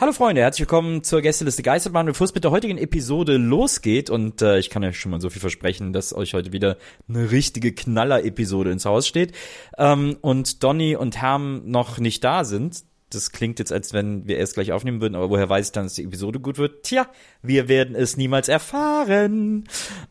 Hallo Freunde, herzlich willkommen zur Gästeliste Geisterbahn. Bevor es mit der heutigen Episode losgeht, und äh, ich kann euch schon mal so viel versprechen, dass euch heute wieder eine richtige Knaller-Episode ins Haus steht, ähm, und Donny und Herm noch nicht da sind, das klingt jetzt, als wenn wir erst gleich aufnehmen würden, aber woher weiß ich dann, dass die Episode gut wird? Tja, wir werden es niemals erfahren.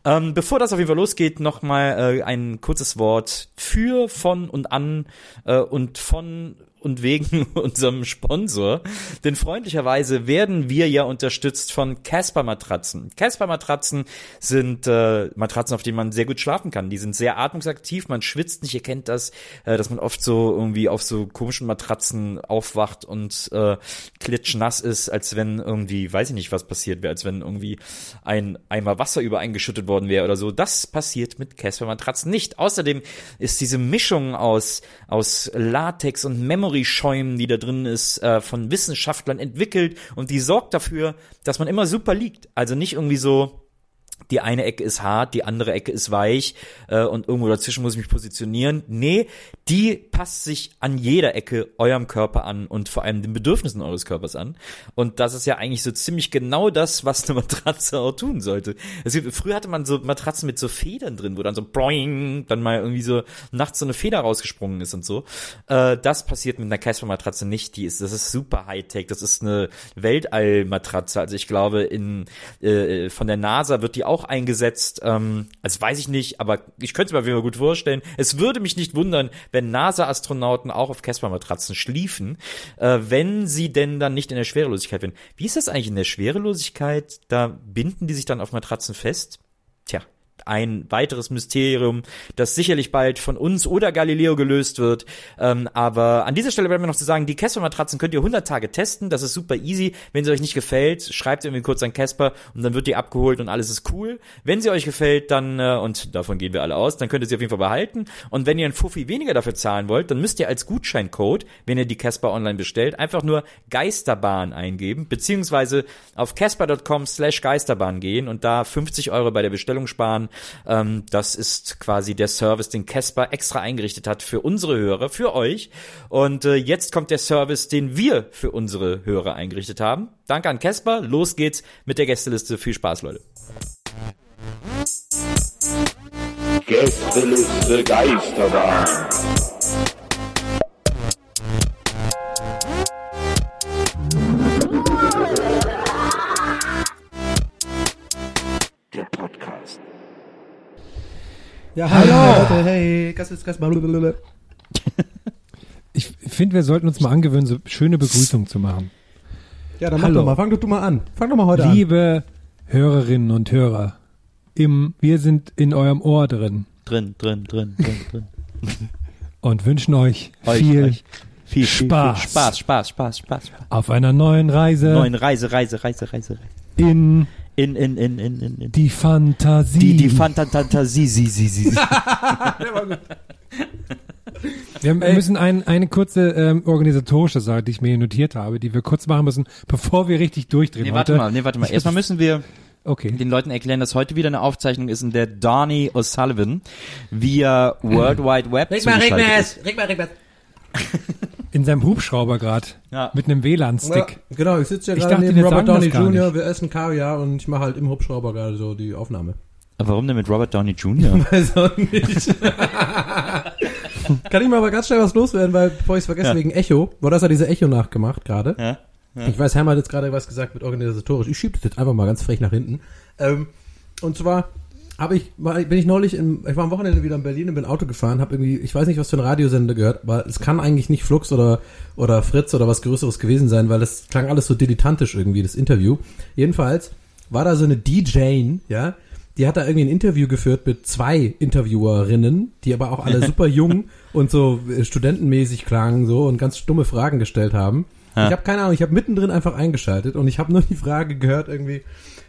Ähm, bevor das auf jeden Fall losgeht, nochmal äh, ein kurzes Wort für, von und an äh, und von und wegen unserem Sponsor. Denn freundlicherweise werden wir ja unterstützt von Casper Matratzen. Casper Matratzen sind äh, Matratzen, auf denen man sehr gut schlafen kann. Die sind sehr atmungsaktiv, man schwitzt nicht. Ihr kennt das, äh, dass man oft so irgendwie auf so komischen Matratzen aufwacht und äh, klitschnass ist, als wenn irgendwie, weiß ich nicht, was passiert wäre, als wenn irgendwie ein Eimer Wasser über eingeschüttet worden wäre oder so. Das passiert mit Casper Matratzen nicht. Außerdem ist diese Mischung aus aus Latex und Memory-Schäumen, die da drin ist, äh, von Wissenschaftlern entwickelt und die sorgt dafür, dass man immer super liegt. Also nicht irgendwie so, die eine Ecke ist hart, die andere Ecke ist weich äh, und irgendwo dazwischen muss ich mich positionieren. Nee, die passt sich an jeder Ecke eurem Körper an und vor allem den Bedürfnissen eures Körpers an. Und das ist ja eigentlich so ziemlich genau das, was eine Matratze auch tun sollte. Es früher hatte man so Matratzen mit so Federn drin, wo dann so boing, dann mal irgendwie so nachts so eine Feder rausgesprungen ist und so. Äh, das passiert mit einer Casper-Matratze nicht. Die ist, das ist super Hightech. Das ist eine Weltall-Matratze. Also ich glaube, in äh, von der NASA wird die auch eingesetzt. Ähm, also weiß ich nicht, aber ich könnte es mir auf jeden Fall gut vorstellen. Es würde mich nicht wundern, wenn NASA-Astronauten auch auf Casper-Matratzen schliefen, äh, wenn sie denn dann nicht in der Schwerelosigkeit sind. Wie ist das eigentlich in der Schwerelosigkeit? Da binden die sich dann auf Matratzen fest? Tja, ein weiteres Mysterium, das sicherlich bald von uns oder Galileo gelöst wird. Ähm, aber an dieser Stelle bleibt mir noch zu sagen, die Casper-Matratzen könnt ihr 100 Tage testen. Das ist super easy. Wenn sie euch nicht gefällt, schreibt irgendwie kurz an Casper und dann wird die abgeholt und alles ist cool. Wenn sie euch gefällt, dann, äh, und davon gehen wir alle aus, dann könnt ihr sie auf jeden Fall behalten. Und wenn ihr einen Fuffi weniger dafür zahlen wollt, dann müsst ihr als Gutscheincode, wenn ihr die Casper online bestellt, einfach nur Geisterbahn eingeben, beziehungsweise auf casper.com slash Geisterbahn gehen und da 50 Euro bei der Bestellung sparen. Ähm, das ist quasi der Service, den Casper extra eingerichtet hat für unsere Hörer, für euch. Und äh, jetzt kommt der Service, den wir für unsere Hörer eingerichtet haben. Danke an Casper. Los geht's mit der Gästeliste. Viel Spaß, Leute. Gästeliste Geisterbahn. Ja, hallo. Leute, hey, Gast ist Gast. blablabla. Ich finde, wir sollten uns mal angewöhnen, so schöne Begrüßungen zu machen. Ja, dann mach Hallo. doch mal. Fang doch du mal an. Fang doch mal heute an. Liebe Hörerinnen und Hörer, im, wir sind in eurem Ohr drin Drin, drin, drin, drin, drin. und wünschen euch Euch, viel euch. Viel, viel, Spaß. Viel Spaß, Spaß, Spaß, Spaß. Spaß. auf einer neuen Reise Neuen Reise, Reise, Reise, Reise. Reise. in In, in, in, in, in, in. die Fantasie. Die, die Fantasie, sie, sie, sie, sie. wir müssen ein, eine kurze ähm, organisatorische Sache, die ich mir hier notiert habe, die wir kurz machen müssen, bevor wir richtig durchdrehen. Nee, warte heute. mal, nee, warte mal. Erstmal müssen wir Okay. den Leuten erklären, dass heute wieder eine Aufzeichnung ist, in der Donny O'Sullivan via World Wide Web zugeschaltet ist. In seinem Hubschrauber gerade. Ja. Mit einem WLAN-Stick. Ja, genau, ich sitze ja Ich gerade dachte, neben wir Robert Downey Jr., wir essen Kaviar und ich mache halt im Hubschrauber gerade so die Aufnahme. Aber warum denn mit Robert Downey Jr.? Weiß auch nicht. Kann ich mal aber ganz schnell was loswerden, weil bevor ich es vergesse, Ja. wegen Echo. Wo das ja diese Echo nachgemacht gerade. Ja. Ich weiß, Hermann hat jetzt gerade was gesagt mit organisatorisch. Ich schiebe das jetzt einfach mal ganz frech nach hinten. Ähm, und zwar habe ich, war, bin ich neulich, in, ich war am Wochenende wieder in Berlin und bin Auto gefahren, habe irgendwie, ich weiß nicht, was für ein Radiosender gehört, aber es kann eigentlich nicht Flux oder, oder Fritz oder was Größeres gewesen sein, weil das klang alles so dilettantisch irgendwie, das Interview. Jedenfalls war da so eine DJ, ja, die hat da irgendwie ein Interview geführt mit zwei Interviewerinnen, die aber auch alle super jung und so äh, studentenmäßig klangen so und ganz stumme Fragen gestellt haben. Ja. Ich habe keine Ahnung, ich habe mittendrin einfach eingeschaltet und ich habe nur die Frage gehört irgendwie,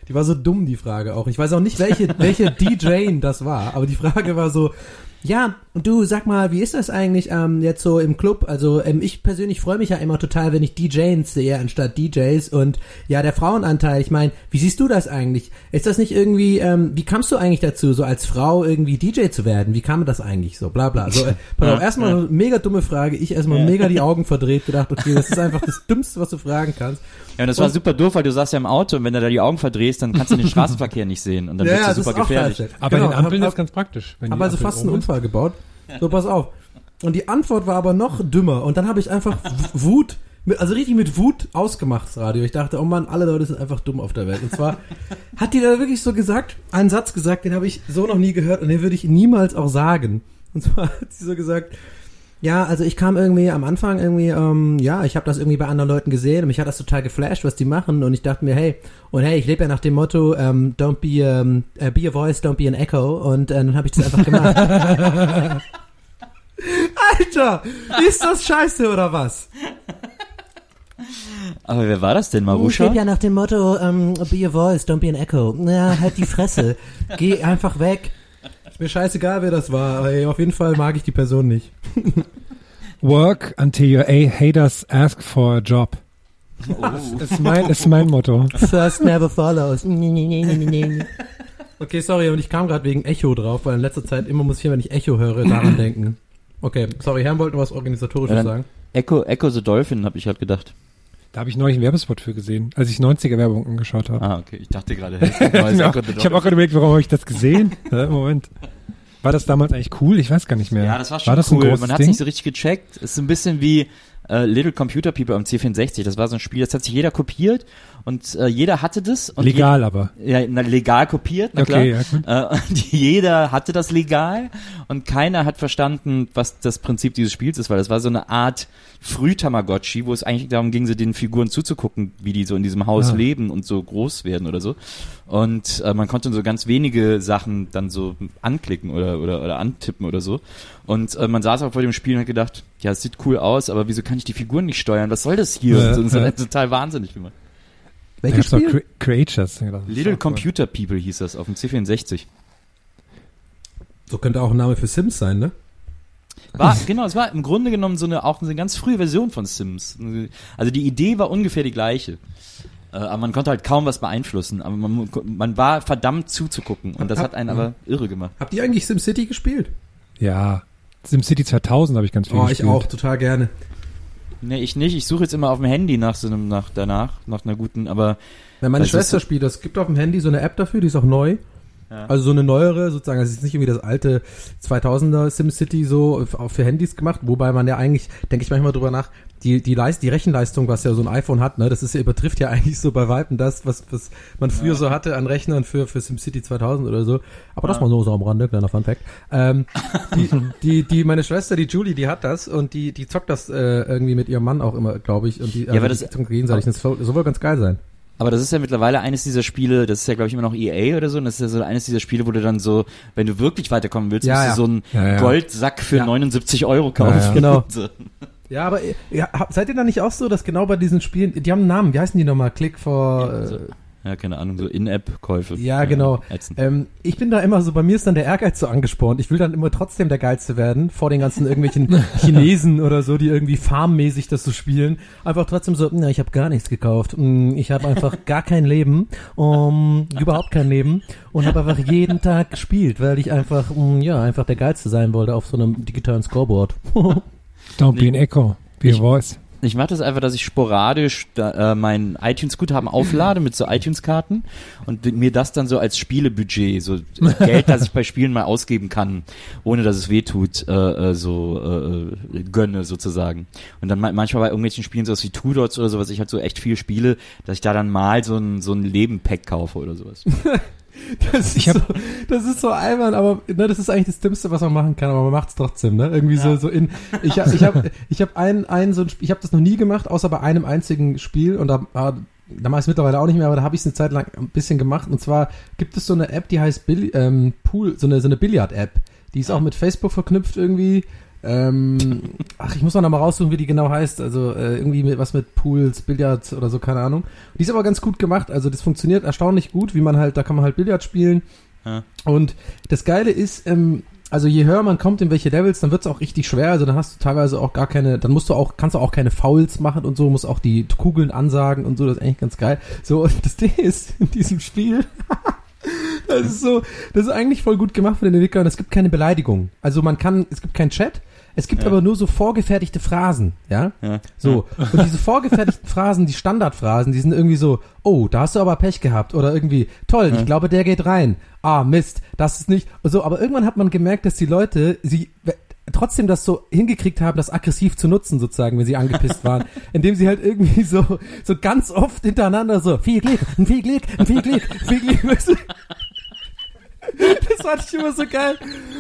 die war so dumm, die Frage auch. Ich weiß auch nicht, welche, welche DJ das war, aber die Frage war so, ja, und du sag mal, wie ist das eigentlich ähm, jetzt so im Club? Also ähm, ich persönlich freue mich ja immer total, wenn ich DJs sehe anstatt DJs und ja, der Frauenanteil, ich meine, wie siehst du das eigentlich? Ist das nicht irgendwie, ähm, wie kamst du eigentlich dazu, so als Frau irgendwie DJ zu werden? Wie kam das eigentlich so? Bla bla. So, äh, pass auf, erstmal eine mega dumme Frage, ich erstmal mega die Augen verdreht, gedacht, okay, das ist einfach das Dümmste, was du fragen kannst. Ja, und das war super doof, weil du saßt ja im Auto und wenn du da die Augen verdrehst, dann kannst du den Straßenverkehr nicht sehen und dann Ja, wird's ja, ja das super gefährlich. Aber Genau, den Ampeln ist ganz praktisch. Hab also fast ist. Unfall gebaut. So, pass auf. Und die Antwort war aber noch dümmer. Und dann habe ich einfach Wut, also richtig mit Wut ausgemacht, das Radio. Ich dachte, oh Mann, alle Leute sind einfach dumm auf der Welt. Und zwar hat die da wirklich so gesagt, einen Satz gesagt, den habe ich so noch nie gehört und den würde ich niemals auch sagen. Und zwar hat sie so gesagt, ja, also ich kam irgendwie am Anfang irgendwie, ähm, ja, ich habe das irgendwie bei anderen Leuten gesehen und mich hat das total geflasht, was die machen und ich dachte mir, hey, und hey, ich lebe ja nach dem Motto, ähm, don't be, ähm, äh, be a voice, don't be an echo und äh, dann habe ich das einfach gemacht. Alter, ist das scheiße oder was? Aber wer war das denn, Ich Marusha? lebe ja nach dem Motto, ähm, be a voice, don't be an echo. Ja, halt die Fresse. Geh einfach weg. Mir scheißegal, wer das war, aber ey, auf jeden Fall mag ich die Person nicht. Work until your A haters ask for a job. Das ist mein, ist mein Motto. First never follows. Okay, sorry, und ich kam gerade wegen Echo drauf, weil in letzter Zeit immer muss ich, wenn ich Echo höre, daran denken. Okay, sorry, Herrn wollte noch was organisatorisches Ja, sagen. Echo, Echo the Dolphin, habe ich halt gedacht. Da habe ich neulich einen Werbespot für gesehen, als ich 90er Werbung angeschaut habe. Ah, okay. Ich dachte gerade, hey, es the ich habe auch gerade überlegt, warum habe ich das gesehen? Moment. War das damals eigentlich cool? Ich weiß gar nicht mehr. Ja, das war schon das cool. Man hat Ding? nicht so richtig gecheckt. Es ist ein bisschen wie äh, Little Computer People am C64. Das war so ein Spiel, das hat sich jeder kopiert und äh, jeder hatte das. Und Legal aber. Je, ja, na, legal kopiert, na Okay, ja, klar. äh, und jeder hatte das legal und keiner hat verstanden, was das Prinzip dieses Spiels ist, weil das war so eine Art Früh-Tamagotchi, wo es eigentlich darum ging, so den Figuren zuzugucken, wie die so in diesem Haus Ah. leben und so groß werden oder so. Und äh, man konnte so ganz wenige Sachen dann so anklicken oder, oder, oder antippen oder so. Und äh, man saß auch vor dem Spiel und hat gedacht, ja, es sieht cool aus, aber wieso kann ich die Figuren nicht steuern? Was soll das hier? Ja, und so, ja. total wahnsinnig. Wie man. Welches Spiel? Cre Creatures. ist Little auch cool. Computer People hieß das auf dem C64. So könnte auch ein Name für Sims sein, ne? War, genau, es war im Grunde genommen so eine, auch eine ganz frühe Version von Sims. Also die Idee war ungefähr die gleiche. Äh, aber man konnte halt kaum was beeinflussen. Aber man, man war verdammt zuzugucken. Und das hat einen aber irre gemacht. Habt ihr eigentlich SimCity gespielt? Ja. SimCity 2000 habe ich ganz viel Oh, ich gespielt. auch, total gerne. Nee, ich nicht. Ich suche jetzt immer auf dem Handy nach so einem, nach danach, nach einer guten, aber Wenn meine Das ist Schwester spielt, es gibt auf dem Handy so eine App dafür, die ist auch neu. Ja. Also so eine neuere, sozusagen, also es ist nicht irgendwie das alte 2000er SimCity so für Handys gemacht, wobei man ja eigentlich, denke ich manchmal drüber nach, die, die, Leist, die Rechenleistung, was ja so ein iPhone hat, ne, das ist ja, übertrifft ja eigentlich so bei Weitem das, was, was man früher so hatte an Rechnern für, für SimCity 2000 oder so. Aber das mal so, so am Rande, kleiner Fun Fact. Ähm, die, die, die, meine Schwester, die Julie, die hat das und die, die zockt das äh, irgendwie mit ihrem Mann auch immer, glaube ich, und die, also aber das- gegenseitig. Das soll, soll wohl ganz geil sein. Aber das ist ja mittlerweile eines dieser Spiele, das ist ja glaube ich immer noch EA oder so, und das ist ja so eines dieser Spiele, wo du dann so, wenn du wirklich weiterkommen willst, Ja, musst ja. du so einen Ja, ja. Goldsack für Ja. 79 Euro kaufen. Ja, ja. Genau. Ja, aber ja, seid ihr da nicht auch so, dass genau bei diesen Spielen, die haben einen Namen, wie heißen die nochmal? Click for, Ja, äh. Ja, keine Ahnung, so In-App-Käufe. ja, genau. Ähm, ich bin da immer so, bei mir ist dann der Ehrgeiz so angespornt. Ich will dann immer trotzdem der Geilste werden, vor den ganzen irgendwelchen Chinesen oder so, die irgendwie farmmäßig das so spielen. Einfach trotzdem so, na, ich habe gar nichts gekauft. Mm, Ich habe einfach gar kein Leben, um, überhaupt kein Leben und habe einfach jeden Tag gespielt, weil ich einfach, mm, ja, einfach der Geilste sein wollte auf so einem digitalen Scoreboard. Don't be an echo. Be a Ich- voice. Ich mache das einfach, dass ich sporadisch da, äh, mein iTunes-Guthaben auflade mit so iTunes-Karten und mir das dann so als Spielebudget, so Geld, das ich bei Spielen mal ausgeben kann, ohne dass es weh tut, äh, äh, so äh, gönne sozusagen. Und dann ma- manchmal bei irgendwelchen Spielen, sowas wie Two Dots oder sowas, ich halt so echt viel spiele, dass ich da dann mal so ein, so ein Leben-Pack kaufe oder sowas. Das ist, so, das ist so albern, aber ne, das ist eigentlich das Dümmste, was man machen kann, aber man macht es trotzdem, ne? Irgendwie so, so in. Ich habe ich hab, ich hab ein, ein so ein Spiel, ich habe das noch nie gemacht, außer bei einem einzigen Spiel und da, ah, da mache ich es mittlerweile auch nicht mehr, aber da habe ich es eine Zeit lang ein bisschen gemacht. Und zwar gibt es so eine App, die heißt Bill, ähm, Pool, so eine, so eine Billard-App. Die ist auch mit Facebook verknüpft irgendwie. Ähm, ach, ich muss noch mal raussuchen, wie die genau heißt. Also äh, irgendwie mit, was mit Pools, Billard oder so, keine Ahnung. Die ist aber ganz gut gemacht. Also das funktioniert erstaunlich gut, wie man halt, da kann man halt Billard spielen. Ja. Und das Geile ist, ähm, also je höher man kommt in welche Levels, dann wird's auch richtig schwer. Also dann hast du teilweise auch gar keine, dann musst du auch, kannst du auch keine Fouls machen und so, musst auch die Kugeln ansagen und so, das ist eigentlich ganz geil. So, und das Ding ist, in diesem Spiel, das ist so, das ist eigentlich voll gut gemacht von den Entwicklern. Es gibt keine Beleidigung. Also man kann, es gibt keinen Chat. Es gibt aber nur so vorgefertigte Phrasen, ja? Ja. So. Und diese vorgefertigten Phrasen, die Standardphrasen, die sind irgendwie so, oh, da hast du aber Pech gehabt. Oder irgendwie, toll, ich glaube, der geht rein. Ah, Mist, das ist nicht. Und so, aber irgendwann hat man gemerkt, dass die Leute, sie trotzdem das so hingekriegt haben, das aggressiv zu nutzen, sozusagen, wenn sie angepisst waren, indem sie halt irgendwie so, so ganz oft hintereinander so, viel Glück, ein viel Glück, ein viel Glück, viel Glück? Das fand ich immer so geil.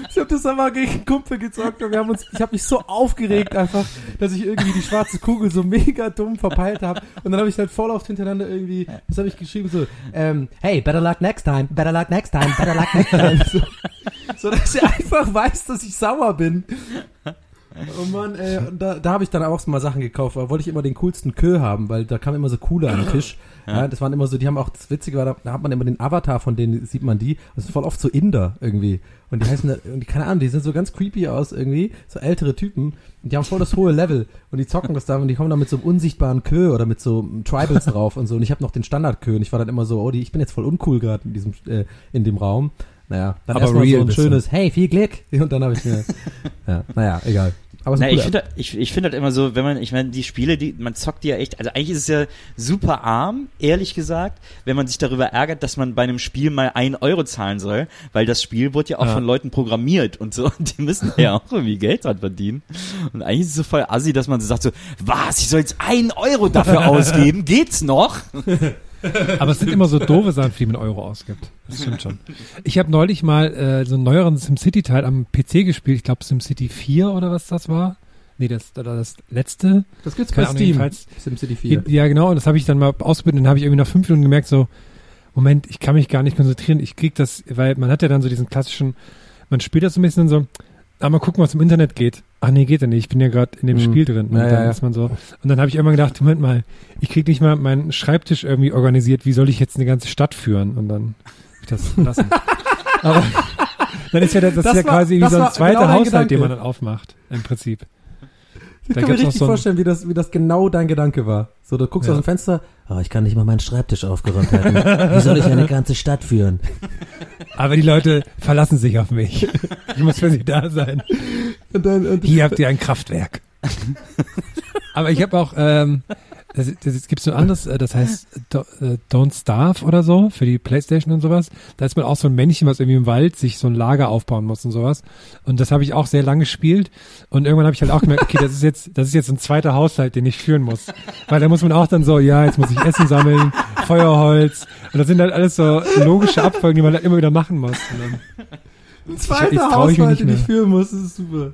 Ich habe das einmal gegen Kumpel gezockt und wir haben uns, ich habe mich so aufgeregt einfach, dass ich irgendwie die schwarze Kugel so mega dumm verpeilt habe und dann habe ich halt voll oft hintereinander irgendwie, was habe ich geschrieben so, ähm, hey, better luck next time, better luck next time, better luck next time. So, so dass er einfach weiß, dass ich sauer bin. Oh Mann, ey, und da, da habe ich dann auch mal Sachen gekauft, da wollte ich immer den coolsten Kö haben, weil da kam immer so coole an den Tisch. Ja. das waren immer so, die haben auch, das Witzige war, da, da hat man immer den Avatar von denen, sieht man die, das sind voll oft so Inder irgendwie. Und die heißen, und die, keine Ahnung, die sind so ganz creepy aus irgendwie, so ältere Typen, und die haben voll das hohe Level und die zocken das da und die kommen da mit so einem unsichtbaren Kö oder mit so Tribals drauf und so. Und ich habe noch den Standard-Kö und ich war dann immer so, oh, die, ich bin jetzt voll uncool gerade in diesem, äh, in dem Raum. Naja, dann erstmal so ein schönes, hey, viel Glück. Und dann habe ich mir, ja, naja, egal. Aber Na, ich finde ich, ich finde halt immer so, wenn man, ich meine, die Spiele, die, man zockt die ja echt, also eigentlich ist es ja super arm, ehrlich gesagt, wenn man sich darüber ärgert, dass man bei einem Spiel mal ein Euro zahlen soll, weil das Spiel wurde ja auch Ja. von Leuten programmiert und so, und die müssen ja auch irgendwie Geld dran verdienen. Und eigentlich ist es so voll assi, dass man so sagt so, was, ich soll jetzt ein Euro dafür ausgeben, geht's noch? Aber es sind immer so doofe Sachen, für die man Euro ausgibt. Das stimmt schon. Ich habe neulich mal äh, so einen neueren SimCity-Teil am PC gespielt. Ich glaube SimCity 4 oder was das war. Nee, das, das, das letzte. Das gibt's bei Keine Ahnung, Steam. jedenfalls- SimCity 4. Ja, genau. Und das habe ich dann mal ausprobiert und dann habe ich irgendwie nach fünf Minuten gemerkt, so, Moment, ich kann mich gar nicht konzentrieren. Ich krieg das, weil man hat ja dann so diesen klassischen, man spielt das so ein bisschen so, ah, mal gucken, was im Internet geht. Ach nee, geht ja nicht. Ich bin ja gerade in dem Mhm. Spiel drin. Und Ja, ja, dann ist man so. Und dann habe ich irgendwann gedacht, Moment mal, ich krieg nicht mal meinen Schreibtisch irgendwie organisiert. Wie soll ich jetzt eine ganze Stadt führen? Und dann hab ich das lassen. Aber dann ist ja das, das, Das ist ja war- quasi wie so ein war zweiter genau Haushalt, den man dann aufmacht, im Prinzip. Ich Da kann mir richtig so vorstellen, wie das, wie das genau dein Gedanke war. So, du guckst Ja. aus dem Fenster, oh, ich kann nicht mal meinen Schreibtisch aufgeräumt halten. Wie soll ich eine ganze Stadt führen? Aber die Leute verlassen sich auf mich. Ich muss für sie da sein. Und dann, und Hier habt ihr ein Kraftwerk. Aber ich habe auch, ähm, das, das gibt so ein anderes, äh, das heißt Do, äh, Don't Starve oder so für die Playstation und sowas. Da ist man auch so ein Männchen, was irgendwie im Wald sich so ein Lager aufbauen muss und sowas. Und das habe ich auch sehr lange gespielt. Und irgendwann habe ich halt auch gemerkt, okay, das ist jetzt, das ist jetzt ein zweiter Haushalt, den ich führen muss. Weil da muss man auch dann so, ja, jetzt muss ich Essen sammeln, Feuerholz. Und das sind halt alles so logische Abfolgen, die man halt immer wieder machen muss. Ein zweiter ich Haushalt, den ich führen muss, das ist super.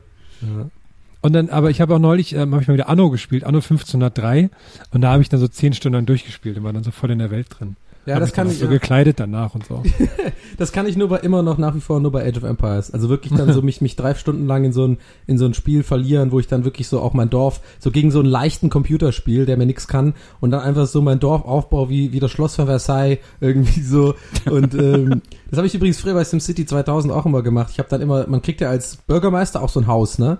Und dann, aber ich habe auch neulich, ähm, habe ich mal wieder Anno gespielt, Anno 1503. Und da habe ich dann so zehn Stunden lang durchgespielt und war dann so voll in der Welt drin. Ja, Hab das kann ich, so ja. gekleidet danach und so. das kann ich nur bei, immer noch nach wie vor nur bei Age of Empires. Also wirklich dann so mich, mich drei Stunden lang in so ein, in so ein Spiel verlieren, wo ich dann wirklich so auch mein Dorf, so gegen so einen leichten Computerspiel, der mir nichts kann, und dann einfach so mein Dorf aufbaue wie, wie das Schloss von Versailles, irgendwie so. Und ähm, das habe ich übrigens früher bei SimCity 2000 auch immer gemacht. Ich habe dann immer, man kriegt ja als Bürgermeister auch so ein Haus, ne?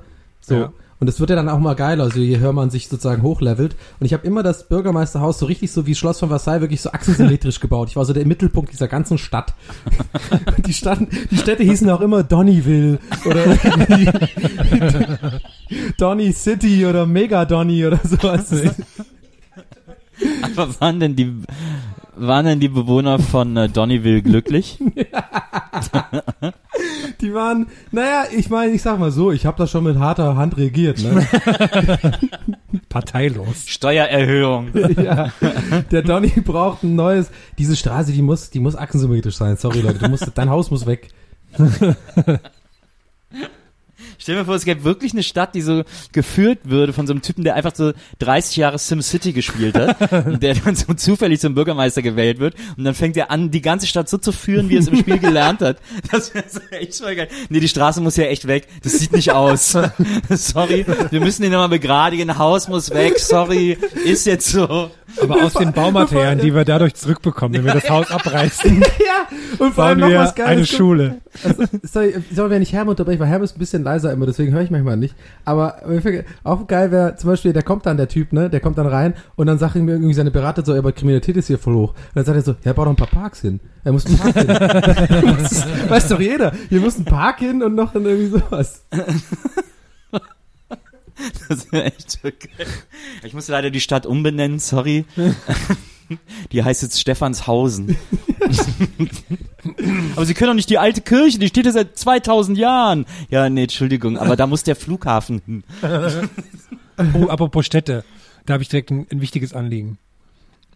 So. Ja. Und es wird ja dann auch mal geiler, also je höher man sich sozusagen hochlevelt. Und ich habe immer das Bürgermeisterhaus so richtig so wie Schloss von Versailles wirklich so achsensymmetrisch gebaut. Ich war so der Mittelpunkt dieser ganzen Stadt. Und die, Stadt, die Städte hießen auch immer Donnyville oder Donny City oder Mega Donny oder sowas. Aber waren denn die, waren denn die Bewohner von äh, Donnyville glücklich? Die waren, naja, ich meine, ich sag mal so, ich habe das schon mit harter Hand regiert. Ne? Parteilos. Steuererhöhung. ja, der Donny braucht ein neues. Diese Straße, die muss, die muss achsensymmetrisch sein. Sorry Leute, du musst, dein Haus muss weg. Stell mir vor, es gäbe wirklich eine Stadt, die so geführt würde von so einem Typen, der einfach so 30 Jahre SimCity gespielt hat und der dann so zufällig zum Bürgermeister gewählt wird und dann fängt er an, die ganze Stadt so zu führen, wie er es im Spiel gelernt hat. Das wäre so echt voll geil. Nee, die Straße muss ja echt weg. Das sieht nicht aus. sorry, wir müssen ihn nochmal begradigen. Haus muss weg. Sorry, ist jetzt so. Aber aus den Baumaterialien, die wir dadurch zurückbekommen, wenn wir das Haus abreißen, und vor allem noch wir was Geiles. eine. Schule. Also, sorry, sorry, wenn ich Herm unterbreche, weil Herm ist ein bisschen leiser immer, deswegen höre ich manchmal nicht. Aber mir auch geil wäre, zum Beispiel, der kommt dann, der Typ, ne, der kommt dann rein und dann sagt ihm irgendwie seine Berater so, aber Kriminalität ist hier voll hoch. Und dann sagt er so, ja, bau doch ein paar Parks hin. Er muss einen Park hin. Weiß doch jeder. Hier muss ein Park hin und noch dann irgendwie sowas. Das wäre echt geil. Ich musste leider die Stadt umbenennen, sorry. Die heißt jetzt Stephanshausen. aber Sie können doch nicht die alte Kirche, die steht ja seit 2000 Jahren. Ja, nee, Entschuldigung, aber da muss der Flughafen hin. Oh, apropos Städte, da habe ich direkt ein, ein wichtiges Anliegen.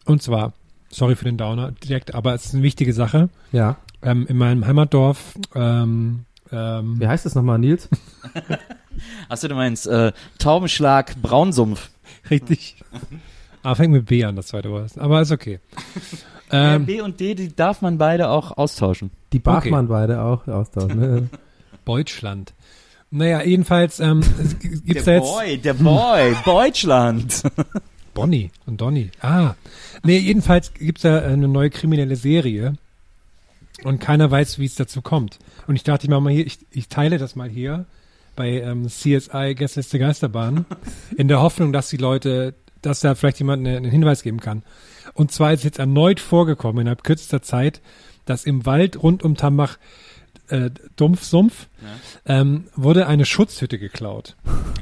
Und zwar, sorry für den Downer, direkt, aber es ist eine wichtige Sache. Ja. Ähm, in meinem Heimatdorf, ähm, ähm, Wie heißt das nochmal, Nils? Achso, du meinst äh, Taubenschlag Braunsumpf. richtig. Aber fängt mit B an, das zweite Wort. Aber ist okay. Ja, Ähm, B und D, die darf man beide auch austauschen. Die Bachmann beide auch austauschen. Ne? Deutschland. Naja, jedenfalls ähm, es gibt's da Der jetzt Boy, der Boy, Deutschland. Bonnie und Donny. Ah. Nee, jedenfalls gibt's da eine neue kriminelle Serie und keiner weiß, wie es dazu kommt. Und ich dachte, ich mach mal hier, ich, ich teile das mal hier bei ähm, CSI Gästeliste Geisterbahn in der Hoffnung, dass die Leute, dass da vielleicht jemand eine- einen Hinweis geben kann. Und zwar ist jetzt erneut vorgekommen innerhalb kürzester Zeit, dass im Wald rund um Tambach äh, Dumpfsumpf ähm, wurde eine Schutzhütte geklaut.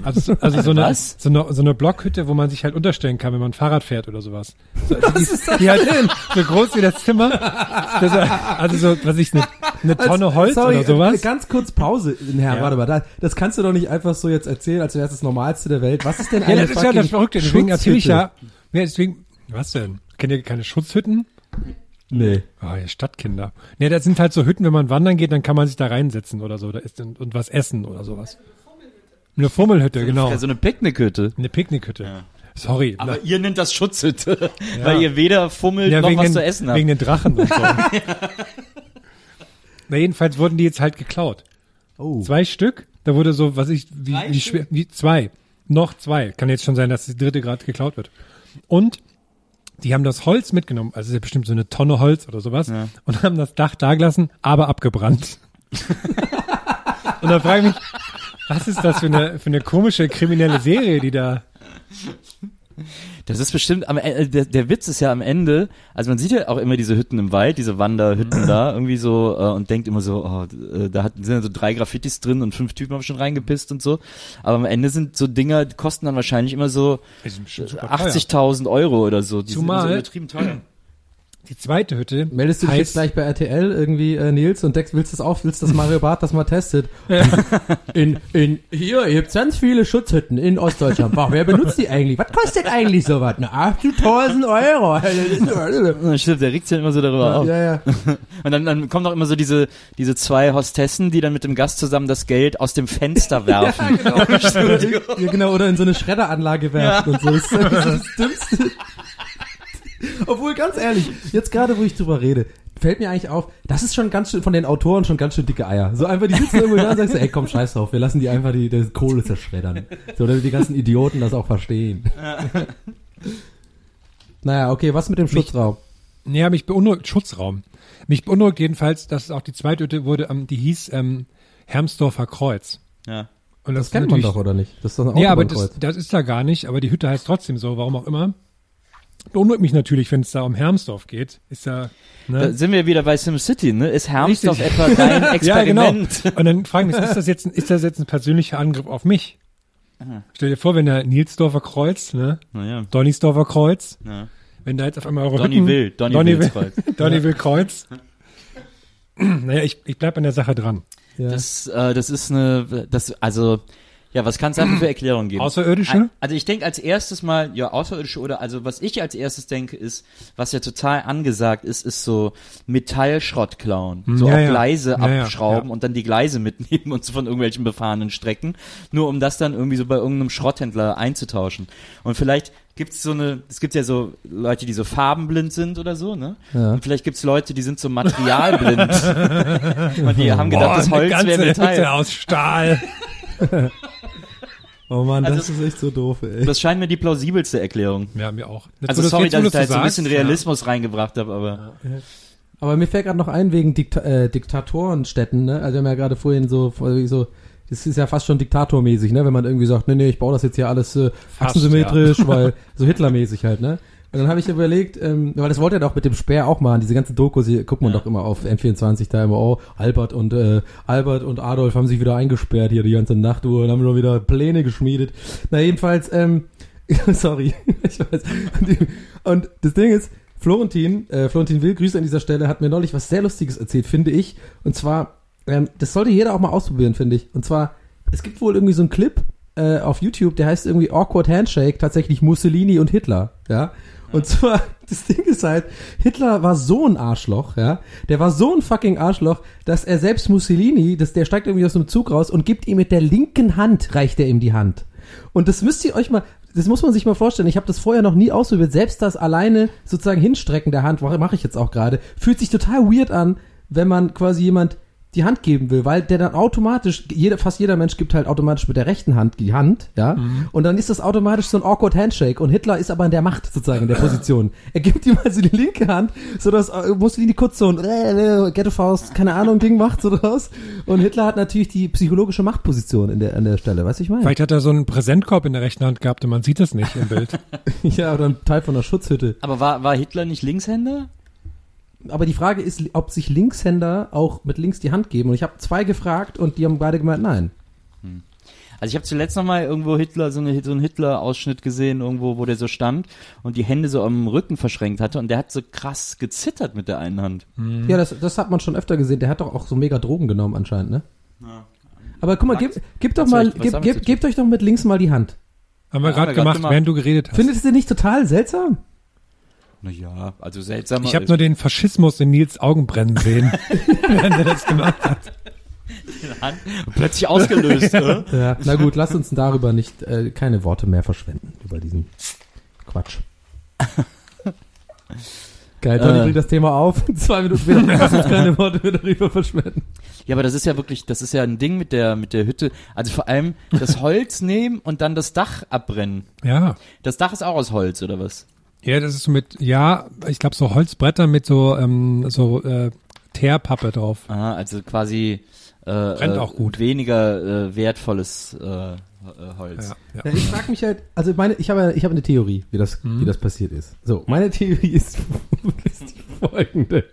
Also, so- also so, eine, Was? so, eine, so eine Blockhütte, wo man sich halt unterstellen kann, wenn man Fahrrad fährt oder sowas. So, also die, die halt so groß wie das Zimmer. Das, also so, was ich, eine, eine Tonne Holz Sorry, oder sowas. äh, ganz kurz Pause, Herr, Ja. warte mal, da, das kannst du doch nicht einfach so jetzt erzählen, als wäre es das Normalste der Welt. Was ist denn Ja, eine das ist ja das Verrückte. Deswegen erzähle ich ja, ja, deswegen, was denn? Kennt ihr keine Schutzhütten? Nee. Ah, ihr Stadtkinder. Nee, das sind halt so Hütten, wenn man wandern geht, dann kann man sich da reinsetzen oder so da ist, und, und was essen oder sowas. Eine Fummelhütte, genau. Ja, so eine Picknickhütte. Eine Picknickhütte. Sorry. Aber ihr nennt das Schutzhütte, weil ihr weder fummelt ja, noch was den, zu essen habt. Wegen den Drachen und so. Na, jedenfalls wurden die jetzt halt geklaut. Oh. Zwei Stück. Da wurde so, was ich, wie, wie schwer, wie zwei. Noch zwei. Kann jetzt schon sein, dass die dritte gerade geklaut wird. Und die haben das Holz mitgenommen, also ist ja bestimmt so eine Tonne Holz oder sowas, und haben das Dach dagelassen, aber abgebrannt. und dann frage ich mich, was ist das für eine, für eine komische kriminelle Serie, die da. Das ist bestimmt am Ende, der, der Witz ist ja am Ende, also man sieht ja auch immer diese Hütten im Wald, diese Wanderhütten da, irgendwie so, äh, und denkt immer so, oh, äh, da hat, sind ja so drei Graffitis drin und fünf Typen haben schon reingepisst und so. Aber am Ende sind so Dinger, die kosten dann wahrscheinlich immer so Die sind bestimmt super teuer. 80.000 Euro oder so. Die Zumal- sind so übertrieben teuer. Die zweite Hütte. Meldest du dich jetzt gleich bei RTL irgendwie, äh, Nils, und deckst, willst das auch, willst, dass Mario Barth das mal testet? In, in, hier, ihr habt ganz viele Schutzhütten in Ostdeutschland. Boah, wer benutzt die eigentlich? Was kostet eigentlich sowas? Na, 80.000 Euro. Ja, Stimmt, der regt sich ja immer so darüber auf. ja, ja. Und dann, dann kommen auch immer so diese, diese zwei Hostessen, die dann mit dem Gast zusammen das Geld aus dem Fenster werfen. ja, genau, oder in so eine Schredderanlage werfen und so. Das ist das Dümmste. Obwohl, ganz ehrlich, jetzt gerade, wo ich drüber rede, fällt mir eigentlich auf, das ist schon ganz schön, von den Autoren schon ganz schön dicke Eier. So einfach, die sitzen irgendwo da und sagst, du, ey, komm, scheiß drauf, wir lassen die einfach die, die Kohle zerschreddern. So, damit die ganzen Idioten das auch verstehen. naja, okay, was mit dem Schutzraum? Ja, mich beunruhigt, Schutzraum. Mich beunruhigt jedenfalls, dass es auch die zweite Hütte wurde, ähm, die hieß ähm, Hermsdorfer Kreuz. Ja. Und Das ist kennt man doch, oder nicht? Das ist doch ein Ja, aber das, das ist da gar nicht, aber die Hütte heißt trotzdem so, warum auch immer. Beunruhigt mich natürlich, wenn es da um Hermsdorf geht. Ist ja, Da ne? sind wir wieder bei SimCity, ne? Ist Hermsdorf Richtig. etwa dein Ja, genau. Experiment? Und dann fragen wir uns, ist das jetzt, ein- ist das jetzt ein persönlicher Angriff auf mich? Stell dir vor, wenn der Nilsdorfer Kreuz, ne? Naja. Donnisdorfer Kreuz, Ja. wenn da jetzt auf einmal eure Donny Hütten, will, Donny Donny will, Kreuz. Donny will Kreuz. naja, ich, ich bleib an der Sache dran. Ja. Das, äh, das ist eine, das, also, ja, was kann es dafür für Erklärungen geben? Außerirdische? Also ich denke als erstes mal, ja, außerirdische oder, also was ich als erstes denke ist, was ja total angesagt ist, ist so Metallschrott klauen. So Hm, Ja, auf ja. Gleise Ja, ja, abschrauben ja. und dann die Gleise mitnehmen und so von irgendwelchen befahrenen Strecken, nur um das dann irgendwie so bei irgendeinem Schrotthändler einzutauschen. Und vielleicht gibt's so eine, es gibt ja so Leute, die so farbenblind sind oder so, ne? Ja. Und vielleicht gibt's Leute, die sind so materialblind. und die haben gedacht, das Boah, eine Holz wäre Metall. Hütte aus Stahl. Oh Mann, Also das ist echt so doof, ey. Das scheint mir die plausibelste Erklärung. Ja, mir auch. Jetzt, Also sorry, dass ich da jetzt so ein bisschen Realismus reingebracht habe, aber Aber mir fällt gerade noch ein wegen Dikta äh, Diktatorenstädten, ne? Also wir haben ja gerade vorhin so, so, das ist ja fast schon diktatormäßig, ne? Wenn man irgendwie sagt, nee, nee, ich baue das jetzt hier alles äh, Fast, achsensymmetrisch, weil so Hitlermäßig halt, ne? Und dann habe ich überlegt, ähm, weil das wollte er doch mit dem Speer auch machen, diese ganze Dokus, hier guckt man doch immer auf N24 da immer, oh, Albert und äh, Albert und Adolf haben sich wieder eingesperrt hier die ganze Nacht und haben schon wieder Pläne geschmiedet. Na jedenfalls, ähm, sorry, ich weiß. Und, und das Ding ist, Florentin, äh, Florentin Will, Grüße an dieser Stelle, hat mir neulich was sehr Lustiges erzählt, finde ich. Und zwar, ähm, das sollte jeder auch mal ausprobieren, finde ich. Und zwar, es gibt wohl irgendwie so einen Clip äh, auf YouTube, der heißt irgendwie Awkward Handshake, tatsächlich Mussolini und Hitler, ja. Und zwar, das Ding ist halt, Hitler war so ein Arschloch, ja. Der war so ein fucking Arschloch, dass er selbst Mussolini, dass der steigt irgendwie aus dem Zug raus und gibt ihm mit der linken Hand, reicht er ihm die Hand. Und das müsst ihr euch mal, das muss man sich mal vorstellen. Ich habe das vorher noch nie ausprobiert. Selbst das alleine sozusagen Hinstrecken der Hand, mache ich jetzt auch gerade, fühlt sich total weird an, wenn man quasi jemand die Hand geben will, weil der dann automatisch, jeder, fast jeder Mensch gibt halt automatisch mit der rechten Hand die Hand, ja, und dann ist das automatisch so ein awkward Handshake und Hitler ist aber in der Macht sozusagen, in der Position. Er gibt ihm also die linke Hand, so dass äh, Mussolini kurz so ein äh, äh, Ghetto-Faust, keine Ahnung, Ding macht so draus und Hitler hat natürlich die psychologische Machtposition in der, an der Stelle, weißt du, ich meine? Vielleicht hat er so einen Präsentkorb in der rechten Hand gehabt und man sieht das nicht im Bild. Ja, oder ein Teil von einer Schutzhütte. aber war, war Hitler nicht Linkshänder? Aber die Frage ist, ob sich Linkshänder auch mit links die Hand geben. Und ich habe zwei gefragt und die haben beide gemeint, nein. Also ich habe zuletzt noch mal irgendwo Hitler so, eine, so einen Hitler-Ausschnitt gesehen, irgendwo, wo der so stand und die Hände so am Rücken verschränkt hatte und der hat so krass gezittert mit der einen Hand. Ja, das, das hat man schon öfter gesehen. Der hat doch auch so mega Drogen genommen anscheinend, ne? Aber guck mal, gib, gib doch mal, gib, zu gebt euch doch mit links mal die Hand. Haben wir Ja, gerade gemacht, gemacht. während du geredet hast. Findet ihr nicht total seltsam? Naja, also seltsam. ich habe nur den Faschismus in Nils Augen brennen sehen, während er das gemacht hat. Plötzlich ausgelöst. ne? Ja. Na gut, lasst uns darüber nicht, äh, keine Worte mehr verschwenden, über diesen Quatsch. Geil, Toni Äh. bringt das Thema auf. Zwei Minuten später, lass uns keine Worte mehr darüber verschwenden. Ja, aber das ist ja wirklich, das ist ja ein Ding mit der mit der Hütte. Also vor allem das Holz nehmen und dann das Dach abbrennen. Ja. Das Dach ist auch aus Holz oder was? Ja, das ist so mit, ja, ich glaube so Holzbretter mit so, ähm, so äh, Teerpappe drauf. Aha, also quasi äh, Brennt äh, auch gut. weniger äh, wertvolles äh, äh, Holz. Ja, Ja, ich frage mich halt, also meine, ich habe ich habe eine Theorie, wie das wie das passiert ist. So, meine Theorie ist, ist die folgende.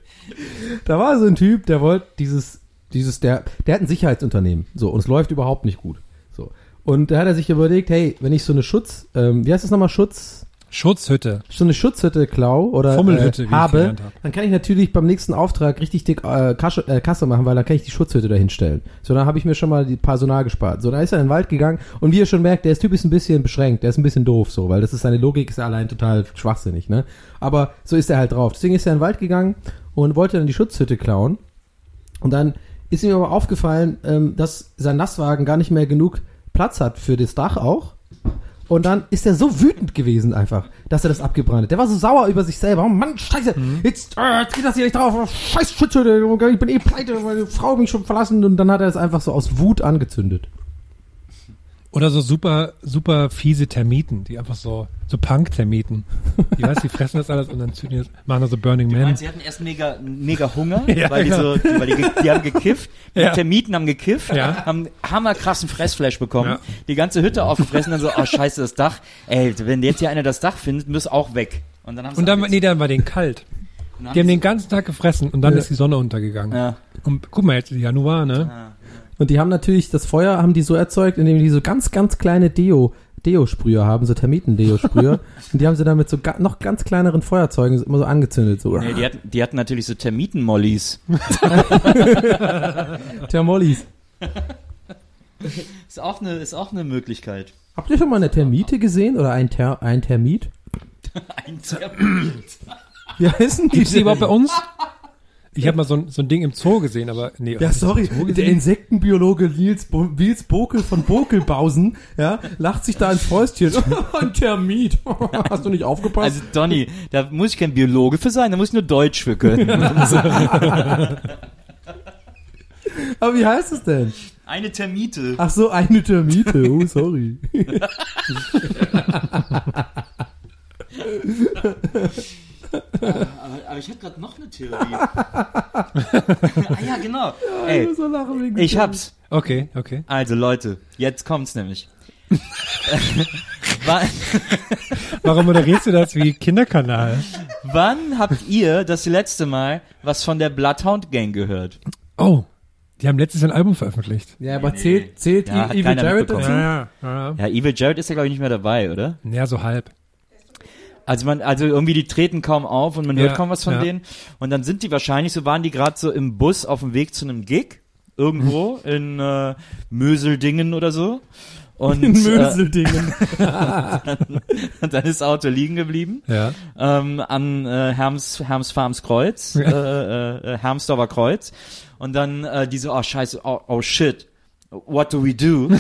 Da war so ein Typ, der wollte dieses dieses der der hat ein Sicherheitsunternehmen, so und es läuft überhaupt nicht gut. So. Und da hat er sich überlegt, hey, wenn ich so eine Schutz ähm, wie heißt das nochmal Schutz Schutzhütte. so eine Schutzhütte klau oder Fummelhütte, wie äh, habe, hab. dann kann ich natürlich beim nächsten Auftrag richtig dick äh, Kasche, äh, Kasse machen, weil dann kann ich die Schutzhütte dahin stellen. So, dann habe ich mir schon mal die Personal gespart. So, da ist er in den Wald gegangen und wie ihr schon merkt, der Typ ist ein bisschen beschränkt, der ist ein bisschen doof so, weil das ist seine Logik ist allein total schwachsinnig, ne? Aber so ist er halt drauf. Deswegen ist er in den Wald gegangen und wollte dann die Schutzhütte klauen. Und dann ist ihm aber aufgefallen, ähm, dass sein Lastwagen gar nicht mehr genug Platz hat für das Dach auch. Und dann ist er so wütend gewesen einfach, dass er das abgebrannt hat. Der war so sauer über sich selber. Oh Mann, scheiße, jetzt, äh, jetzt geht das hier nicht drauf. Oh, Scheiß Schutzhütte, ich bin eh pleite, meine Frau hat mich schon verlassen. Und dann hat er es einfach so aus Wut angezündet. Oder so super, super fiese Termiten, die einfach so, so Punk-Termiten. Die weiß, die fressen das alles und dann zünden das, machen da so Burning Man. meinst, sie hatten erst mega, mega Hunger, Ja, weil, die so, weil die, die haben gekifft, die Ja. Termiten haben gekifft, Ja. haben hammerkrassen Fressflash bekommen, Ja. die ganze Hütte aufgefressen, dann so, oh scheiße, das Dach, ey, wenn jetzt hier einer das Dach findet, muss auch weg. Und dann haben sie Und dann, nee, dann war denen kalt. Die haben den ganzen Tag gefressen und dann ist die Sonne untergegangen. ja. Und guck mal, jetzt ist Januar, ne? Und die haben natürlich, das Feuer haben die so erzeugt, indem die so ganz, ganz kleine Deo, Deo-Sprüher haben, so Termiten-Deo-Sprüher. und die haben sie dann mit so ga, noch ganz kleineren Feuerzeugen immer so angezündet. So. Nee, die hatten, die hatten natürlich so Termiten-Mollies. Thermolis. Ist auch eine, ist auch eine Möglichkeit. Habt ihr schon mal eine Termite gesehen oder ein, Ter ein Termit? Ein Termit. Wie heißen die? Gibt's die überhaupt bei uns? Ich habe mal so ein, so ein Ding im Zoo gesehen, aber nee. Ja, sorry, der Insektenbiologe Nils, Bo Nils Bokel von Bokelbausen, ja, lacht sich da ins Fäustchen. ein Termit. Hast du nicht aufgepasst? Also Donny, da muss ich kein Biologe für sein, da muss ich nur Deutsch für können. Aber wie heißt es denn? Eine Termite. Ach so, eine Termite. Oh, sorry. Aber, aber ich hatte gerade noch eine Theorie. ah ja, genau. Ey, so lachen wegen ich hab's. Okay, okay. Also Leute, jetzt kommt's nämlich. Warum moderierst du das wie Kinderkanal? wann habt ihr das letzte Mal was von der Bloodhound Gang gehört? Oh, die haben letztes Jahr ein Album veröffentlicht. Ja, aber zählt, zählt Ja, hat Evil Jared dazu? ja, ja. Ja, Evil Jared ist ja glaube ich nicht mehr dabei, oder? Ja, so halb. Also man, also irgendwie die treten kaum auf und man Ja, hört kaum was von ja. denen. Und dann sind die wahrscheinlich, so waren die gerade so im Bus auf dem Weg zu einem Gig irgendwo in äh, Möseldingen oder so. Und, In äh, Möseldingen. und dann ist das Auto liegen geblieben Ja. ähm, an äh, Herms, Herms Farms Kreuz, äh, äh, äh, Hermsdorfer Kreuz. Und dann äh, die so, oh scheiße, oh, oh shit. What do we do?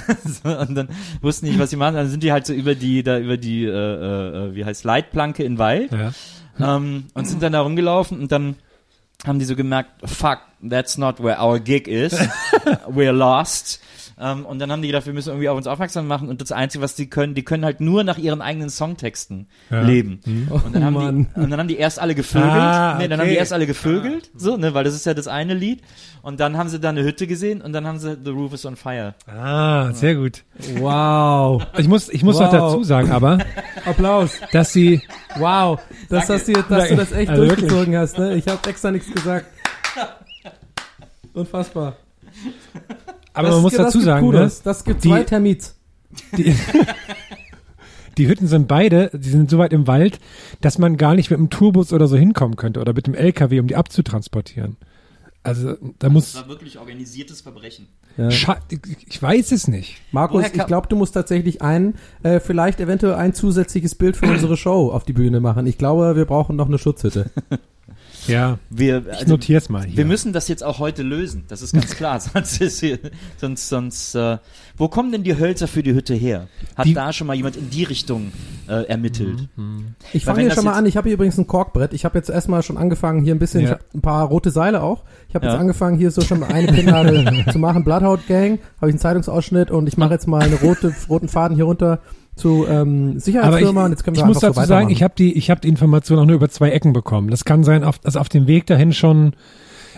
so, und dann wussten die nicht, was sie machen. Dann sind die halt so über die, da über die, äh, äh, wie heißt Leitplanke in Wald Ja. ähm, und sind dann da rumgelaufen und dann haben die so gemerkt, fuck, that's not where our gig is. We're lost. Ähm, und dann haben die gedacht, wir müssen irgendwie auf uns aufmerksam machen und das Einzige, was die können, die können halt nur nach ihren eigenen Songtexten Ja. leben. Oh, Und dann, haben Mann. die, und dann haben die erst alle gevögelt. Ah, nee, dann haben die okay. erst alle gevögelt, so, ne, weil das ist ja das eine Lied. Und dann haben sie da eine Hütte gesehen und dann haben sie The Roof is on Fire. Ah, sehr gut. Wow. Ich muss, ich muss Wow. noch dazu sagen, aber, Applaus. dass sie, Wow. Das, dass, du, dass du das echt Also wirklich. durchgezogen hast, ne? Ich habe extra nichts gesagt. Unfassbar. aber Das- man muss das dazu gibt sagen, ne. Das gibt die- zwei Termits. die, die Hütten sind beide, die sind so weit im Wald, dass man gar nicht mit dem Tourbus oder so hinkommen könnte oder mit dem LKW, um die abzutransportieren. Also, da muss, wirklich organisiertes Verbrechen. Ja. Ich weiß es nicht. Markus, Woher ich glaube, du musst tatsächlich ein, äh, vielleicht eventuell ein zusätzliches Bild für unsere Show auf die Bühne machen. Ich glaube, wir brauchen noch eine Schutzhütte. Ja, Wir, ich also, notier's mal hier. Wir müssen das jetzt auch heute lösen, das ist ganz klar. sonst ist hier, sonst, sonst, äh, wo kommen denn die Hölzer für die Hütte her? Hat Die- da schon mal jemand in die Richtung äh, ermittelt? Ich Weil fange wenn hier schon mal an. Ich habe hier übrigens ein Korkbrett. Ich habe jetzt erstmal schon angefangen, hier ein bisschen, Ja. ich habe ein paar rote Seile auch. Ich habe Ja. jetzt angefangen, hier so schon eine Pinnadel zu machen. Bloodhound Gang, habe ich einen Zeitungsausschnitt und ich mache jetzt mal eine rote, roten Faden hier runter zu ähm, aber ich, Sicherheitsfirma und jetzt können wir ich muss dazu so sagen, ich habe die, ich habe die Information auch nur über zwei Ecken bekommen. Das kann sein, auf, dass auf dem Weg dahin schon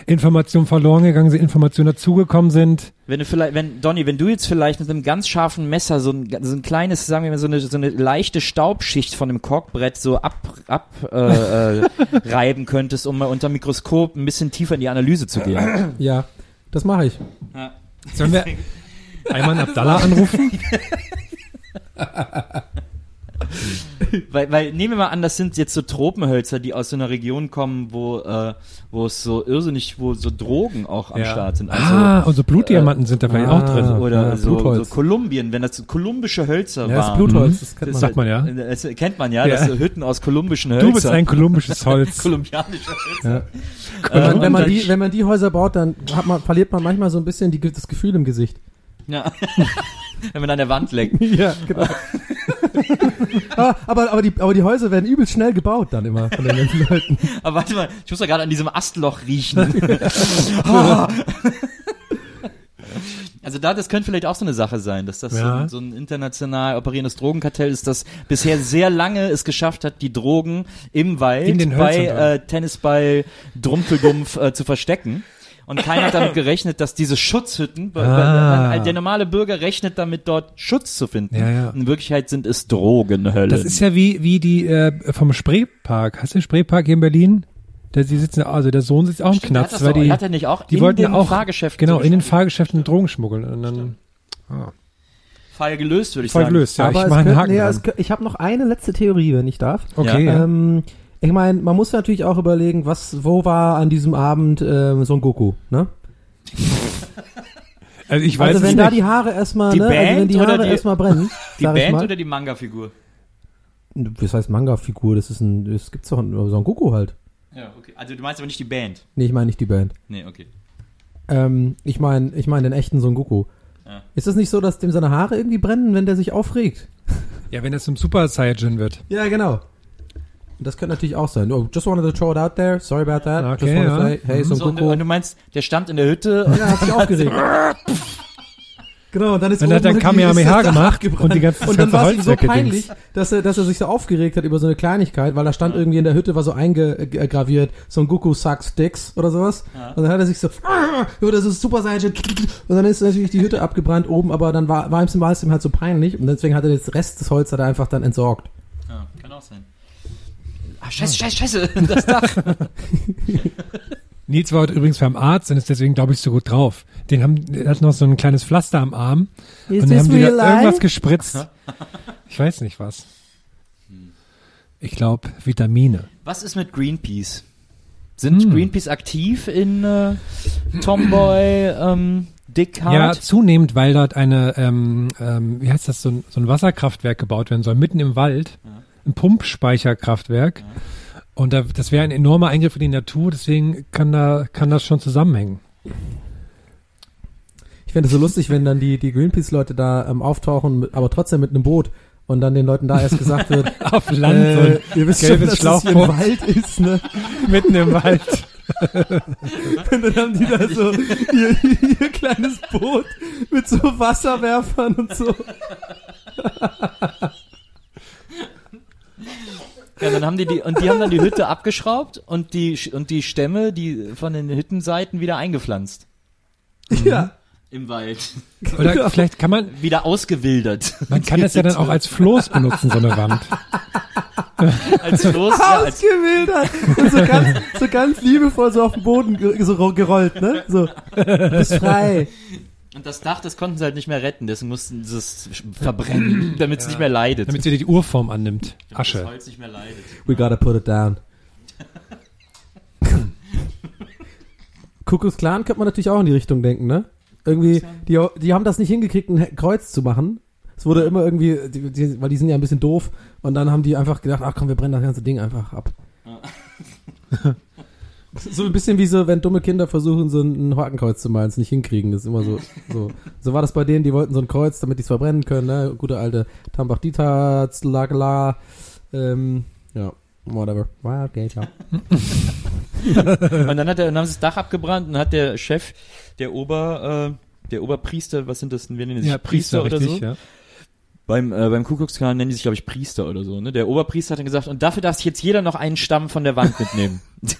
Informationen verloren gegangen sind, Informationen dazugekommen sind. Wenn du vielleicht, wenn, Donny, wenn du jetzt vielleicht mit einem ganz scharfen Messer so ein, so ein kleines, sagen wir mal, so eine, so eine leichte Staubschicht von dem Korkbrett so ab, ab äh, äh, reiben könntest, um mal unter dem Mikroskop ein bisschen tiefer in die Analyse zu gehen. ja, das mache ich. Sollen wir Ayman Abdallah anrufen? weil, weil, nehmen wir mal an, das sind jetzt so Tropenhölzer, die aus so einer Region kommen, wo, äh, wo es so irrsinnig, wo so Drogen auch am Ja. Start sind. Also, ah, und so Blutdiamanten sind da vielleicht ah, auch drin. oder ja, so, so Blutholz. Kolumbien, wenn das so kolumbische Hölzer Ja, das waren. Blutholz, das kennt Das man. Sagt man ja. Das kennt man ja, Ja. das sind Hütten aus kolumbischen Hölzern. Du bist ein kolumbisches Holz. kolumbianische Hölzer. Ja. Wenn man, Ähm, wenn, man und die, wenn man die Häuser baut, dann hat man, verliert man manchmal so ein bisschen die, das Gefühl im Gesicht. Ja. Wenn man an der Wand leckt. Ja, genau. ah, aber, aber, die, aber die Häuser werden übelst schnell gebaut dann immer von den ganzen Leuten. Aber warte mal, ich muss doch gerade an diesem Astloch riechen. Ah. Also da, das könnte vielleicht auch so eine Sache sein, dass das so, Ja. ein, so ein international operierendes Drogenkartell ist, das bisher sehr lange es geschafft hat, die Drogen im Wald bei äh, Tennisball Drumpeldumpf äh, zu verstecken. Und keiner hat damit gerechnet, dass diese Schutzhütten, Ah. der normale Bürger rechnet damit, dort Schutz zu finden. Ja, ja. In Wirklichkeit sind es Drogenhöllen. Das ist ja wie, wie die äh, vom Spreepark. Hast du den Spreepark hier in Berlin? Da, die sitzen, also der Sohn sitzt auch im hat Knast, das weil doch- die, hat er nicht auch die in wollten ja den auch, Fahrgeschäften genau, in den? Fahrgeschäften Drogen schmuggeln und dann, Fall gelöst, würde ich Voll sagen. gelöst, ja. Aber ich es mach einen könnte- Haken nee, ich habe noch eine letzte Theorie, wenn ich darf. okay, ja. Ähm, ich meine, man muss natürlich auch überlegen, was, wo war an diesem Abend ähm, Son Goku, ne? also ich weiß also wenn es da nicht. die Haare erstmal, Die ne, also wenn die oder Haare die- erstmal brennen, Die sag ich Band mal. oder die Manga-Figur? Das heißt Manga-Figur, das ist ein, das gibt's doch Son Goku halt. Ja, okay. Also du meinst aber nicht die Band. Nee, ich meine nicht die Band. Nee, okay. Ähm, ich meine, ich meine den echten Son Goku. Ja. Ist es nicht so, dass dem seine Haare irgendwie brennen, wenn der sich aufregt? Ja, wenn das zum Super Saiyajin wird. Ja, genau. Das könnte natürlich auch sein. Oh, just wanted to throw it out there. Sorry about that. Okay, just wanted to ja. say, hey, Son So, und, und du meinst, der stand in der Hütte und Ja, hat sich aufgeregt. Genau, und dann ist Dann hat er Dach gemacht und die ganze- Und dann war es ihm so peinlich, dass er, dass er sich so aufgeregt hat über so eine Kleinigkeit, weil da stand irgendwie in der Hütte war so eingegraviert, Son Goku sucks dicks oder sowas. Und dann hat er sich so, oh, das ist Super Saiyan. Und dann ist natürlich die Hütte abgebrannt oben, aber dann war, war ihm war es ihm halt so peinlich und deswegen hat er den Rest des Holz hat er einfach dann entsorgt. Ja, kann auch sein. Ah, scheiße, scheiße, scheiße. Das Dach. Nils war heute übrigens beim Arzt und ist deswegen, glaube ich, so gut drauf. Den haben, der hat noch so ein kleines Pflaster am Arm. Is und dann haben die da life? irgendwas gespritzt. Ich weiß nicht was. Ich glaube, Vitamine. Was ist mit Greenpeace? Sind Greenpeace aktiv in äh, Tomboy, ähm, Dick Ja, zunehmend, weil dort eine, ähm, ähm, wie heißt das, so ein, so ein Wasserkraftwerk gebaut werden soll, mitten im Wald. Ein Pumpspeicherkraftwerk. Und da, das wäre ein enormer Eingriff in die Natur, deswegen kann da, kann das schon zusammenhängen. Ich fände es so lustig, wenn dann die, die Greenpeace-Leute da ähm, auftauchen, aber trotzdem mit einem Boot und dann den Leuten da erst gesagt wird, Auf Land, äh, ihr wisst schon, dass es hier ein Wald ist, ne? mitten im Wald. Und dann haben die da so ihr, ihr kleines Boot mit so Wasserwerfern und so. Ja, dann haben die die und die haben dann die Hütte abgeschraubt und die und die Stämme, die von den Hüttenseiten wieder eingepflanzt Ja. im Wald, Oder vielleicht kann man, wieder ausgewildert. man kann das ja dann auch als Floß benutzen, so eine Wand. als Floß, ja, als, Ausgewildert. Und so ganz, so ganz liebevoll so auf den Boden ge- so ro- gerollt, ne? So, bist frei. Und das Dach, das konnten sie halt nicht mehr retten, deswegen mussten sie es verbrennen, damit es nicht mehr leidet. Damit sie die Urform annimmt. das Asche. Holz nicht mehr leidet. We gotta put it down. Kuckucks Clan könnte man natürlich auch in die Richtung denken, ne? Irgendwie, die, die haben das nicht hingekriegt, ein Kreuz zu machen. Es wurde immer irgendwie, die, die, weil die sind ja ein bisschen doof und dann haben die einfach gedacht, ach komm, wir brennen das ganze Ding einfach ab. so ein bisschen wie so, wenn dumme Kinder versuchen, so ein Hakenkreuz zu malen, es nicht hinkriegen. Das ist immer so, so. So war das bei denen, die wollten so ein Kreuz, damit die es verbrennen können, ne? Gute alte Tambachdita, Zlagala, ähm, ja, whatever. Wildgate, ja. Und dann hat er, dann haben sie das Dach abgebrannt und hat der Chef, der Ober, äh, der Oberpriester, was sind das denn, wir nennen sich Priester, oder so? ja. Beim, äh, beim Kuckucksklan nennen die sich, glaube ich, Priester oder so, ne? Der Oberpriester hat dann gesagt, und dafür darf sich jetzt jeder noch einen Stamm von der Wand mitnehmen.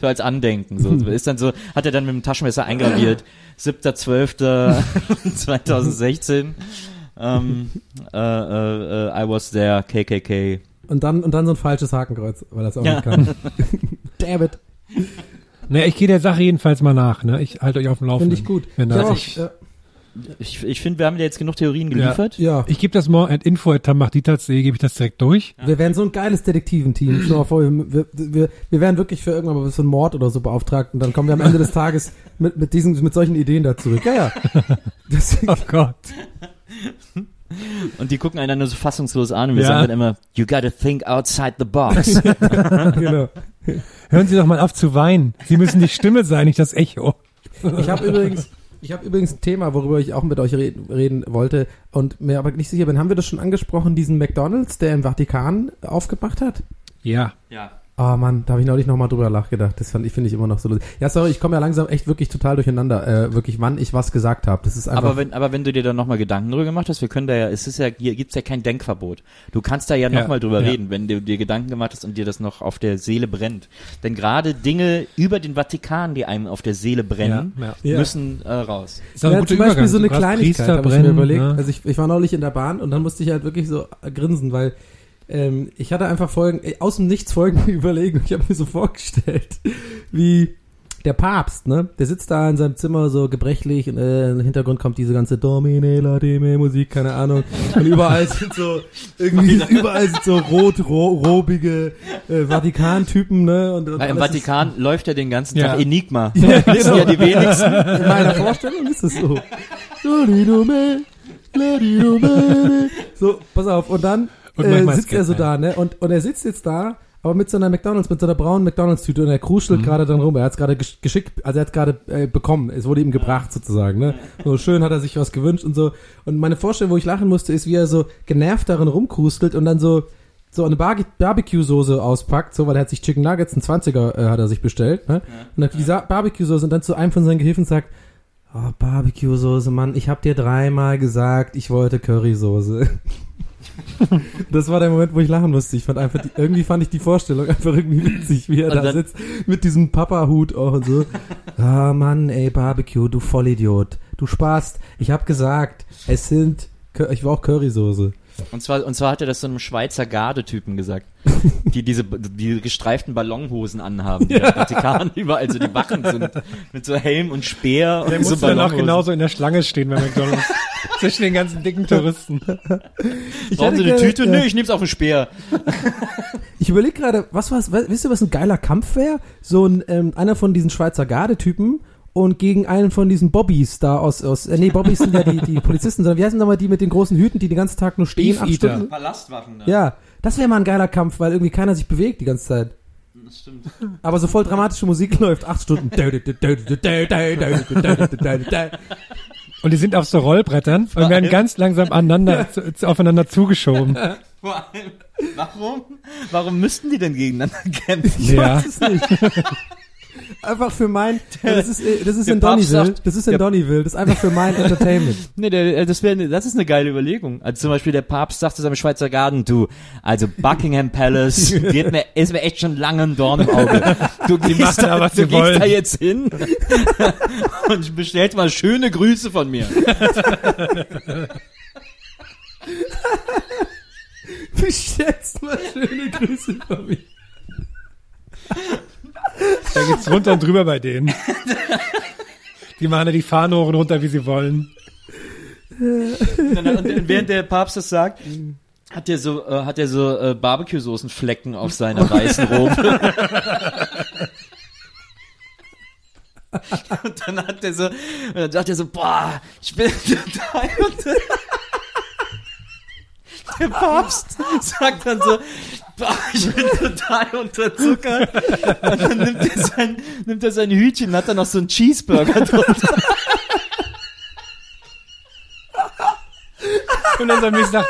so als Andenken, so. Ist dann so, hat er dann mit dem Taschenmesser eingraviert. 7.12.2016. ähm, äh, äh, äh, I was there, KKK. Und dann, und dann so ein falsches Hakenkreuz, weil das auch Ja. nicht kann. Damn it. Naja, ich gehe der Sache jedenfalls mal nach, ne? Ich halte euch auf dem Laufenden. Finde ich gut. Wenn Ja, das ich, ja, Ich, ich finde, wir haben dir jetzt genug Theorien geliefert. ja. ich gebe das morgen at info at gebe ich das direkt durch. Wir wären so ein geiles Detektiventeam. Stell mal vor, wir, wir, wir wären wirklich für irgendwann mal so einen Mord oder so beauftragt und dann kommen wir am Ende des Tages mit, mit diesen, mit solchen Ideen da zurück. Ja, ja. Das, Oh Gott. Und die gucken einen dann nur so fassungslos an und wir Ja. sagen dann immer, you gotta think outside the box. genau. Hören Sie doch mal auf zu weinen. Sie müssen die Stimme sein, nicht das Echo. Ich habe übrigens, ich habe übrigens ein Thema, worüber ich auch mit euch reden, reden wollte und mir aber nicht sicher bin. Haben wir das schon angesprochen, diesen McDonalds, der im Vatikan aufgemacht hat? Ja. ja. Oh Mann, da habe ich neulich nochmal drüber nachgedacht. Das fand ich, finde ich immer noch so lustig. Ja, sorry, ich komme ja langsam echt wirklich total durcheinander, äh, wirklich, wann ich was gesagt habe. Das ist einfach. Aber wenn, aber wenn du dir dann nochmal Gedanken drüber gemacht hast, wir können da ja, es ist ja, hier gibt's ja kein Denkverbot. Du kannst da ja Ja, nochmal drüber ja. reden, wenn du dir Gedanken gemacht hast und dir das noch auf der Seele brennt. Denn gerade Dinge über den Vatikan, die einem auf der Seele brennen, Ja, ja. müssen äh, raus. Ist ein ja, guter zum Beispiel Übergang. so eine Kleinigkeit, habe ich mir überlegt. ne? Also ich, ich war neulich in der Bahn und dann musste ich halt wirklich so grinsen, weil ähm, ich hatte einfach folgen, äh, aus dem Nichts folgende Überlegung. Ich habe mir so vorgestellt, wie der Papst, ne? Der sitzt da in seinem Zimmer so gebrechlich und äh, im Hintergrund kommt diese ganze Domine Lademe Musik, keine Ahnung. Und überall sind so irgendwie überall sind so rot ro robige äh, Vatikan-Typen, ne? Und, und Weil im alles ist- Vatikan läuft ja den ganzen Ja. Tag Enigma. Ja, Wissen ja die wenigsten. In meiner Vorstellung ist es so. So, pass auf. Und dann äh, sitzt er so da, Skatman. ne? Und, und er sitzt jetzt da, aber mit so einer McDonalds, mit so einer braunen McDonalds-Tüte und er kruschelt Mhm. gerade dann rum. Er hat es gerade gesch- geschickt, also er hat gerade äh, bekommen. Es wurde ihm gebracht sozusagen, ne? So schön hat er sich was gewünscht und so. Und meine Vorstellung, wo ich lachen musste, ist, wie er so genervt darin rumkrustelt und dann so so eine Bar Barbecue-Soße auspackt, so, weil er hat sich Chicken Nuggets, ein 20er äh, hat er sich bestellt, ne? Und dann die Barbecue-Soße und dann zu einem von seinen Gehilfen sagt, oh, Barbecue-Soße, Mann, ich hab dir dreimal gesagt, ich wollte Currysoße. Das war der Moment, wo ich lachen musste. Ich fand einfach, die, irgendwie fand ich die Vorstellung einfach irgendwie witzig, wie er Und da dann- sitzt mit diesem Papa-Hut auch und so. Ah, Mann, ey, Barbecue, du Vollidiot. Du sparst. Ich hab gesagt, es sind, ich war auch Currysoße. Und zwar, und zwar hat er das so einem Schweizer Gardetypen gesagt, die diese die gestreiften Ballonhosen anhaben, die im Vatikan überall so die Wachen sind, mit so Helm und Speer Der und so muss dann auch Ballonhosen. genauso in der Schlange stehen bei McDonalds. Zwischen den ganzen dicken Touristen. Ich Brauchen Sie eine Tüte? ja. Nö, ich nehm's auf den Speer. Ich überlege gerade, was war's, wisst ihr, was ein geiler Kampf wäre? So ein, ähm, einer von diesen Schweizer Gardetypen und gegen einen von diesen Bobbys da aus, aus äh, nee, Bobbys sind ja die, die Polizisten, sondern wie heißen nochmal die mit den großen Hüten, die den ganzen Tag nur stehen, acht. Stunden? Palastwachen da. Ja, das wäre mal ein geiler Kampf, weil irgendwie keiner sich bewegt die ganze Zeit. Das stimmt. Aber so voll dramatische Musik läuft, acht Stunden. Und die sind auf so Rollbrettern und werden ganz langsam aneinander, zu, zu, aufeinander zugeschoben. Vor allem, warum? Warum müssten die denn gegeneinander kämpfen? Ja. Einfach für mein, das ist, das ist der in Donnyville, das ist in Donnyville, das ist einfach für mein Entertainment. Nee, der, äh, das, wär, ne- das ist eine geile Überlegung. Also zum Beispiel der Papst sagt zu seinem Schweizer Garten, du, also Buckingham Palace geht mir, ist mir echt schon lange ein Dorn im Auge. Du gehst, machen da, du gehst wollen. da jetzt hin und bestellst mal schöne Grüße von mir. Bestellst mal schöne Grüße von mir. Da geht's runter und drüber bei denen. Die machen ja die Fahne hoch und runter, wie sie wollen. Und, während der Papst das sagt, hat er so, äh, hat er so äh, Barbecue-Soßen-Flecken auf seiner weißen Robe. und dann hat er so, und dann sagt er so, boah, ich bin total Der Papst sagt dann so, boah, ich bin total unterzuckert. Und dann nimmt er sein, nimmt er sein Hütchen und hat dann noch so einen Cheeseburger drunter. Und dann nächsten Tag,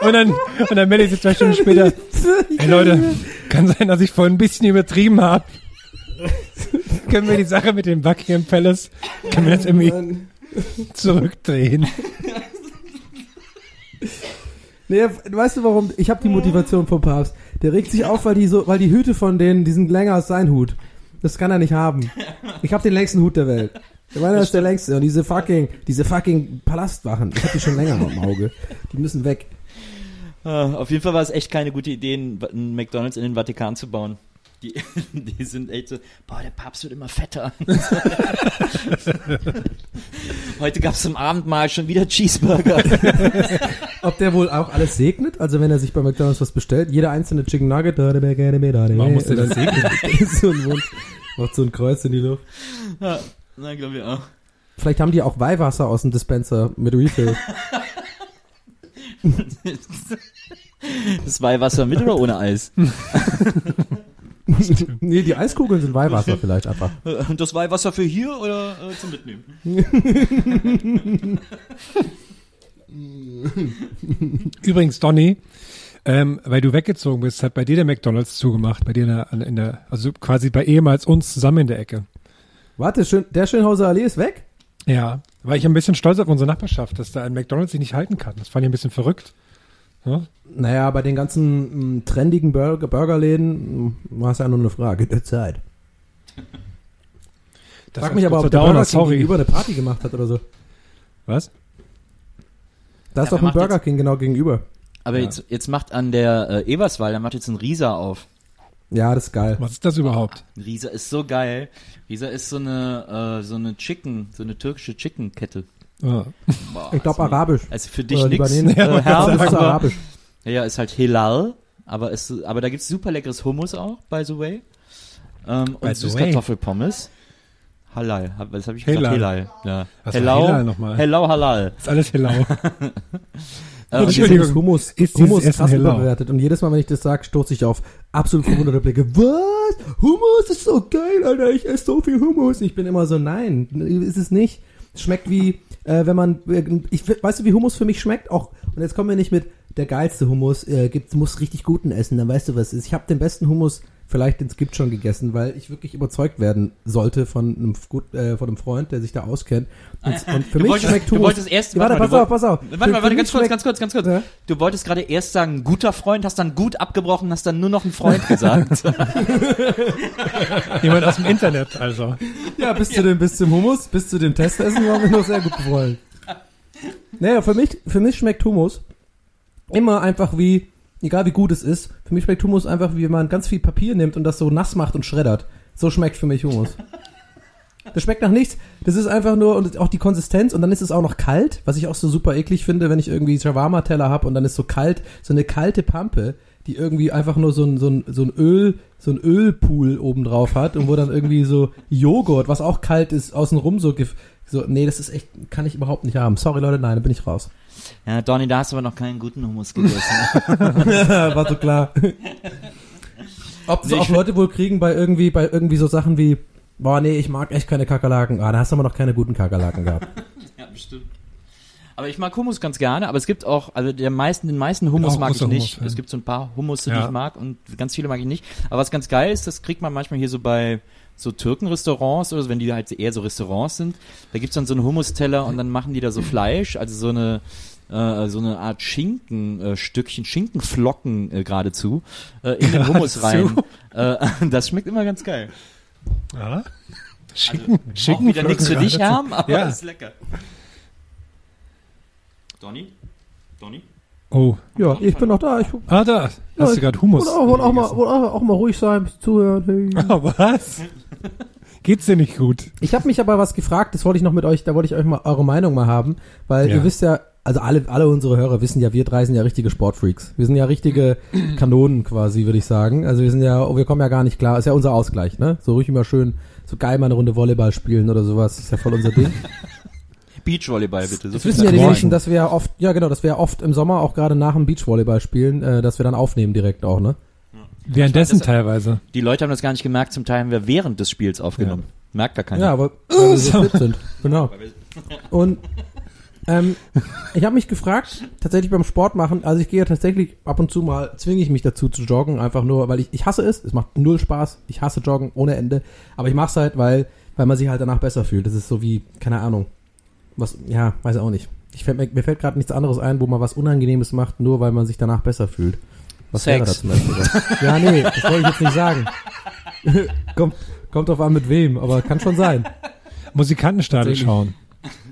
Und dann, und dann meldet sich zwei Stunden später, hey Leute, kann sein, dass ich vorhin ein bisschen übertrieben habe. Können wir die Sache mit dem Buckingham Palace, können wir das irgendwie zurückdrehen? Nee, weißt du warum? Ich habe die Motivation vom Papst. Der regt sich auf, weil die so, weil die Hüte von denen, die sind länger als sein Hut. Das kann er nicht haben. Ich habe den längsten Hut der Welt. Der meiner ist der längste. Und diese fucking, diese fucking Palastwachen, ich habe die schon länger im Auge. Die müssen weg. Ah, Auf jeden Fall war es echt keine gute Idee, einen McDonalds in den Vatikan zu bauen. Die, die sind echt so, boah, der Papst wird immer fetter. Heute gab's zum Abendmahl schon wieder Cheeseburger. Ob der wohl auch alles segnet? Also wenn er sich bei McDonalds was bestellt, jeder einzelne Chicken Nugget, Warum muss der das segnen? so ein Mund, macht so ein Kreuz in die Luft. ja, na, glaube ich auch. Vielleicht haben die auch Weihwasser aus dem Dispenser mit Refill. Das Weihwasser mit oder ohne Eis? nee, die Eiskugeln sind Weihwasser vielleicht einfach. Das Weihwasser für hier oder äh, zum Mitnehmen? Übrigens, Donny, ähm, weil du weggezogen bist, hat bei dir der McDonalds zugemacht, bei dir in der, in der also quasi bei ehemals uns zusammen in der Ecke. Warte, schön, der Schönhauser Allee ist weg? Ja, war ich ein bisschen stolz auf unsere Nachbarschaft, dass da ein McDonalds sich nicht halten kann. Das fand ich ein bisschen verrückt. Ja? Naja, bei den ganzen mh, trendigen Burger Burgerläden mh, war es ja nur eine Frage der Zeit. Das Frag mich aber, ob der Downer, Burger King gegenüber eine Party gemacht hat oder so. Was? Da ist Ja, doch ein Burger jetzt- King genau gegenüber. Aber Ja. jetzt, jetzt macht an der äh, Eberswald, da macht jetzt ein Rieser auf. Ja, das ist geil. Was ist das überhaupt? Rieser ist so geil. Rieser ist so eine, äh, so eine Chicken, so eine türkische Chicken-Kette. Ja. Boah, Ich glaube mir- arabisch. Also für dich Libanesen. äh, Ja, Herr, ist arabisch. Ja, ist halt Hilal, aber, ist, aber da gibt's super leckeres Hummus auch, by the way. Ähm, By und the Süßkartoffelpommes. Halal, was habe ich gesagt? Hilal. Hilal. Ja. Was war Hellau, Hilal nochmal? Hellau Halal. Ist alles hellau. Äh, und Entschuldigung. Hummus, Ist Hummus krass Hello? überbewertet. Und jedes Mal, wenn ich das sage, stoße ich auf absolut verwunderte Blicke. Was? Hummus ist so geil, Alter. Ich esse so viel Hummus. Ich bin immer so, nein, ist es nicht. Es schmeckt wie, äh, wenn man, ich, weißt du, wie Hummus für mich schmeckt? Auch, und jetzt kommen wir nicht mit, der geilste Hummus, äh, gibt, muss richtig guten essen, dann weißt du, was ist. Ich habe den besten Hummus vielleicht ins Gibt schon gegessen, weil ich wirklich überzeugt werden sollte von einem, gut, äh, von einem Freund, der sich da auskennt. Und, und für Du mich wolltest- schmeckt du Hummus. wolltest erst- Ja, warte, warte pass auf, du pass auf. Warte Für- mal, warte, ganz kurz, ganz kurz, ganz kurz. Ja? Du wolltest gerade erst sagen, guter Freund, hast dann gut abgebrochen, hast dann nur noch ein Freund gesagt. Jemand aus dem Internet, also. Ja, bis zu dem, bis zum Hummus, bis zu dem Testessen waren wir noch sehr gut befreundet. Naja, für mich, für mich schmeckt Hummus immer einfach wie, egal wie gut es ist, für mich schmeckt Hummus einfach wie wenn man ganz viel Papier nimmt und das so nass macht und schreddert. So schmeckt für mich Hummus. Das schmeckt nach nichts. Das ist einfach nur, und auch die Konsistenz, und dann ist es auch noch kalt, was ich auch so super eklig finde, wenn ich irgendwie Shawarma-Teller habe und dann ist so kalt, so eine kalte Pampe, die irgendwie einfach nur so ein, so ein, so ein Öl, so ein Ölpool oben drauf hat und wo dann irgendwie so Joghurt, was auch kalt ist, außenrum so, so, nee, das ist echt, kann ich überhaupt nicht haben. Sorry Leute, nein, da bin ich raus. ja, Donny, da hast du aber noch keinen guten Hummus gegessen. War so klar. Ob das Nee, auch Leute wohl kriegen bei irgendwie, bei irgendwie so Sachen wie, boah, nee, ich mag echt keine Kakerlaken. Ah, da hast du aber noch keine guten Kakerlaken gehabt. ja, bestimmt. Aber ich mag Hummus ganz gerne, aber es gibt auch, also der meisten, den meisten Hummus auch mag ich nicht. Hummus-Fan. es gibt so ein paar Hummus, die Ja. ich mag und ganz viele mag ich nicht. Aber was ganz geil ist, das kriegt man manchmal hier so bei so Türkenrestaurants oder so, wenn die halt eher so Restaurants sind. Da gibt's dann so einen Hummusteller und dann machen die da so Fleisch, also so eine äh, so eine Art Schinken, äh, Schinkenflocken äh, geradezu, äh, in den Hummus rein. Äh, das schmeckt immer ganz geil. Ja. Schicken, Auch schicken wieder nichts für dich. Herm, aber Ja. ist lecker. Donny? Donny? Oh. Ja, ich bin noch da. Ich, Ah, da. Hast du gerade Hummus? Wollte auch, wollte auch, mal, wollte auch, auch mal ruhig sein, ein bisschen zuhören. Hey. Ah, was? Geht's dir nicht gut? Ich habe mich aber was gefragt, das wollte ich noch mit euch, da wollte ich euch mal eure Meinung mal haben, weil Ja. ihr wisst ja, also alle, alle unsere Hörer wissen ja, wir drei sind ja richtige Sportfreaks. Wir sind ja richtige Kanonen quasi, würde ich sagen. Also wir sind ja, wir kommen ja gar nicht klar, ist ja unser Ausgleich, ne? So ruhig immer schön, so geil mal eine Runde Volleyball spielen oder sowas, ist ja voll unser Ding. Beachvolleyball bitte. So Das wissen ja die wenigsten, dass wir ja oft, ja genau, dass wir ja oft im Sommer auch gerade nach dem Beachvolleyball spielen, äh, dass wir dann aufnehmen direkt auch, ne? Währenddessen Das- teilweise. Die Leute haben das gar nicht gemerkt, zum Teil haben wir während des Spiels aufgenommen. Merkt gar keiner. Ja, aber weil wir so fit sind. Genau. Und ähm, ich habe mich gefragt, tatsächlich beim Sport machen, also ich gehe ja tatsächlich ab und zu mal, zwinge ich mich dazu zu joggen, einfach nur, weil ich, ich hasse es, es macht null Spaß, ich hasse Joggen ohne Ende, aber ich mache es halt, weil, weil man sich halt danach besser fühlt. Das ist so wie, keine Ahnung, was, ja, weiß ich auch nicht. Ich fällt, mir, mir fällt gerade nichts anderes ein, wo man was Unangenehmes macht, nur weil man sich danach besser fühlt. Was Sex. wäre da zum Beispiel? was? ja, nee, das wollte ich jetzt nicht sagen. kommt, kommt drauf an mit wem, aber kann schon sein. Musikantenstadel schauen.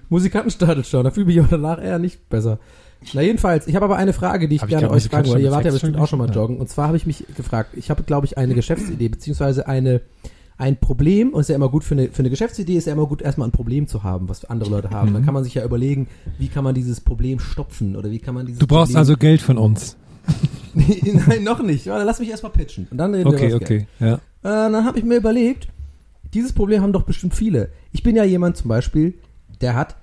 Musikantenstadel schauen, da fühle ich mich danach eher nicht besser. Na jedenfalls, ich habe aber eine Frage, die ich Hab gerne euch fragen wollte. Ihr wart ja bestimmt auch schon mal joggen. Und zwar habe ich mich gefragt, ich habe, glaube ich, eine Geschäftsidee, beziehungsweise eine, ein Problem, und es ist ja immer gut für eine, für eine Geschäftsidee, ist ja immer gut, erstmal ein Problem zu haben, was andere Leute haben. Mhm. Dann kann man sich ja überlegen, wie kann man dieses Problem stopfen oder wie kann man dieses Du brauchst Problem also Geld von uns. Nein, noch nicht. Lass mich erstmal pitchen. Und dann reden wir Okay, das Geld. okay. Ja. Äh, dann habe ich mir überlegt, dieses Problem haben doch bestimmt viele. Ich bin ja jemand zum Beispiel, der hat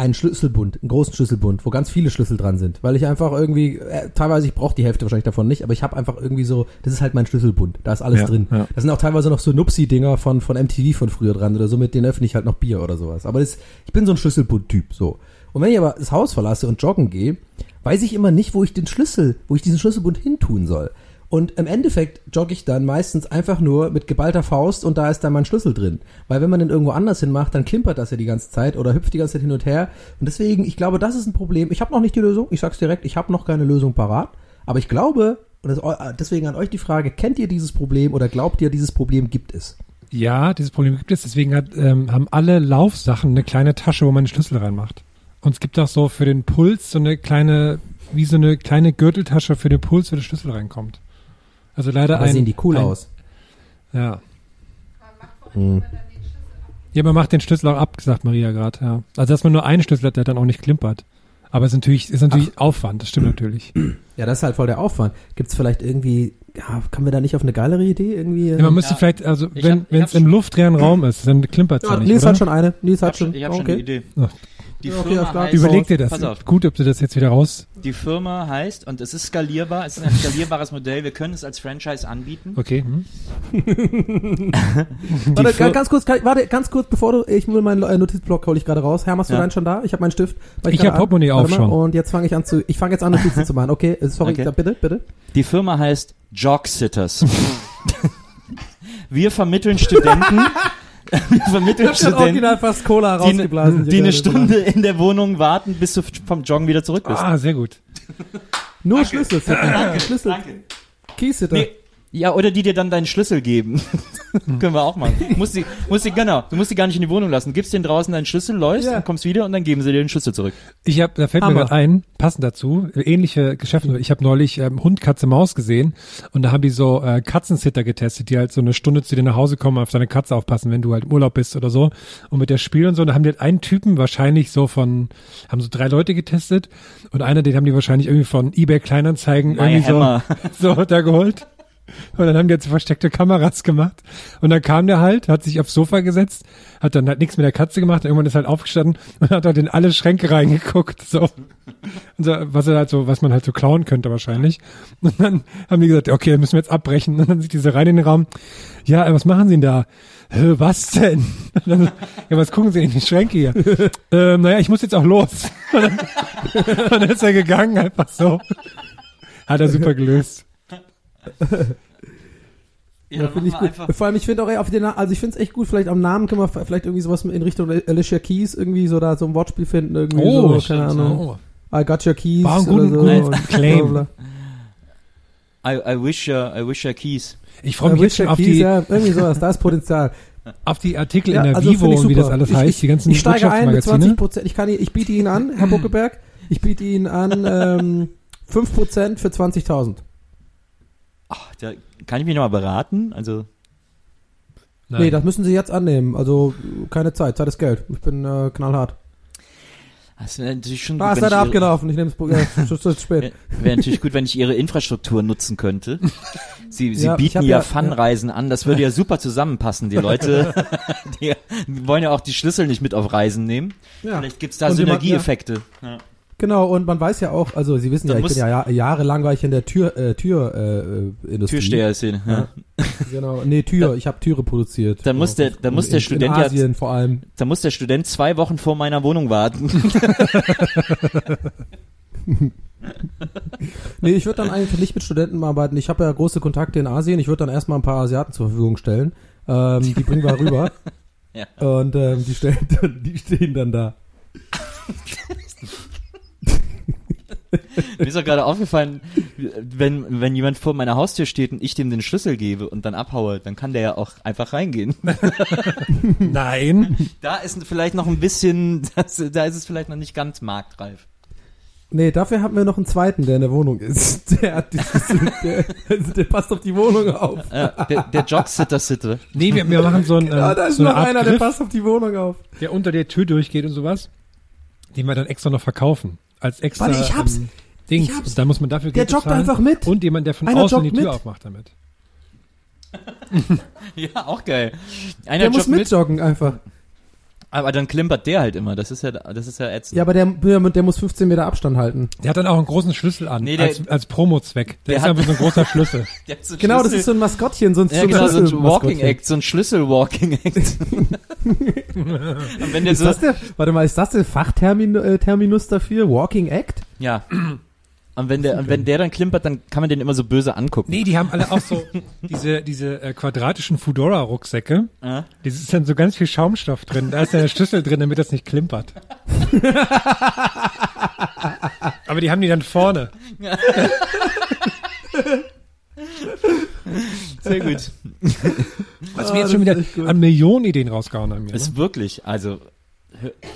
einen Schlüsselbund, einen großen Schlüsselbund, wo ganz viele Schlüssel dran sind, weil ich einfach irgendwie, äh, teilweise ich brauche die Hälfte wahrscheinlich davon nicht, aber ich habe einfach irgendwie so, das ist halt mein Schlüsselbund, da ist alles Ja, drin. ja. Da sind auch teilweise noch so Nupsi-Dinger von, von MTV von früher dran oder so, mit denen öffne ich halt noch Bier oder sowas. Aber das, ich bin so ein Schlüsselbund-Typ, so. Und wenn ich aber das Haus verlasse und joggen gehe, weiß ich immer nicht, wo ich den Schlüssel, wo ich diesen Schlüsselbund hintun soll. Und im Endeffekt jogge ich dann meistens einfach nur mit geballter Faust und da ist dann mein Schlüssel drin. Weil wenn man den irgendwo anders hin macht, dann klimpert das ja die ganze Zeit oder hüpft die ganze Zeit hin und her. Und deswegen, ich glaube, das ist ein Problem. Ich habe noch nicht die Lösung. Ich sag's direkt, ich habe noch keine Lösung parat. Aber ich glaube, und das, deswegen an euch die Frage, kennt ihr dieses Problem oder glaubt ihr, dieses Problem gibt es? Ja, dieses Problem gibt es. Deswegen hat, ähm, haben alle Laufsachen eine kleine Tasche, wo man den Schlüssel reinmacht. Und es gibt auch so für den Puls so eine kleine, wie so eine kleine Gürteltasche für den Puls, wo der Schlüssel reinkommt. Also leider Da ein, sehen die cool ein, aus. Ja. Ja, man macht den Schlüssel auch ab, sagt Maria gerade, ja. Also dass man nur einen Schlüssel hat, der dann auch nicht klimpert. Aber es ist natürlich, ist natürlich Aufwand, das stimmt natürlich. Ja, das ist halt voll der Aufwand. Gibt's vielleicht irgendwie, ja, kommen wir da nicht auf eine geilere Idee irgendwie? Ja, man müsste vielleicht, also Ich wenn hab- ich wenn hab es im luftleeren Raum ist, dann klimpert es ja, ja, nicht, Nils oder? hat schon eine. Nils Ich hat habe schon, schon. ich hab schon okay. eine Idee. Ach. Die Ja, okay, Firma heißt, Überleg dir das. Pass auf. Gut, ob du das jetzt wieder raus. Die Firma heißt, und es ist skalierbar, es ist ein skalierbares Modell, wir können es als Franchise anbieten. Okay. Hm? Warte, Fir- ganz kurz, kann- warte, ganz kurz, bevor du, ich will meinen äh, Notizblock hole ich gerade raus. Herr, machst du Ja. deinen schon da? Ich habe meinen Stift. Ich gerade hab Portemonnaie auch schon. Und jetzt fange ich an zu, ich fange jetzt an Notizen zu machen. Okay, äh, sorry, Okay. da, bitte, bitte. Die Firma heißt Jogsitters. wir vermitteln Studenten, wir vermitteln Studenten, fast Cola die, ne- die eine Stunde in der Wohnung warten, bis du vom Joggen wieder zurück bist. Ah, sehr gut. Nur Schlüssel. Schlüssel. Keysitter. Nee, ja, oder die dir dann deinen Schlüssel geben. Können wir auch machen. Musst die, musst die, genau, du musst die gar nicht in die Wohnung lassen. Gibst denen draußen deinen Schlüssel, läufst Ja. und kommst wieder und dann geben sie dir den Schlüssel zurück. Ich habe, da fällt Hammer. mir gerade ein, passend dazu, ähnliche Geschäfte. Ich habe neulich ähm, Hund, Katze, Maus gesehen und da haben die so äh, Katzensitter getestet, die halt so eine Stunde zu dir nach Hause kommen, auf deine Katze aufpassen, wenn du halt im Urlaub bist oder so. Und mit der Spiel und so, da haben die halt einen Typen wahrscheinlich so von, haben so drei Leute getestet und einer, den haben die wahrscheinlich irgendwie von eBay Kleinanzeigen My irgendwie Hammer. so, so da geholt. Und dann haben die jetzt versteckte Kameras gemacht. Und dann kam der halt, hat sich aufs Sofa gesetzt, hat dann halt nichts mit der Katze gemacht. Irgendwann ist halt aufgestanden und hat halt in alle Schränke reingeguckt. So. Und so was er halt so, was man halt so klauen könnte wahrscheinlich. Und dann haben die gesagt, okay, müssen wir jetzt abbrechen. Und dann sind diese rein in den Raum. Ja, was machen Sie denn da? Was denn? Dann, ja, was gucken Sie in die Schränke hier? ähm, naja, ich muss jetzt auch los. Und dann, und dann ist er gegangen, einfach so. Hat er super gelöst. Ja, finde ich gut. Vor allem, ich finde auch ey, auf den, also ich finde es echt gut, vielleicht am Namen können wir vielleicht irgendwie sowas in Richtung Alicia Keys irgendwie so da so ein Wortspiel finden, irgendwie so, keine stimmt. Ahnung. Oh. I got your keys War ein oder so. guten Claim. I, I wish you, I wish you keys. Ich freue Ja, mich jetzt schon auf Keys, die, ja, irgendwie sowas, da ist Potenzial. auf die Artikel Ja, in der also Vivo und wie das alles ich, heißt, ich, die ganzen Ich steige ein mit 20 Wirtschaftsmagazine. Prozent. Ich kann, ich biete ihn an, Herr Buckeberg. Ich biete ihn an ähm, 5 Prozent für 20.000. Ach, da kann ich mich nochmal beraten? Also, Nein. Nee, das müssen Sie jetzt annehmen. Also keine Zeit, Zeit ist Geld. Ich bin äh, knallhart. das wäre natürlich schon Ah, ist wenn ich leider abgelaufen. Ich nehme es ja, es ist zu spät. Wäre natürlich gut, wenn ich ihre Infrastruktur nutzen könnte. Sie, sie Ja, bieten ja, ja- Fun-Reisen an, das würde ja super zusammenpassen. Die Leute, die, wollen ja auch die Schlüssel nicht mit auf Reisen nehmen. Ja. Vielleicht gibt's da Und jemand- Synergieeffekte. Ja. Genau, und man weiß ja auch, also Sie wissen Dann ja, ich bin ja Jahr, jahrelang war ich in der Tür, äh, Tür, äh, Industrie. Türsteher-Szene. Ja. Genau, nee, Tür, ich habe Türe produziert. Dann muss der- dann muss in, der Student in ja- Asien vor allem. Da muss der Student zwei Wochen vor meiner Wohnung warten. Nee, ich würde dann eigentlich nicht mit Studenten arbeiten. Ich habe ja große Kontakte in Asien. Ich würde dann erstmal ein paar Asiaten zur Verfügung stellen. Ähm, die bringen wir rüber. Ja. Und ähm, die, stellen die stehen dann da. Mir ist auch gerade aufgefallen, wenn, wenn jemand vor meiner Haustür steht und ich dem den Schlüssel gebe und dann abhaue, dann kann der ja auch einfach reingehen. Nein. Da ist vielleicht noch ein bisschen, das, da ist es vielleicht noch nicht ganz marktreif. Nee, dafür haben wir noch einen zweiten, der in der Wohnung ist. Der, hat dieses, der, also der passt auf die Wohnung auf. Ja, der, der Jogsitter-Sitter. Nee, wir, wir machen so, ein, Ja, äh, da ist so noch einer, der Griff, passt auf die Wohnung auf. der unter der Tür durchgeht und sowas, den wir dann extra noch verkaufen. Als extra Warte, ich hab's. ähm, Dings. Ich hab's. Und dann muss man dafür Der Geld joggt bezahlen. einfach mit. Und jemand, der von Einer außen die Tür mit. aufmacht damit. Ja, auch geil. Einer Der muss mitjoggen einfach. Aber dann klimpert der halt immer. Das ist ja, das ist ja ätzend. Ja, aber der, der, muss 15 Meter Abstand halten. Der hat dann auch einen großen Schlüssel an, Nee, der- als, als Promo-Zweck. Der, Der ist hat- einfach so ein großer Schlüssel. Der hat so einen Genau, das Schlüssel- ist so ein Maskottchen, so ein, ja, genau, so ein Walking. Act, so ein Schlüssel-Walking-Act. Und wenn der Ist so, das der, warte mal, ist das der Fachterminus äh, Terminus dafür? Walking Act? ja. Und wenn der, und wenn der dann klimpert, dann kann man den immer so böse angucken. Nee, die haben alle auch so diese, diese äh, quadratischen Fudora-Rucksäcke. Ja. Das ist dann so ganz viel Schaumstoff drin. Da ist ja der Schlüssel drin, damit das nicht klimpert. Aber die haben die dann vorne. Sehr gut. Was wir jetzt schon wieder an Millionen Ideen rausgehauen haben. Hier, ne? Ist wirklich, also,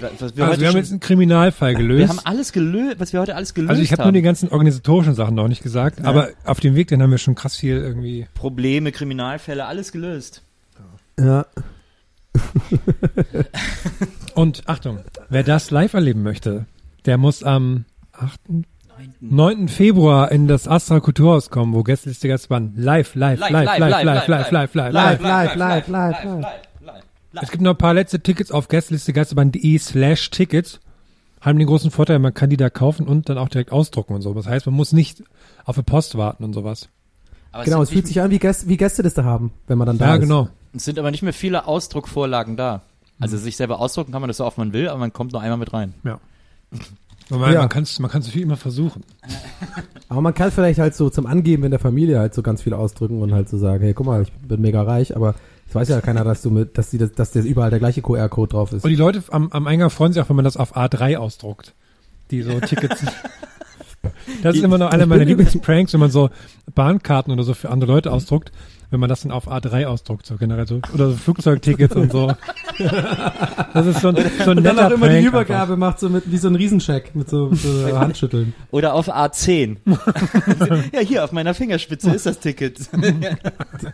was wir Also heute wir haben jetzt einen Kriminalfall wir gelöst. haben alles gelöst, was wir heute alles gelöst Also ich habe haben. nur die ganzen organisatorischen Sachen noch nicht gesagt, aber auf dem Weg, den haben wir schon krass viel irgendwie. Probleme, Kriminalfälle, alles gelöst. Ja. Und Achtung, wer das live erleben möchte, der muss am 8. 9. Februar in das Astra Kulturhaus kommen, wo Gästeliste Gastbahn live, live, live, live, live, live, live, live, live, Live, live, live, live, live. Es gibt noch ein paar letzte Tickets auf gästelistegeisterbahn.de slash Tickets. Haben den großen Vorteil, man kann die da kaufen und dann auch direkt ausdrucken und so. Das heißt, man muss nicht auf die Post warten und sowas. Aber Genau, es sind fühlt sich an wie, Gäste, wie Gästeliste haben, wenn man dann da Ja, ist. genau. es sind aber nicht mehr viele Ausdruckvorlagen da. Also sich selber ausdrucken kann man das so oft man will, aber man kommt nur einmal mit rein. Ja. Man, Ja. man kann es man kann's viel immer versuchen. Aber man kann vielleicht halt so zum Angeben in der Familie halt so ganz viel ausdrücken und halt so sagen, hey, guck mal, ich bin mega reich, aber es weiß ja keiner, dass du mit, dass die, das- dass der überall der gleiche QR-Code drauf ist. Und die Leute am, am Eingang freuen sich auch, wenn man das auf A3 ausdruckt. Die so Tickets. Das ist immer noch einer meiner Lieblingspranks, wenn man so Bahnkarten oder so für andere Leute ausdruckt, wenn man das dann auf A3 ausdruckt, so generell so. Oder so Flugzeugtickets und so. Das ist so ein und dann auch immer Prank die einfach. Übergabe macht so mit wie so ein Riesencheck mit so, mit so Handschütteln. Oder auf A10. ja, hier auf meiner Fingerspitze ist das Ticket.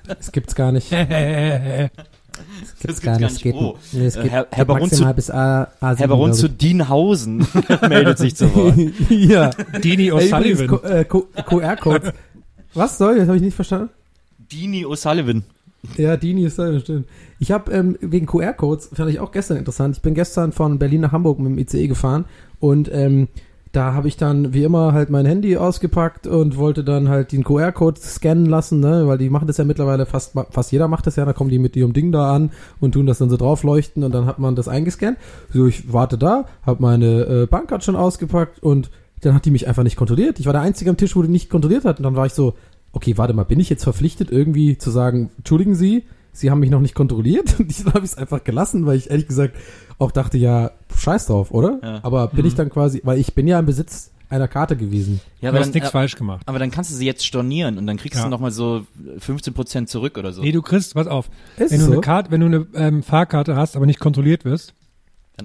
Das gibt's gar nicht. Das gar gibt's nicht. gar Geht, nicht. Oh. nee, es geht, Herr- geht Herr Baron maximal zu- bis A, A7, Herr Baron zu Dienhausen meldet sich zu Wort. ja. Dini O'Sullivan. Äh, QR-Codes. Was soll? Das habe ich nicht verstanden. Dini O'Sullivan. Ja, Dini da, stimmt. Ich habe ähm, wegen QR-Codes, fand ich auch gestern interessant. Ich bin gestern von Berlin nach Hamburg mit dem ICE gefahren und ähm, da habe ich dann wie immer halt mein Handy ausgepackt und wollte dann halt den QR-Code scannen lassen, ne, weil die machen das ja mittlerweile fast fast jeder macht das ja, da kommen die mit ihrem Ding da an und tun das dann so draufleuchten und dann hat man das eingescannt. So, ich warte da, habe meine äh, Bankkarte schon ausgepackt und dann hat die mich einfach nicht kontrolliert. Ich war der Einzige am Tisch, wo die nicht kontrolliert hat und dann war ich so, okay, warte mal, bin ich jetzt verpflichtet irgendwie zu sagen, entschuldigen Sie, Sie haben mich noch nicht kontrolliert? Und dann habe ich es einfach gelassen, weil ich ehrlich gesagt auch dachte, ja, scheiß drauf, oder? Ja. Aber bin ich dann quasi, weil ich bin ja im Besitz einer Karte gewesen. Ja, Du hast dann, nichts äh, falsch gemacht. aber dann kannst du sie jetzt stornieren und dann kriegst Ja. du nochmal so 15% zurück oder so. Nee, du kriegst, pass auf, Ist wenn du so? eine Karte, wenn du eine ähm, Fahrkarte hast, aber nicht kontrolliert wirst,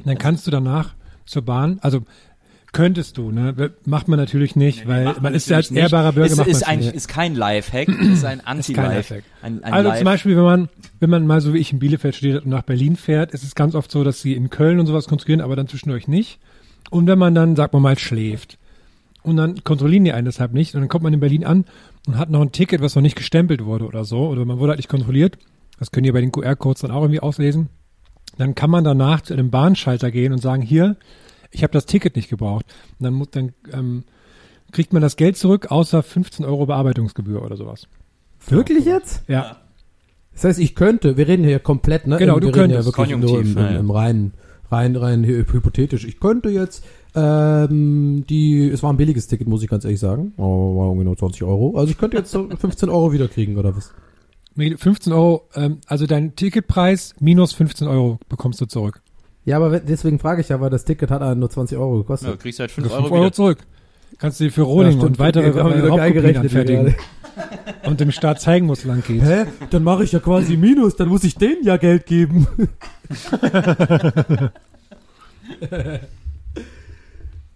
dann kannst du danach zur Bahn, also könntest du, ne? Macht man natürlich nicht, weil Macht man ist ja als ehrbarer Bürger ist, macht ist, ein, nicht. ist kein Lifehack, ist ein Ist kein Anti-Life. Lifehack. Ein, ein Also Life- zum Beispiel, wenn man, wenn man mal so wie ich in Bielefeld studiert und nach Berlin fährt, ist es ganz oft so, dass sie in Köln und sowas kontrollieren, aber dann zwischendurch nicht. Und wenn man dann, sagt man mal, schläft und dann kontrollieren die einen deshalb nicht und dann kommt man in Berlin an und hat noch ein Ticket, was noch nicht gestempelt wurde oder so, oder man wurde halt nicht kontrolliert, das können ihr bei den QR-Codes dann auch irgendwie auslesen, dann kann man danach zu einem Bahnschalter gehen und sagen, hier, ich habe das Ticket nicht gebraucht. Und dann, muss- dann ähm, kriegt man das Geld zurück, außer 15 Euro Bearbeitungsgebühr oder sowas. Wirklich jetzt? Ja. Das heißt, ich könnte, wir reden hier komplett, ne? Genau, wir du reden ja könntest. wirklich nur im, im, ja. im reinen, rein, rein hy- hypothetisch. Ich könnte jetzt, ähm, die, es war ein billiges Ticket, muss ich ganz ehrlich sagen. Oh, war irgendwie nur 20 Euro. Also ich könnte jetzt so 15 Euro wieder kriegen, oder was? Nee, 15 Euro, ähm, also dein Ticketpreis minus 15 Euro bekommst du zurück. Ja, aber deswegen frage ich ja, weil das Ticket hat einen nur 20 Euro ja, gekostet. du kriegst halt Also 5 5 Euro, Euro wieder. zurück. Kannst du dir für Rohling Ja, und weitere Okay, wir haben wieder geil Hauptkopien gerechnet hier anfertigen und dem Staat zeigen, wo es lang geht. Hä? Dann mache ich ja quasi Minus, dann muss ich denen ja Geld geben.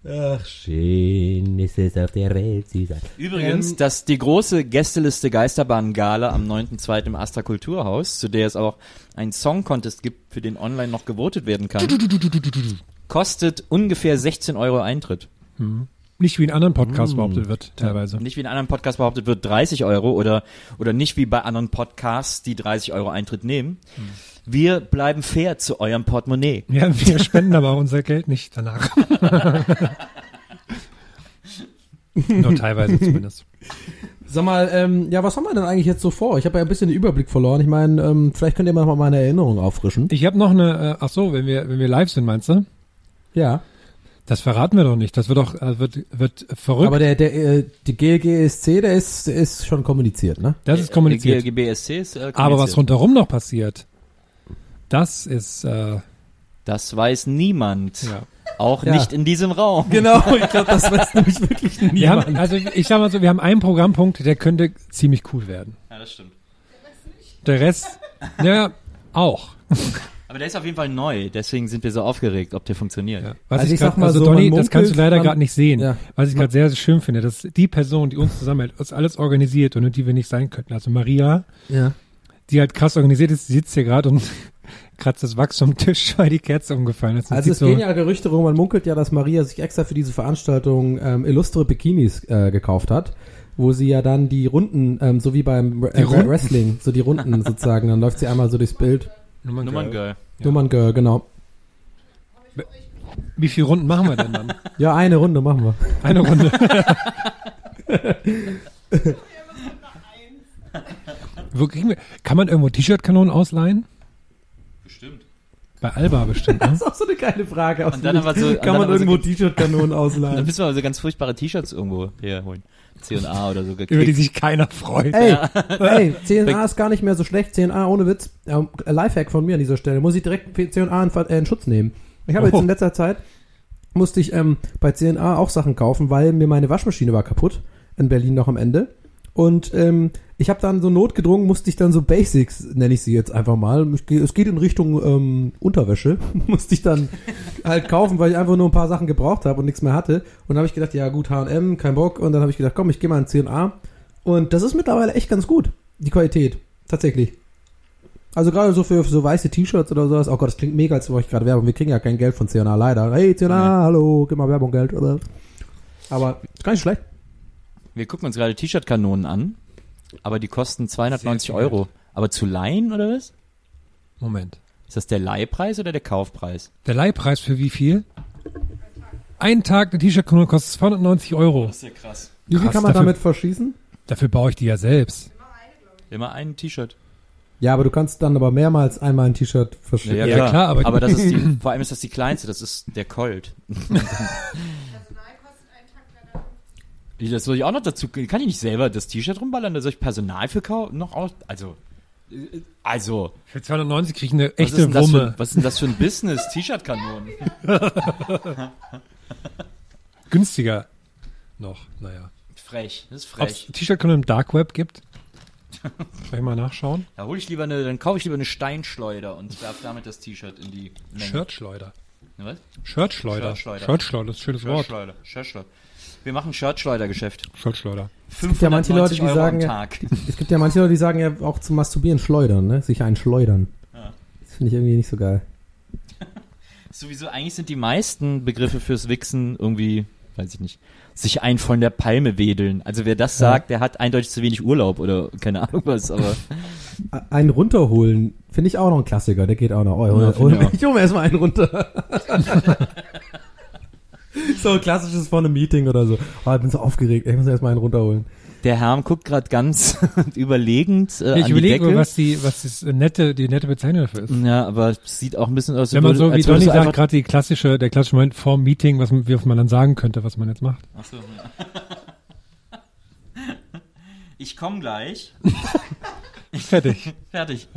Ach, schön ist es auf der Welt zu sein. Übrigens, dass die große Gästeliste Geisterbahn-Gala am 9.2. im Astra Kulturhaus, zu der es auch einen Song-Contest gibt, für den online noch gewotet werden kann, kostet ungefähr 16 Euro Eintritt. Nicht wie in anderen Podcasts behauptet wird, teilweise. Nicht wie in anderen Podcasts behauptet wird, 30 Euro oder, oder nicht wie bei anderen Podcasts, die 30 Euro Eintritt nehmen. Wir bleiben fair zu eurem Portemonnaie. Ja, wir spenden aber unser Geld nicht danach. Nur teilweise zumindest. Sag mal, ähm, ja, was haben wir denn eigentlich jetzt so vor? Ich habe ja ein bisschen den Überblick verloren. Ich meine, ähm, vielleicht könnt ihr mal meine Erinnerung auffrischen. Ich habe noch eine, äh, ach so, wenn wir, wenn wir live sind, meinst du? Ja. Das verraten wir doch nicht. Das wird doch, äh, wird, wird verrückt. Aber der, der, äh, die GLGSC, der ist, der ist schon kommuniziert, ne? das ist kommuniziert. Die GBSC ist äh, Aber was kommuniziert. rundherum noch passiert, das ist, äh, Das weiß niemand. ja. Auch Ja. nicht in diesem Raum. Genau, ich glaube, das weiß nämlich wirklich niemand. Wir haben, also ich sag mal so, wir haben einen Programmpunkt, der könnte ziemlich cool werden. Ja, das stimmt. Der Rest, ja, auch. Aber der ist auf jeden Fall neu, deswegen sind wir so aufgeregt, ob der funktioniert. Ja. Was Also ich, ich sag grad, mal also so, Donny, das kannst du leider gerade nicht sehen. Ja. Was ich gerade sehr, sehr schön finde, dass die Person, die uns zusammenhält, uns alles organisiert und die wir nicht sein könnten. Also Maria, Ja. die halt krass organisiert ist, die sitzt hier gerade und kratzt das Wachs vom Tisch, weil die Kerze umgefallen ist. Das Also es so, gehen ja Gerüchte rum, man munkelt ja, dass Maria sich extra für diese Veranstaltung ähm, illustre Bikinis äh, gekauft hat, wo sie ja dann die Runden, ähm, so wie beim äh? Wrestling, so die Runden sozusagen, dann läuft sie einmal so durchs Bild. Nummern Nummern Girl. Girl. Nummern Girl, genau. Wie viele Runden machen wir denn dann? Ja, eine Runde machen wir. Eine Runde. Wo kriegen wir, kann man irgendwo T-Shirt-Kanonen ausleihen? Bei Alba bestimmt, ne? Das ist auch so eine geile Frage. Aus Und dann aber so- und kann dann man aber so irgendwo ge- T-Shirt-Kanonen Dann ausleihen? müssen wir also ganz furchtbare T-Shirts irgendwo herholen. C&A oder so Über die gekriegt. sich keiner freut. Ey, ey, CNA ist gar nicht mehr so schlecht. CNA ohne Witz. Ähm, Lifehack von mir an dieser Stelle. Muss ich direkt CNA in, äh, in Schutz nehmen. Ich habe jetzt Oh. in letzter Zeit, musste ich ähm, bei CNA auch Sachen kaufen, weil mir meine Waschmaschine war kaputt. In Berlin noch am Ende. Und ähm, ich habe dann so notgedrungen, musste ich dann so Basics, nenne ich sie jetzt einfach mal. Es geht in Richtung ähm, Unterwäsche. musste ich dann halt kaufen, weil ich einfach nur ein paar Sachen gebraucht habe und nichts mehr hatte. Und dann habe ich gedacht, ja gut, H&M, kein Bock. Und dann habe ich gedacht, komm, ich gehe mal in CNA. Und das ist mittlerweile echt ganz gut, die Qualität. Tatsächlich. Also gerade so für, so weiße T-Shirts oder sowas. Oh Gott, das klingt mega, als wollte ich gerade Werbung. Wir kriegen ja kein Geld von CNA, leider. Hey, CNA, hallo, gib mal Werbung, Geld. Oder? Aber ist gar nicht schlecht. Wir gucken uns gerade T-Shirt-Kanonen an, aber die kosten 290 Sehr viel Euro. Aber zu leihen oder was? Moment. Ist das der Leihpreis oder der Kaufpreis? Der Leihpreis für wie viel? Ein Tag eine T-Shirt-Kanone kostet 290 Euro. ist ja krass. Wie viel Krass, kann man dafür- damit verschießen? Dafür baue ich die ja selbst. Immer ein T-Shirt. Ja, aber du kannst dann aber mehrmals einmal ein T-Shirt verschicken. Ja, Ja, klar, aber- das ist die, vor allem ist das die kleinste, das ist der Colt. Das soll ich auch noch dazu, kann ich nicht selber das T-Shirt rumballern, da soll ich Personal für kaufen, noch aus, also, äh, also, Für 290 kriege ich eine was echte das Wumme. für, was ist denn das für ein Business, T-Shirt-Kanonen? Günstiger. Noch, naja. Frech, das ist Ob frech. T-Shirt-Kanonen im Dark Web gibt? Soll ich mal nachschauen? Da hole ich lieber eine, dann kaufe ich lieber eine Steinschleuder und werfe damit das T-Shirt in die Menge. Shirtschleuder. Was? Shirtschleuder. Shirtschleuder. Shirtschleuder, ist ein schönes Wort. Shirtschleuder, Shirtschleuder. Wir machen Shirtschleudergeschäft. Shirtschleuder. gibt ja manche Leute, die 590 Euro sagen am ja- Tag. Es gibt ja manche Leute, die sagen ja auch zum Masturbieren schleudern, ne? Sich einen schleudern. Das finde ich irgendwie nicht so geil. Sowieso, eigentlich sind die meisten Begriffe fürs Wichsen irgendwie, weiß ich nicht, sich ein von der Palme wedeln. Also wer das sagt, der hat eindeutig zu wenig Urlaub oder keine Ahnung was, aber Einen runterholen, finde ich auch noch ein Klassiker. Der geht auch noch. Oh, Ja, hol, ich hol, auch. ich hole mir erstmal einen runter. So ein klassisches von einem Meeting oder so. Oh, ich bin so aufgeregt. Ich muss erstmal einen runterholen. der Herr guckt gerade ganz überlegend äh, ich an die überlege, Decke. was die, was das nette, die nette Bezeichnung dafür ist. ja, aber es sieht auch ein bisschen aus, Wenn man so, wie Donny sagt, gerade die klassische, der klassische Moment vorm Meeting, was man, wie was man dann sagen könnte, was man jetzt macht. Ach so, ja. Ich komme gleich. Fertig. Fertig.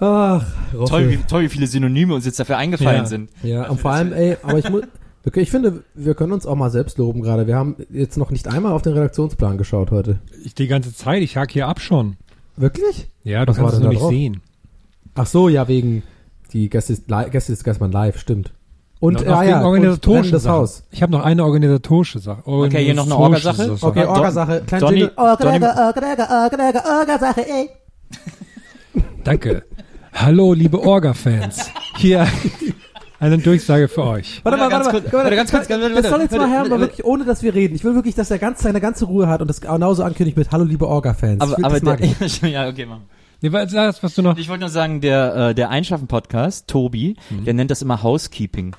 Ach, Roffel. toll, wie, toll, wie viele Synonyme uns jetzt dafür eingefallen Ja. sind. Ja, und vor allem, ey, aber ich muss, okay, ich finde, wir können uns auch mal selbst loben gerade. Wir haben jetzt noch nicht einmal auf den Redaktionsplan geschaut heute. Ich die ganze Zeit, ich hake hier ab schon. Wirklich? Ja, du Was war kannst es drauf? sehen. Ach so, ja, wegen die Gäste ist, Gäste ist Geistmann live, stimmt. Und, Noch- äh, noch ah ja, und organisatorische das Sachen. Haus. Ich habe noch eine organisatorische Sache. Okay, hier noch eine Orgasache? Sache. Okay, Orga-Sache. Klein. Orga, Donny- Orga, Orga, Orga, Orga, Orga-Sache, ey. Danke. Hallo, liebe Orga-Fans. Hier, Eine Durchsage für euch. Warte mal, warte mal. kurz, Warte, warte, ganz kurz, ganz- Das soll jetzt mal Herr, mal wirklich, ohne dass wir reden. Ich will wirklich, dass er ganz, seine ganze Ruhe hat und das genauso ankündigt mit Hallo liebe Orga-Fans. Aber, aber der, ich. ja, okay, mach. Nee, was, sag, was du noch? Ich wollte nur sagen, der, äh, der Einschaffen-Podcast, Tobi, der nennt das immer Housekeeping.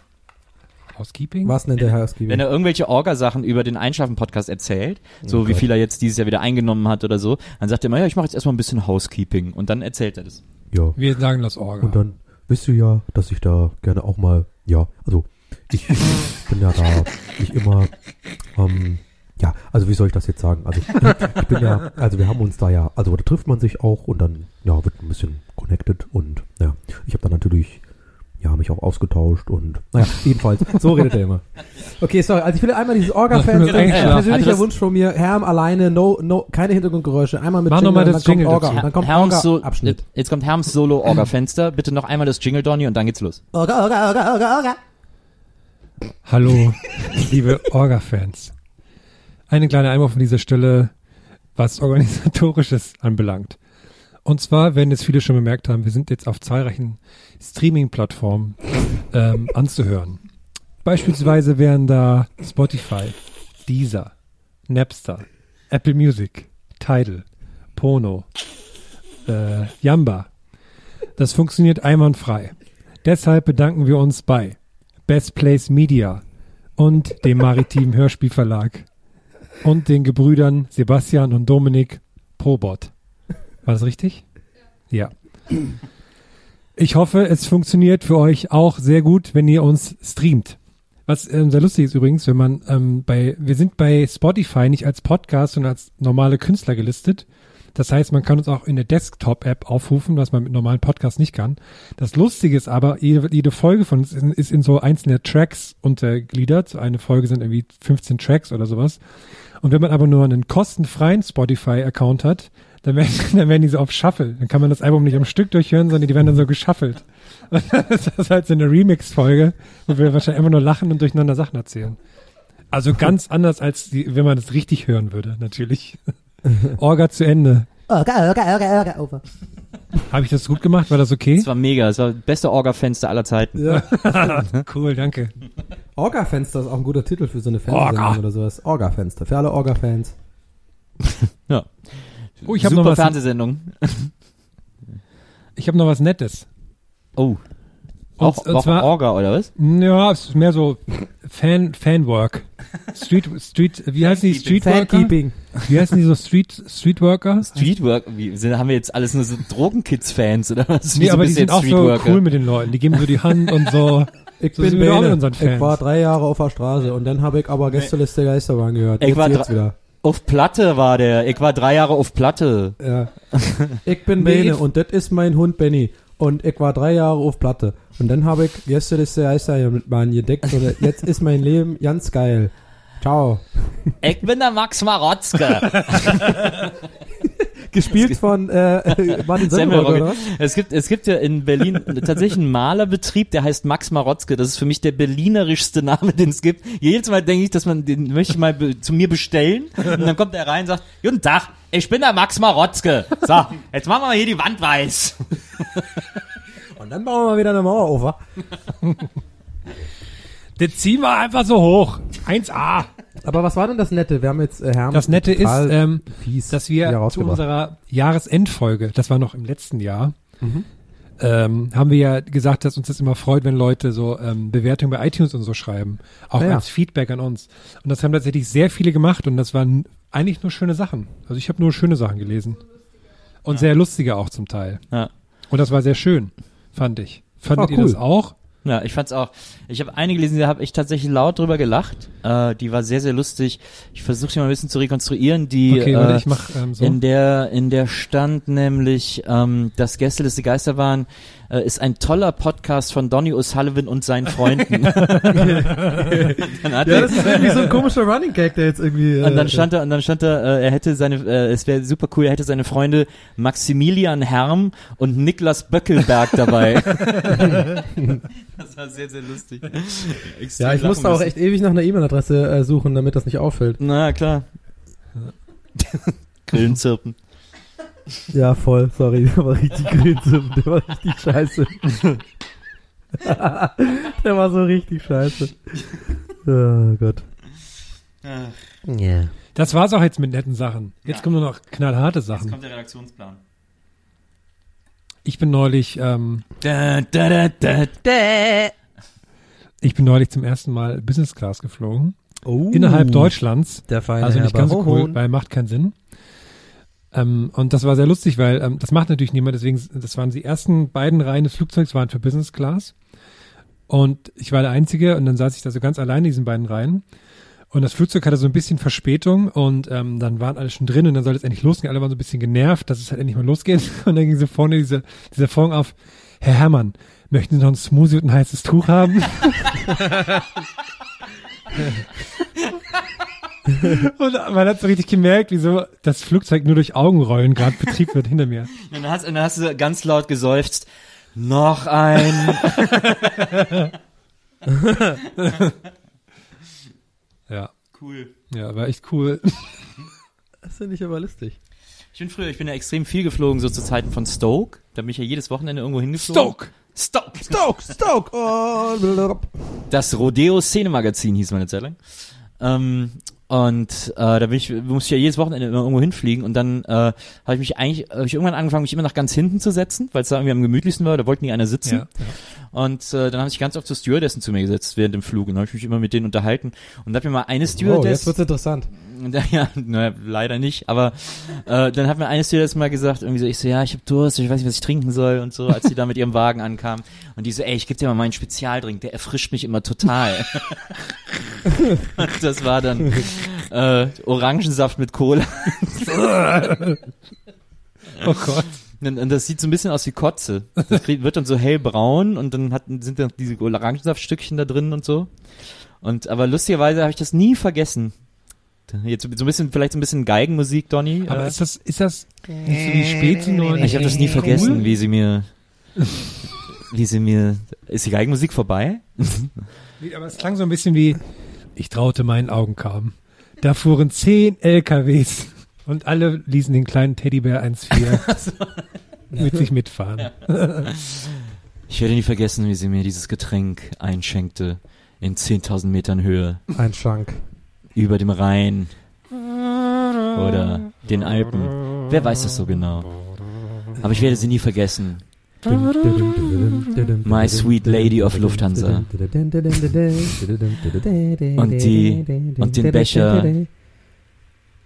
Housekeeping? Was nennt der Housekeeping? Wenn er irgendwelche Orga-Sachen über den Einschaffen-Podcast erzählt, so wie viel er jetzt dieses Jahr wieder eingenommen hat oder so, dann sagt er immer, ja, ich mache jetzt erstmal ein bisschen Housekeeping und dann erzählt er das. Ja. Wir sagen das Orga. Und dann wisst ihr ja, dass ich da gerne auch mal, ja, also ich bin ja da nicht immer, ähm, ja, also wie soll ich das jetzt sagen? Also ich bin ja, also wir haben uns da ja, also da trifft man sich auch und dann, ja, wird ein bisschen connected und ja, ich habe da natürlich, ja, mich auch ausgetauscht und naja, jedenfalls, so redet er immer. Okay, sorry, also ich will einmal dieses Orga-Fans, Genau, persönlicher Also Wunsch von mir, Herm alleine, no, no, keine Hintergrundgeräusche, einmal mit Mach noch mal und das dann kommt Jingle Orga, dann kommt Herms so, Orga-Abschnitt. jetzt kommt Herms Solo-Orga-Fenster. Bitte noch einmal das Jingle, Donny, und dann geht's los. Orga, Orga, Orga, Orga, Orga. Hallo, liebe Orga-Fans. Eine kleine Einwurf an dieser Stelle, was Organisatorisches anbelangt. Und zwar, wenn es viele schon bemerkt haben, wir sind jetzt auf zahlreichen Streaming-Plattformen ähm, anzuhören. Beispielsweise wären da Spotify, Deezer, Napster, Apple Music, Tidal, Pono, äh, Yamba. Das funktioniert einwandfrei. Deshalb bedanken wir uns bei Best Place Media und dem Maritimen Hörspielverlag und den Gebrüdern Sebastian und Dominik Probot. War das richtig? Ja. Ich hoffe, es funktioniert für euch auch sehr gut, wenn ihr uns streamt. Was ähm, sehr lustig ist übrigens, wenn man ähm, bei, wir sind bei Spotify nicht als Podcast, sondern als normale Künstler gelistet. Das heißt, man kann uns auch in der Desktop-App aufrufen, was man mit normalen Podcasts nicht kann. Das Lustige ist aber, jede, jede Folge von uns ist in, ist in so einzelne Tracks untergliedert. Eine Folge sind irgendwie 15 Tracks oder sowas. Und wenn man aber nur einen kostenfreien Spotify-Account hat, dann werden, dann werden die so auf Shuffle. Dann kann man das Album nicht am Stück durchhören, sondern die werden dann so geshuffelt. Und dann ist das halt so eine Remix-Folge, wo wir wahrscheinlich immer nur lachen und durcheinander Sachen erzählen. Also ganz anders als die, wenn man das richtig hören würde, natürlich. Orga zu Ende. Orga, Orga, Orga, Orga, over. Habe ich das gut gemacht? War das okay? Das war mega, das war das beste Orga-Fenster aller Zeiten. Ja. cool, danke. Orga-Fenster ist auch ein guter Titel für so eine Fernsehsendung oder sowas. Orga-Fenster. Für alle Orga-Fans. Ja. Oh, ich habe Super noch was. Fernsehsendung. Ich habe noch was Nettes. Oh. Und, Auch, und auch zwar, Orga, oder was? ja, es ist mehr so Fan, Fanwork. Street, Street, wie heißen die Streetworker? Wie heißen die so Street, Streetworker? Streetwork, wie, sind, haben wir jetzt alles nur so Drogenkids-Fans, oder was? Nee, Wieso aber die sind auch so cool mit den Leuten. Die geben so die Hand und so. Ich So bin Bene. unseren Ich Fans. war drei Jahre auf der Straße und dann habe ich aber Gästeliste Geisterbahn gehört. Ich jetzt, war jetzt wieder. Auf Platte war der. Ich war drei Jahre auf Platte. Ja. Ich bin Bene und das ist mein Hund Benny. Und ich war drei Jahre auf Platte. Und dann habe ich Gästeliste Geisterbahn gedeckt und jetzt ist mein Leben ganz geil. Ciao. Ich bin der Max Marotzke. Gespielt von äh, Martin Semmelrogge, oder? Es gibt, es gibt ja in Berlin tatsächlich einen Malerbetrieb, der heißt Max Marotzke. Das ist für mich der berlinerischste Name, den es gibt. Jedes Mal denke ich, dass man den möchte ich mal zu mir bestellen. Und dann kommt er rein und sagt, Guten Tag, ich bin der Max Marotzke. So, jetzt machen wir mal hier die Wand weiß. Und dann bauen wir mal wieder eine Mauer auf, wa? Das ziehen wir einfach so hoch. 1A. Aber was war denn das Nette? Wir haben jetzt äh, Herrn Das Nette ist, ähm, fies dass wir zu unserer Jahresendfolge, das war noch im letzten Jahr, Mhm. ähm, haben wir ja gesagt, dass uns das immer freut, wenn Leute so ähm, Bewertungen bei iTunes und so schreiben. Auch Ah ja. als Feedback an uns. Und das haben tatsächlich sehr viele gemacht und das waren eigentlich nur schöne Sachen. Also ich habe nur schöne Sachen gelesen. Und sehr lustige auch zum Teil. Ja. Und das war sehr schön, fand ich. Fandet Ah, ihr cool. das auch? Ja, ich fand's auch. Ich habe eine gelesen, da habe ich tatsächlich laut drüber gelacht. Äh, die war sehr, sehr lustig. Ich versuche die mal ein bisschen zu rekonstruieren. Die, Okay, äh, warte, ich mach ähm, so. In der, in der stand nämlich, ähm, das Gästeliste Geisterbahn äh, ist ein toller Podcast von Donny O'Sullivan und seinen Freunden. Dann hat Ja, er, das ist irgendwie so ein komischer Running Gag, der jetzt irgendwie. Äh, und dann stand er, und dann stand er, äh, er hätte seine, äh, es wäre super cool, er hätte seine Freunde Maximilian Herm und Niklas Böckelberg dabei. das war sehr, sehr lustig. Ja, ich musste auch echt ewig nach einer E-Mail-Adresse äh, suchen, damit das nicht auffällt. Na klar. Grillenzirpen. Ja, voll, sorry, der war richtig grün, der war richtig scheiße. Der war so richtig scheiße. Oh Gott. Ja. Das war's auch jetzt mit netten Sachen. Jetzt kommen nur noch knallharte Sachen. der Redaktionsplan. Ich bin neulich, ähm, Da, da, da, da, da. Ich bin neulich zum ersten Mal Business Class geflogen. Oh. Innerhalb Deutschlands. Der feine Also nicht Herr ganz so cool, weil macht keinen Sinn. Ähm, und das war sehr lustig, weil ähm, das macht natürlich niemand, deswegen, das waren die ersten beiden Reihen des Flugzeugs waren für Business Class. Und ich war der Einzige und dann saß ich da so ganz allein in diesen beiden Reihen. Und das Flugzeug hatte so ein bisschen Verspätung und ähm, dann waren alle schon drin und dann sollte es endlich losgehen. Alle waren so ein bisschen genervt, dass es halt endlich mal losgeht. Und dann ging so vorne diese, dieser Vorhang auf, Herr Herrmann, möchten Sie noch ein Smoothie und ein heißes Tuch haben? und man hat so richtig gemerkt, wieso das Flugzeug nur durch Augenrollen gerade betrieben wird hinter mir. Und dann hast, und dann hast du ganz laut geseufzt. Noch ein. Ja, cool. ja, war echt cool. Das finde ich aber lustig. Ich bin früher, ich bin ja extrem viel geflogen, so zu Zeiten von Stoke. Da bin ich ja jedes Wochenende irgendwo hingeflogen. Stoke! Stoke! Stoke, Stoke. Oh. Das Rodeo Szenemagazin hieß meine Zeit lang. Ähm, und äh, da bin ich, musste ich ja jedes Wochenende immer irgendwo hinfliegen und dann äh, habe ich mich eigentlich, habe ich irgendwann angefangen, mich immer nach ganz hinten zu setzen, weil es da irgendwie am gemütlichsten war, da wollte nie einer sitzen. Ja, Und äh, dann habe ich ganz oft so Stewardessen zu mir gesetzt während dem Flug und dann habe ich mich immer mit denen unterhalten und da hat mir mal eine Oh, jetzt Stewardess, wird's interessant. ja, naja, leider nicht, aber äh, dann hat mir eine Stewardess mal gesagt, irgendwie so, ich so, ja, ich habe Durst, ich weiß nicht, was ich trinken soll und so, als sie da mit ihrem Wagen ankam und die so, ey, ich gebe dir mal meinen Spezialdrink, der erfrischt mich immer total. und das war dann äh, Orangensaft mit Cola. Oh Gott. Und, das sieht so ein bisschen aus wie Kotze. Das wird dann so hellbraun und dann hat, sind dann diese Orangensaftstückchen da drin und so. Und aber lustigerweise habe ich das nie vergessen. Jetzt so ein bisschen, vielleicht so ein bisschen Geigenmusik, Donny. Aber äh, ist das, ist das nicht so wie Spezi nur? ich habe das nie vergessen, Cool? wie sie mir, wie sie mir, ist die Geigenmusik vorbei? Aber es klang so ein bisschen wie, ich traute meinen Augen kaum. Da fuhren zehn LKWs und alle ließen den kleinen Teddybär 1,4 mit sich mitfahren. Ich werde nie vergessen, wie sie mir dieses Getränk einschenkte in 10.000 Metern Höhe Ein Schrank. Über dem Rhein oder den Alpen. Wer weiß das so genau? Aber ich werde sie nie vergessen. My sweet lady of Lufthansa. Und die- und den Becher.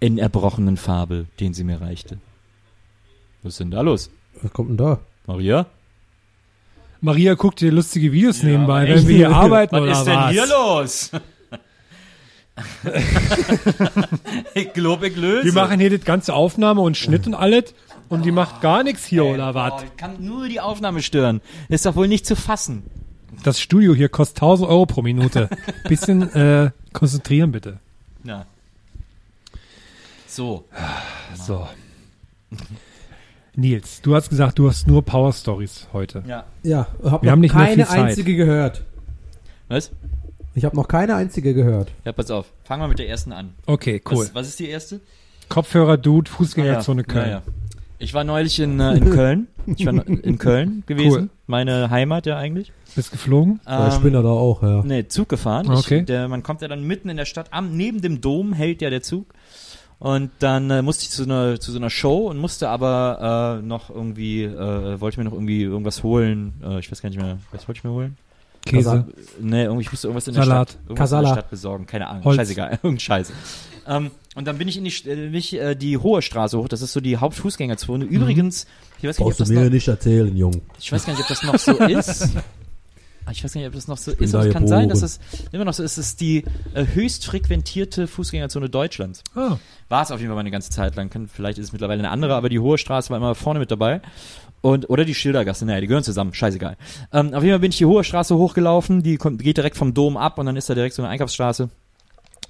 In erbrochenen Farbe, den sie mir reichte. Was ist denn da los? Was kommt denn da? Maria? Maria guckt dir lustige Videos nebenbei, echt? wenn wir hier arbeiten Was oder ist denn was? hier los? ich glaube, ich löse. Wir machen hier das ganze Aufnahme und Schnitt und alles und die macht gar nichts hier oder Oh, was? ich kann nur die Aufnahme stören. Ist doch wohl nicht zu fassen. Das Studio hier kostet 1000 Euro pro Minute. Bisschen äh, konzentrieren bitte. Na. So. So. Nils, du hast gesagt, du hast nur Power Stories heute. Ja. Ja, hab Wir haben nicht mehr keine viel Zeit. einzige gehört. Was? Ich habe noch keine einzige gehört. Ja, pass auf. Fangen wir mit der ersten an. Okay, cool. Was, was ist die erste? Kopfhörer, Dude, Fußgängerzone Ah, ja. Köln. Ja, ja. Ich war neulich in, äh, in Köln. Ich war in Köln gewesen. Cool. Meine Heimat ja eigentlich. Bist geflogen? Ja, ich Ähm, bin da auch, ja. Nee, Zug gefahren. Ah, okay. Ich, der, man kommt ja dann mitten in der Stadt, am, neben dem Dom hält ja der Zug. Und dann äh, musste ich zu, einer, zu so einer Show und musste aber äh, noch irgendwie, äh, wollte mir noch irgendwie irgendwas holen. Äh, ich weiß gar nicht mehr, was wollte ich mir holen? Käse. Nee, irgendwie, ich musste irgendwas in Salat. der Stadt, irgendwas in Kasala. der Stadt besorgen, keine Ahnung, Holz. scheißegal, irgendein Scheiß. Ähm, und dann bin ich in die, St- äh, bin ich, äh, die Hohe Straße hoch, das ist so die Hauptfußgängerzone. Übrigens, ich weiß, gar nicht, ob du das mir noch, nicht erzählen, Jung. ich weiß gar nicht, ob das noch so ist. Ah, Ich weiß gar nicht, ob das noch so bin ist, da aber es kann sein, dass es immer noch so ist. Es ist die äh, höchst frequentierte Fußgängerzone Deutschlands. Ah, War es auf jeden Fall mal eine ganze Zeit lang. Kann, vielleicht ist es mittlerweile eine andere, aber die Hohe Straße war immer vorne mit dabei. Und, oder die Schildergasse, naja, die gehören zusammen, scheißegal. Ähm, auf jeden Fall bin ich die Hohe Straße hochgelaufen, die kommt, geht direkt vom Dom ab und dann ist da direkt so eine Einkaufsstraße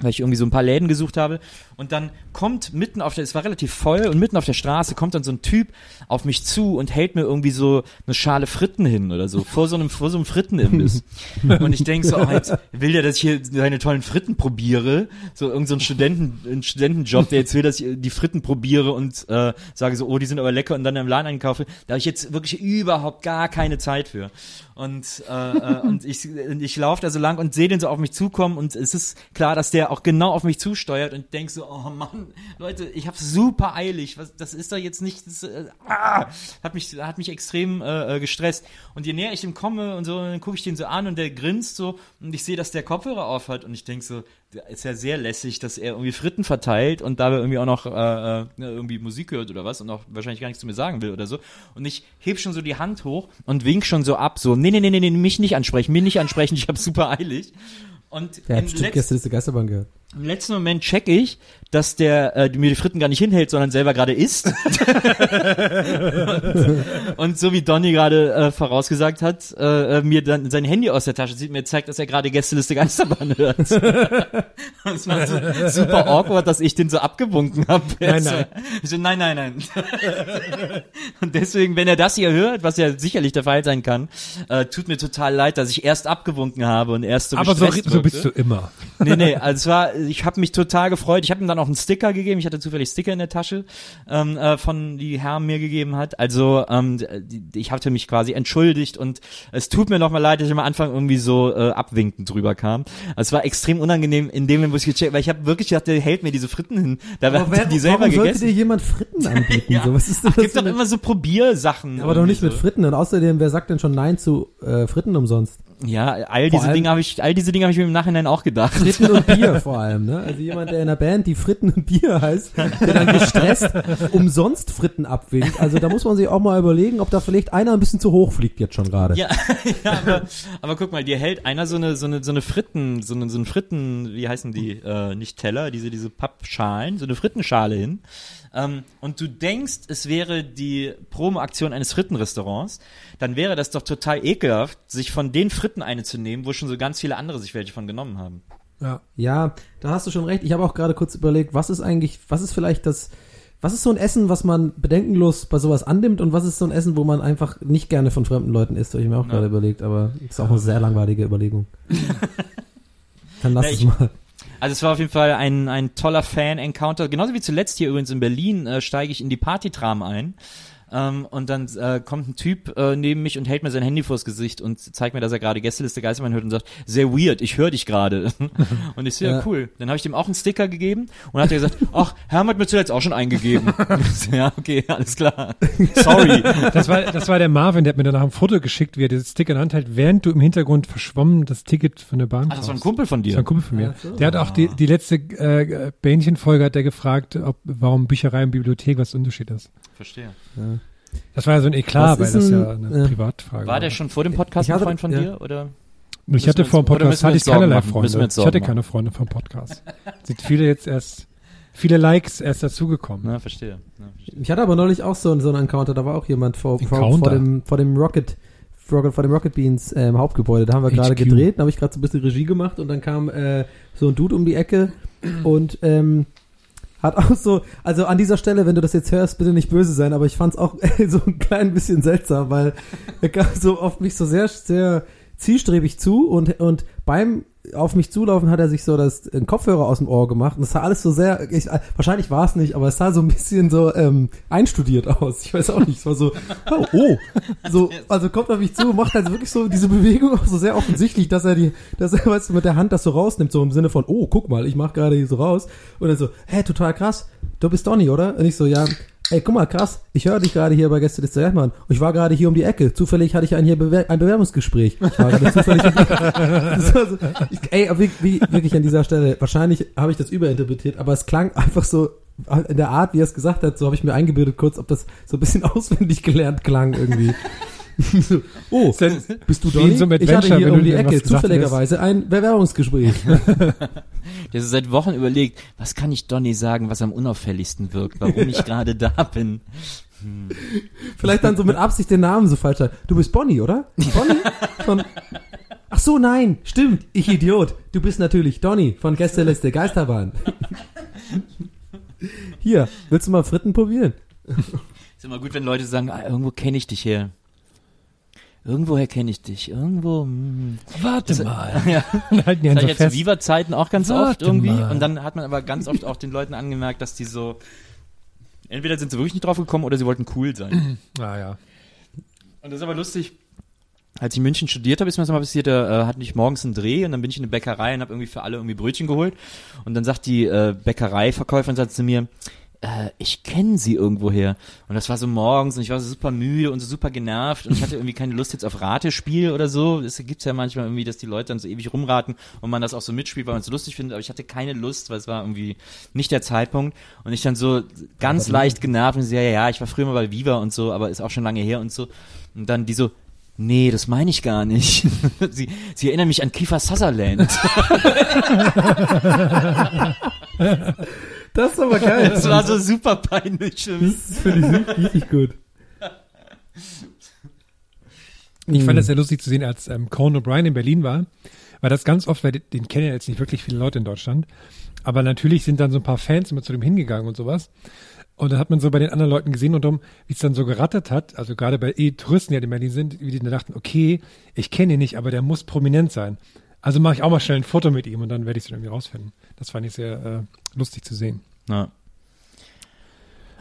weil ich irgendwie so ein paar Läden gesucht habe. Und dann kommt mitten auf der, es war relativ voll, und mitten auf der Straße kommt dann so ein Typ auf mich zu und hält mir irgendwie so eine Schale Fritten hin oder so, vor so einem, vor so einem Frittenimbiss. und ich denk so, oh, jetzt will der, dass ich hier seine tollen Fritten probiere. So irgend so ein Studenten, ein Studentenjob, der jetzt will, dass ich die Fritten probiere und äh, sage so, oh, die sind aber lecker und dann im Laden einkaufe. Da habe ich jetzt wirklich überhaupt gar keine Zeit für. Und, äh, äh, und ich, ich laufe da so lang und sehe den so auf mich zukommen und es ist klar, dass der auch genau auf mich zusteuert und denk so, oh Mann, Leute, ich hab's super eilig. Was, das ist doch jetzt nicht, das, äh, ah, hat mich, hat mich extrem äh, äh, gestresst. Und je näher ich ihm komme und so, dann gucke ich den so an und der grinst so und ich sehe, dass der Kopfhörer auf hat und ich denk so, ist ja sehr lässig, dass er irgendwie Fritten verteilt und dabei irgendwie auch noch äh, äh, irgendwie Musik hört oder was und auch wahrscheinlich gar nichts zu mir sagen will oder so. Und ich heb schon so die Hand hoch und wink schon so ab, so, nee, nee, nee, nee, nee, mich nicht ansprechen, mich nicht ansprechen, ich hab's super eilig. Und hat im, bestimmt letz gestern ist der Geisterbahn gehört. Im letzten Moment check ich, dass der äh, mir die Fritten gar nicht hinhält, sondern selber gerade isst. und, und so wie Donny gerade äh, vorausgesagt hat, äh, äh, mir dann sein Handy aus der Tasche zieht, mir zeigt, dass er gerade Gästeliste Geisterbahn hört. das war so super awkward, dass ich den so abgewunken habe. Nein, nein. So, nein, nein, nein. und deswegen, wenn er das hier hört, was ja sicherlich der Fall sein kann, äh, tut mir total leid, dass ich erst abgewunken habe und erst so Aber so, so bist du immer. Nee, nee, also es war, ich habe mich total gefreut. Ich habe ihm dann auch einen Sticker gegeben. Ich hatte zufällig Sticker in der Tasche, ähm, äh, von die Herr mir gegeben hat. Also ähm, ich hatte mich quasi entschuldigt und es tut mir nochmal leid, dass ich am Anfang irgendwie so äh, abwinkend drüber kam. Es war extrem unangenehm in dem Moment, wo ich gecheckt, weil ich habe wirklich gedacht, der hält mir diese Fritten hin. Da Aber werden wer, die selber warum sollte gegessen. dir jemand Fritten anbieten? Ja. so, was ist denn Ach, das gibt doch immer so Probiersachen. aber doch nicht mit irgendwie Fritten. Und außerdem, wer sagt denn schon Nein zu äh, Fritten umsonst? so. Ja, all Vor diese allem- Dinge habe ich, all diese Dinge habe ich mir im Nachhinein auch gedacht. Fritten und Bier vor allem, ne? Also jemand, der in einer Band, die Fritten und Bier heißt, der dann gestresst umsonst Fritten abwinkt. Also da muss man sich auch mal überlegen, ob da vielleicht einer ein bisschen zu hoch fliegt jetzt schon gerade. Ja, ja aber, aber guck mal, dir hält einer so eine, so eine, so eine Fritten, so eine, so ein Fritten, wie heißen die, äh, nicht Teller, diese, diese Pappschalen, so eine Frittenschale hin. Ähm, und du denkst, es wäre die Promoaktion eines Frittenrestaurants, dann wäre das doch total ekelhaft, sich von den Fritten eine zu nehmen, wo schon so ganz viele andere sich welche von genommen haben. Ja. Ja, da hast du schon recht. Ich habe auch gerade kurz überlegt, was ist eigentlich, was ist vielleicht das, was ist so ein Essen, was man bedenkenlos bei sowas annimmt und was ist so ein Essen, wo man einfach nicht gerne von fremden Leuten isst? Habe ich mir auch gerade überlegt, aber ist auch eine sehr langweilige Überlegung. Dann lass Ja, es ich- mal. Also es war auf jeden Fall ein, ein toller Fan-Encounter. Genauso wie zuletzt hier übrigens in Berlin äh, steige ich in die Partytram ein. Ähm, und dann äh, kommt ein Typ äh, neben mich und hält mir sein Handy vors Gesicht und zeigt mir, dass er gerade Gästeliste Geistermann hört und sagt, sehr weird, ich höre dich gerade. und ich so, ja, Ja. cool. Dann habe ich dem auch einen Sticker gegeben und hat er gesagt, ach, Herm hat mir zuletzt auch schon eingegeben. So, ja, okay, alles klar. Sorry. Das war, das war der Marvin, der hat mir danach ein Foto geschickt, wie er dieses Ticket in der Hand hält, während du im Hintergrund verschwommen das Ticket von der Bahn Ach, das war ein. Kumpel von Das dir. war ein Kumpel von mir. So. Der hat auch die, die letzte äh, Bähnchenfolge hat der gefragt, ob, warum Bücherei und Bibliothek was Unterschied ist. Verstehe. Das war ja so ein Eklat, Was weil ist das ein- ja eine äh, Privatfrage War der schon vor dem Podcast Ich ein hatte- Freund von ja. dir? Oder? Ich hatte vor dem Podcast hatte ich keinerlei machen? Freunde. Ich hatte keine Freunde vom Podcast. Sind viele jetzt erst, viele Likes erst dazugekommen. Na, verstehe. Na, verstehe. Ich hatte aber neulich auch so, so einen Encounter, da war auch jemand vor, vor, vor dem, vor dem Rocket, vor, vor dem Rocket Beans ähm, Hauptgebäude. Da haben wir gerade gedreht, da habe ich gerade so ein bisschen Regie gemacht und dann kam äh, so ein Dude um die Ecke und ähm, hat auch so, also an dieser Stelle, wenn du das jetzt hörst, bitte nicht böse sein, aber ich fand's auch äh, so ein klein bisschen seltsam, weil er kam so auf mich so sehr, sehr zielstrebig zu und, und beim auf mich zulaufen hat er sich so das einen Kopfhörer aus dem Ohr gemacht und es sah alles so sehr, ich, wahrscheinlich war es nicht, aber es sah so ein bisschen so ähm, einstudiert aus. Ich weiß auch nicht, es war so, oh, oh, so, also kommt auf mich zu, macht also wirklich so diese Bewegung auch so sehr offensichtlich, dass er die, dass er weißt mit der Hand das so rausnimmt, so im Sinne von, oh, guck mal, ich mach gerade hier so raus und dann so, hä, total krass, du bist Donny, oder? Und ich so, ja, ey, guck mal, krass, ich höre dich gerade hier bei Gäste des Mann und ich war gerade hier um die Ecke. Zufällig hatte ich ein, hier Bewer ein Bewerbungsgespräch. Ich war zufällig so, ich, ey, wie, wie, wirklich an dieser Stelle, wahrscheinlich habe ich das überinterpretiert, aber es klang einfach so, in der Art, wie er es gesagt hat, so habe ich mir eingebildet kurz, ob das so ein bisschen auswendig gelernt klang irgendwie. oh, bist du Donny? so ich hatte hier wenn um die Ecke zufälligerweise ein Bewerbungsgespräch. Der so seit Wochen überlegt, was kann ich Donny sagen, was am unauffälligsten wirkt, warum ich gerade da bin. Vielleicht dann so mit Absicht den Namen so falsch. Du bist Bonnie, oder? Bonnie? Von, ach so, nein, stimmt. Ich Idiot. Du bist natürlich Donny von Gästeliste Geisterbahn. Hier, willst du mal Fritten probieren? Ist immer gut, wenn Leute sagen, ah, irgendwo kenne ich dich her. Irgendwoher kenne ich dich. Irgendwo. Hm. Warte mal. Ja. Halten Das so ich ja zu. Viva-Zeiten auch ganz Warte oft irgendwie. mal. Und dann hat man aber ganz oft auch den Leuten angemerkt, dass die so. Entweder sind sie wirklich nicht drauf gekommen oder sie wollten cool sein. Ah, ja. Und das ist aber lustig. als ich in München studiert habe, ist mir das mal passiert, da äh, hatte ich morgens einen Dreh und dann bin ich in eine Bäckerei und habe irgendwie für alle irgendwie Brötchen geholt. Und dann sagt die äh, Bäckereiverkäuferin sagt zu mir, äh, ich kenne sie irgendwoher. Und das war so morgens und ich war so super müde und so super genervt und ich hatte irgendwie keine Lust jetzt auf Ratespiel oder so. Es gibt's ja manchmal irgendwie, dass die Leute dann so ewig rumraten und man das auch so mitspielt, weil man es so lustig findet, aber ich hatte keine Lust, weil es war irgendwie nicht der Zeitpunkt. Und ich dann so ganz leicht genervt und sie, ja, ja, ja, ich war früher mal bei Viva und so, aber ist auch schon lange her und so. Und dann die so, Nee, das meine ich gar nicht. Sie, sie erinnern mich an Kiefer Sutherland. Das ist aber geil. Das war so super peinlich für. Das finde ich richtig gut. Ich fand das sehr lustig zu sehen, als ähm, Conan O'Brien in Berlin war, weil das ganz oft, weil den- kennen ja jetzt nicht wirklich viele Leute in Deutschland, aber natürlich sind dann so ein paar Fans immer zu dem hingegangen und sowas. Und dann hat man so bei den anderen Leuten gesehen und um, wie es dann so gerattert hat, also gerade bei eh Touristen, die halt in Berlin sind, wie die dann dachten, okay, ich kenne ihn nicht, aber der muss prominent sein. Also mache ich auch mal schnell ein Foto mit ihm und dann werde ich es irgendwie rausfinden. Das fand ich sehr äh, lustig zu sehen. Ja.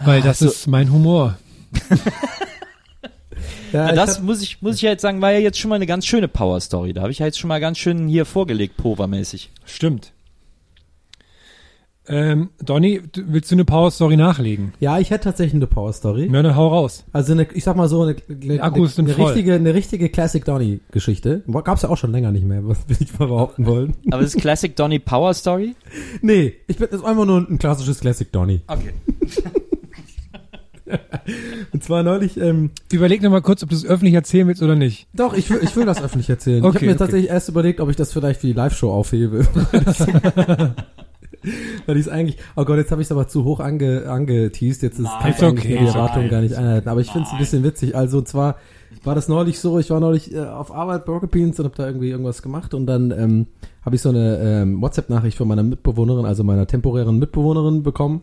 Weil das so- ist mein Humor. Ja, Na, das hab- muss ich, muss ich ja jetzt sagen, war ja jetzt schon mal eine ganz schöne Power Story. Da habe ich ja jetzt schon mal ganz schön hier vorgelegt, Power-mäßig. Stimmt. Ähm, Donny, willst du eine Power-Story nachlegen? ja, ich hätte tatsächlich eine Power Story. Ja, dann hau raus. Also eine, ich sag mal so, eine, eine, Akkus sind eine voll. richtige, eine richtige Classic Donny Geschichte. Gab's ja auch schon länger nicht mehr, was will ich mal behaupten wollen. Aber das ist Classic Donny Power Story? nee, ich bin, das ist einfach nur ein klassisches Classic Donny. Okay. Und zwar neulich, ähm, Überleg noch mal kurz, ob du es öffentlich erzählen willst oder nicht. doch, ich will, ich will das öffentlich erzählen. ich Okay, habe mir okay. tatsächlich erst überlegt, ob ich das vielleicht für die Live-Show aufhebe. Weil ich es eigentlich, oh Gott, jetzt habe ich es aber zu hoch ange, angeteased, jetzt ist ist eigentlich okay. die Erwartung gar nicht einhalten. Aber ich finde es ein bisschen witzig. Also zwar war das neulich so, ich war neulich äh, auf Arbeit Burger Beans und habe da irgendwie irgendwas gemacht und dann ähm, habe ich so eine ähm, WhatsApp-Nachricht von meiner Mitbewohnerin, also meiner temporären Mitbewohnerin bekommen,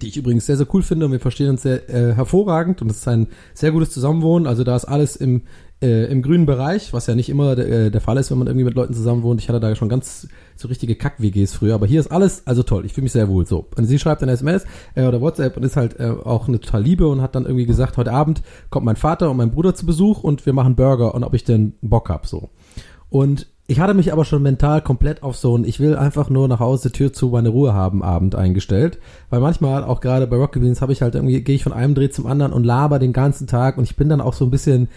die ich übrigens sehr, sehr cool finde und wir verstehen uns sehr äh, hervorragend und es ist ein sehr gutes Zusammenwohnen. Also da ist alles im, äh, im grünen Bereich, was ja nicht immer äh, der Fall ist, wenn man irgendwie mit Leuten zusammenwohnt. Ich hatte da schon ganz so richtige Kack-WGs früher, aber hier ist alles, also toll, ich fühle mich sehr wohl. So. Und sie schreibt eine SMS äh, oder WhatsApp und ist halt äh, auch eine total Liebe und hat dann irgendwie gesagt, heute Abend kommt mein Vater und mein Bruder zu Besuch und wir machen Burger und ob ich denn Bock hab so. Und ich hatte mich aber schon mental komplett auf so ein, ich will einfach nur nach Hause, Tür zu, meine Ruhe haben Abend eingestellt. Weil manchmal, auch gerade bei Rocket Beans, habe ich halt irgendwie, gehe ich von einem Dreh zum anderen und laber den ganzen Tag und ich bin dann auch so ein bisschen,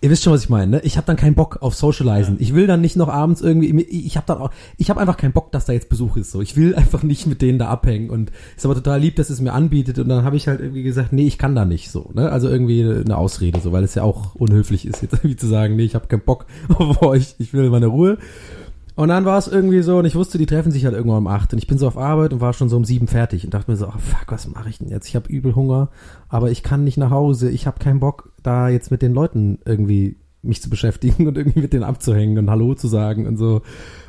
ihr wisst schon, was ich meine, ne? Ich habe dann keinen Bock auf Socializen. Ich will dann nicht noch abends irgendwie, ich habe dann auch, ich habe einfach keinen Bock, dass da jetzt Besuch ist. So, ich will einfach nicht mit denen da abhängen und ist aber total lieb, dass es mir anbietet und dann habe ich halt irgendwie gesagt, nee, ich kann da nicht so, ne? Also irgendwie eine Ausrede, so, weil es ja auch unhöflich ist jetzt irgendwie zu sagen, nee, ich habe keinen Bock auf euch, ich will meine Ruhe. Und dann war es irgendwie so, und ich wusste, die treffen sich halt irgendwann um acht. Und ich bin so auf Arbeit und war schon so um sieben fertig und dachte mir so, oh fuck, was mache ich denn jetzt? Ich habe übel Hunger, aber ich kann nicht nach Hause. Ich habe keinen Bock, da jetzt mit den Leuten irgendwie mich zu beschäftigen und irgendwie mit denen abzuhängen und Hallo zu sagen und so.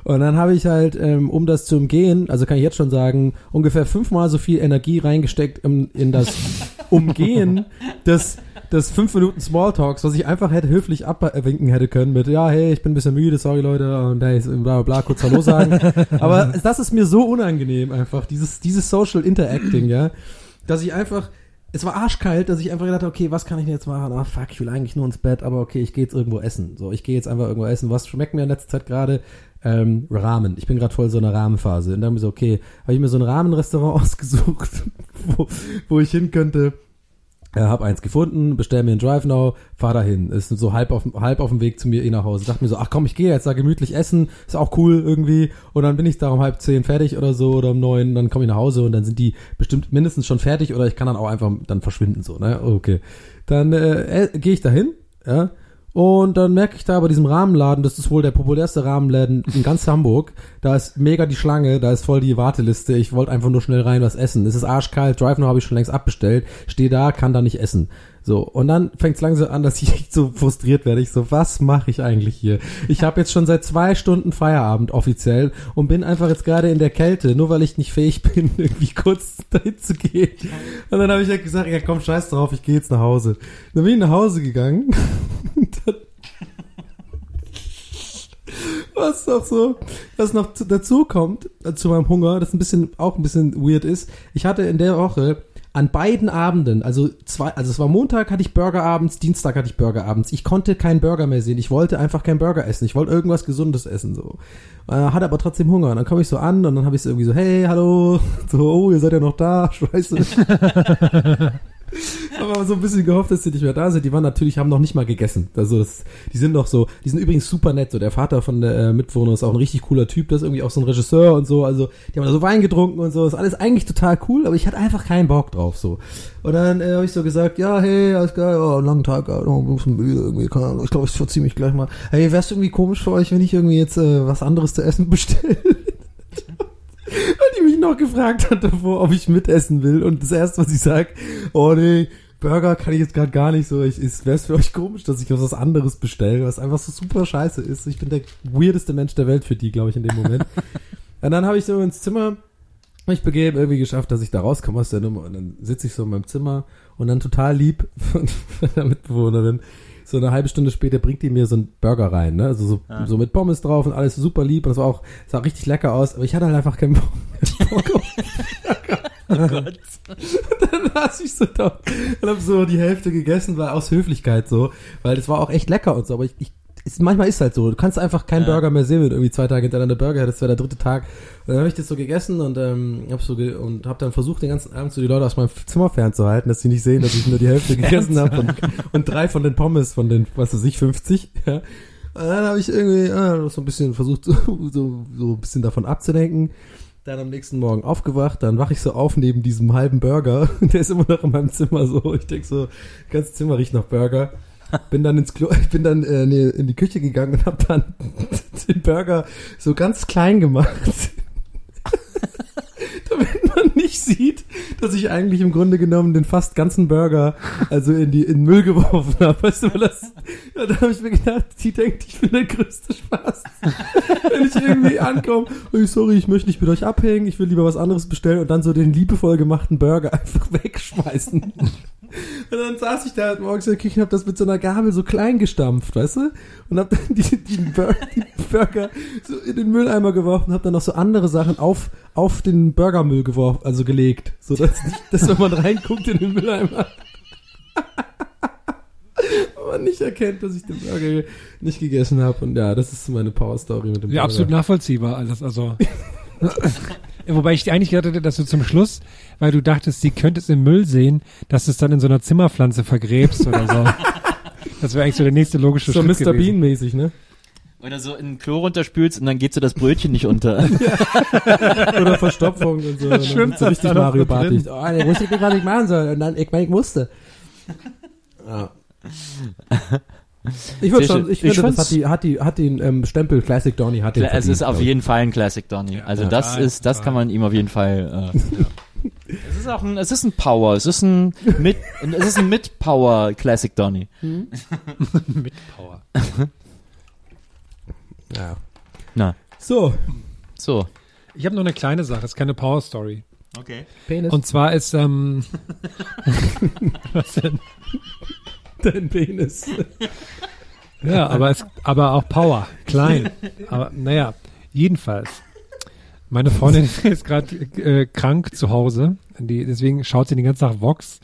Und dann habe ich halt, ähm, um das zu umgehen, also kann ich jetzt schon sagen, ungefähr fünfmal so viel Energie reingesteckt in, in das Umgehen des, des fünf Minuten Smalltalks, was ich einfach hätte höflich abwinken hätte können mit, ja, hey, ich bin ein bisschen müde, sorry Leute, und hey, bla bla bla, kurz Hallo sagen. Aber das ist mir so unangenehm einfach, dieses, dieses Social Interacting, ja, dass ich einfach, es war arschkalt, dass ich einfach gedacht habe, okay, was kann ich denn jetzt machen? Ah, fuck, ich will eigentlich nur ins Bett, aber okay, ich gehe jetzt irgendwo essen. So, ich gehe jetzt einfach irgendwo essen. Was schmeckt mir in letzter Zeit gerade? Ähm, Ramen. Ich bin gerade voll in so einer Rahmenphase. Und dann habe ich so, okay, habe ich mir so ein Rahmenrestaurant ausgesucht, wo, wo ich hin könnte. Ja, hab eins gefunden, bestell mir einen Drive Now, fahr dahin. Ist so halb auf, halb auf dem Weg zu mir eh nach Hause. Dachte mir so, ach komm, ich gehe jetzt da gemütlich essen, ist auch cool irgendwie. Und dann bin ich da um halb zehn fertig oder so oder um neun, dann komme ich nach Hause und dann sind die bestimmt mindestens schon fertig oder ich kann dann auch einfach dann verschwinden so, ne? Okay. Dann äh, äh, gehe ich dahin, ja. Und dann merke ich da bei diesem Rahmenladen, das ist wohl der populärste Rahmenladen in ganz Hamburg. Da ist mega die Schlange, da ist voll die Warteliste. Ich wollte einfach nur schnell rein was essen. Es ist arschkalt, Drive Now habe ich schon längst abbestellt. Stehe da, kann da nicht essen. So, und dann fängt es langsam an, dass ich echt so frustriert werde. Ich so, was mache ich eigentlich hier? Ich habe jetzt schon seit zwei Stunden Feierabend offiziell und bin einfach jetzt gerade in der Kälte, nur weil ich nicht fähig bin, irgendwie kurz dahin zu gehen. Und dann habe ich halt gesagt, ja komm, scheiß drauf, ich gehe jetzt nach Hause. Dann bin ich nach Hause gegangen. Was noch so, was noch zu, dazu kommt, äh, zu meinem Hunger, das ein bisschen, auch ein bisschen weird ist. Ich hatte in der Woche an beiden Abenden, also zwei, also es war Montag hatte ich Burger abends, Dienstag hatte ich Burger abends. Ich konnte keinen Burger mehr sehen. Ich wollte einfach keinen Burger essen. Ich wollte irgendwas Gesundes essen so. Äh, hatte aber trotzdem Hunger. Und dann komme ich so an und dann habe ich so irgendwie so, hey, hallo, so, oh, ihr seid ja noch da, scheiße. aber so ein bisschen gehofft, dass die nicht mehr da sind. Die waren natürlich, haben noch nicht mal gegessen. Also das, die sind noch so, die sind übrigens super nett. So der Vater von der äh, Mitbewohner ist auch ein richtig cooler Typ. Das ist irgendwie auch so ein Regisseur und so. Also die haben da so Wein getrunken und so. ist alles eigentlich total cool, aber ich hatte einfach keinen Bock drauf so. Und dann äh, habe ich so gesagt, ja, hey, alles geil, oh, langen Tag, oh, ein bisschen müde irgendwie. Ich glaube, ich verziehe mich gleich mal. Hey, wär's irgendwie komisch für euch, wenn ich irgendwie jetzt äh, was anderes zu essen bestelle? Weil die mich noch gefragt hat davor, ob ich mitessen will. Und das erste, was ich sag, oh nee, Burger kann ich jetzt gerade gar nicht so. Ich, wär's für euch komisch, dass ich was anderes bestelle, was einfach so super scheiße ist. Ich bin der weirdeste Mensch der Welt für die, glaube ich, in dem Moment. und dann habe ich so ins Zimmer mich begeben, irgendwie geschafft, dass ich da rauskomme aus der Nummer. Und dann sitze ich so in meinem Zimmer und dann total lieb von, von der Mitbewohnerin so eine halbe Stunde später bringt die mir so einen Burger rein, ne? Also so, Ah. so mit Pommes drauf und alles super lieb und es war auch, sah richtig lecker aus, aber ich hatte halt einfach keinen Bock. Oh Gott. dann saß ich so da und hab so die Hälfte gegessen, war aus Höflichkeit so, weil das war auch echt lecker und so, aber ich, ich ist, manchmal ist halt so, du kannst einfach keinen Ja. Burger mehr sehen, wenn du irgendwie zwei Tage hintereinander Burger hattest, das wäre der dritte Tag. Und dann habe ich das so gegessen und ähm, hab so ge und habe dann versucht, den ganzen Abend so die Leute aus meinem Zimmer fernzuhalten, dass sie nicht sehen, dass ich nur die Hälfte gegessen habe und, und drei von den Pommes von den, was weiß ich, 50. Ja. Und dann habe ich irgendwie ah, so ein bisschen versucht, so, so, so ein bisschen davon abzudenken. Dann am nächsten Morgen aufgewacht, dann wach ich so auf neben diesem halben Burger. Der ist immer noch in meinem Zimmer so. Ich denk so, das ganze Zimmer riecht nach Burger. Bin dann ins Klo, ich bin dann äh, nee, in die Küche gegangen und habe dann den Burger so ganz klein gemacht. Damit man nicht sieht, dass ich eigentlich im Grunde genommen den fast ganzen Burger also in die in Müll geworfen habe. Weißt du, weil das ja, da habe ich mir gedacht, die denkt, ich bin der größte Spaß. Wenn ich irgendwie ankomme, oh, sorry, ich möchte nicht mit euch abhängen, ich will lieber was anderes bestellen und dann so den liebevoll gemachten Burger einfach wegschmeißen. Und dann saß ich da halt morgens in der Küche und hab das mit so einer Gabel so klein gestampft, weißt du? Und hab dann die, die, Bur die Burger so in den Mülleimer geworfen, hab dann noch so andere Sachen auf, auf den Burgermüll geworfen, also gelegt. So dass nicht, dass wenn man reinguckt in den Mülleimer, man nicht erkennt, dass ich den Burger nicht gegessen habe. Und ja, das ist so meine Power-Story mit dem Ja, Burger. absolut nachvollziehbar alles. Also. Wobei ich eigentlich gedacht hätte, dass du zum Schluss, weil du dachtest, sie könnte es im Müll sehen, dass du es dann in so einer Zimmerpflanze vergräbst oder so. Das wäre eigentlich so der nächste logische So Schritt Mr. gewesen. Bean-mäßig, ne? Oder so in den Klo runterspülst und dann geht so das Brötchen nicht unter. Oder Verstopfung und so. Dann schwimmt so das richtig Mario so. Bartig. Oh, nee, wusste ich nicht, was ich machen soll. Und dann, ich meine, ich musste. Ja. Ich würde schon, ich Ich finde, das hat die, hat die, hat den ähm, Stempel Classic Donny, hat den es ist auf jeden Fall ein Classic Donny. Also Ja, das total, ist, das kann man ihm auf jeden Fall. Äh, Es ist auch ein, es ist ein Power. Es ist ein mit, es ist ein mit Power Classic Donny. Mit Power. Ja. Na, So, so. Ich habe noch eine kleine Sache, ist keine Power Story. Okay. Penis. Und zwar ist, ähm, was denn? dein Penis. Ja, aber es, aber auch Power, klein. Aber naja, jedenfalls. Meine Freundin ist gerade äh, krank zu Hause, die, deswegen schaut sie den ganzen Tag Vox.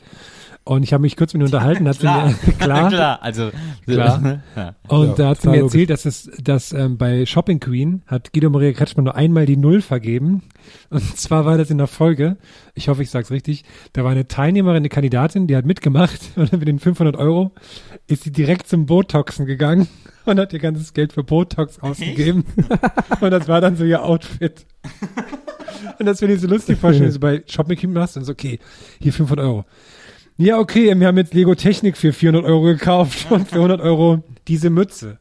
Und ich habe mich kurz mit ihr unterhalten, hat sie mir, klar, Klar, also Klar. Ja. Und Ja, da hat sie mir erzählt, dass es, dass ähm, bei Shopping Queen hat Guido Maria Kretschmann nur einmal die Null vergeben. Und zwar war das in der Folge, ich hoffe, ich sag's richtig, da war eine Teilnehmerin, eine Kandidatin, die hat mitgemacht und mit den 500 Euro ist sie direkt zum Botoxen gegangen und hat ihr ganzes Geld für Botox ausgegeben. und das war dann so ihr Outfit. Und das finde ich so lustig vorstellen, so bei Shopping Queen machst und so, okay, hier 500 Euro. Ja, okay, wir haben jetzt Lego Technik für 400 Euro gekauft und für 100 Euro diese Mütze.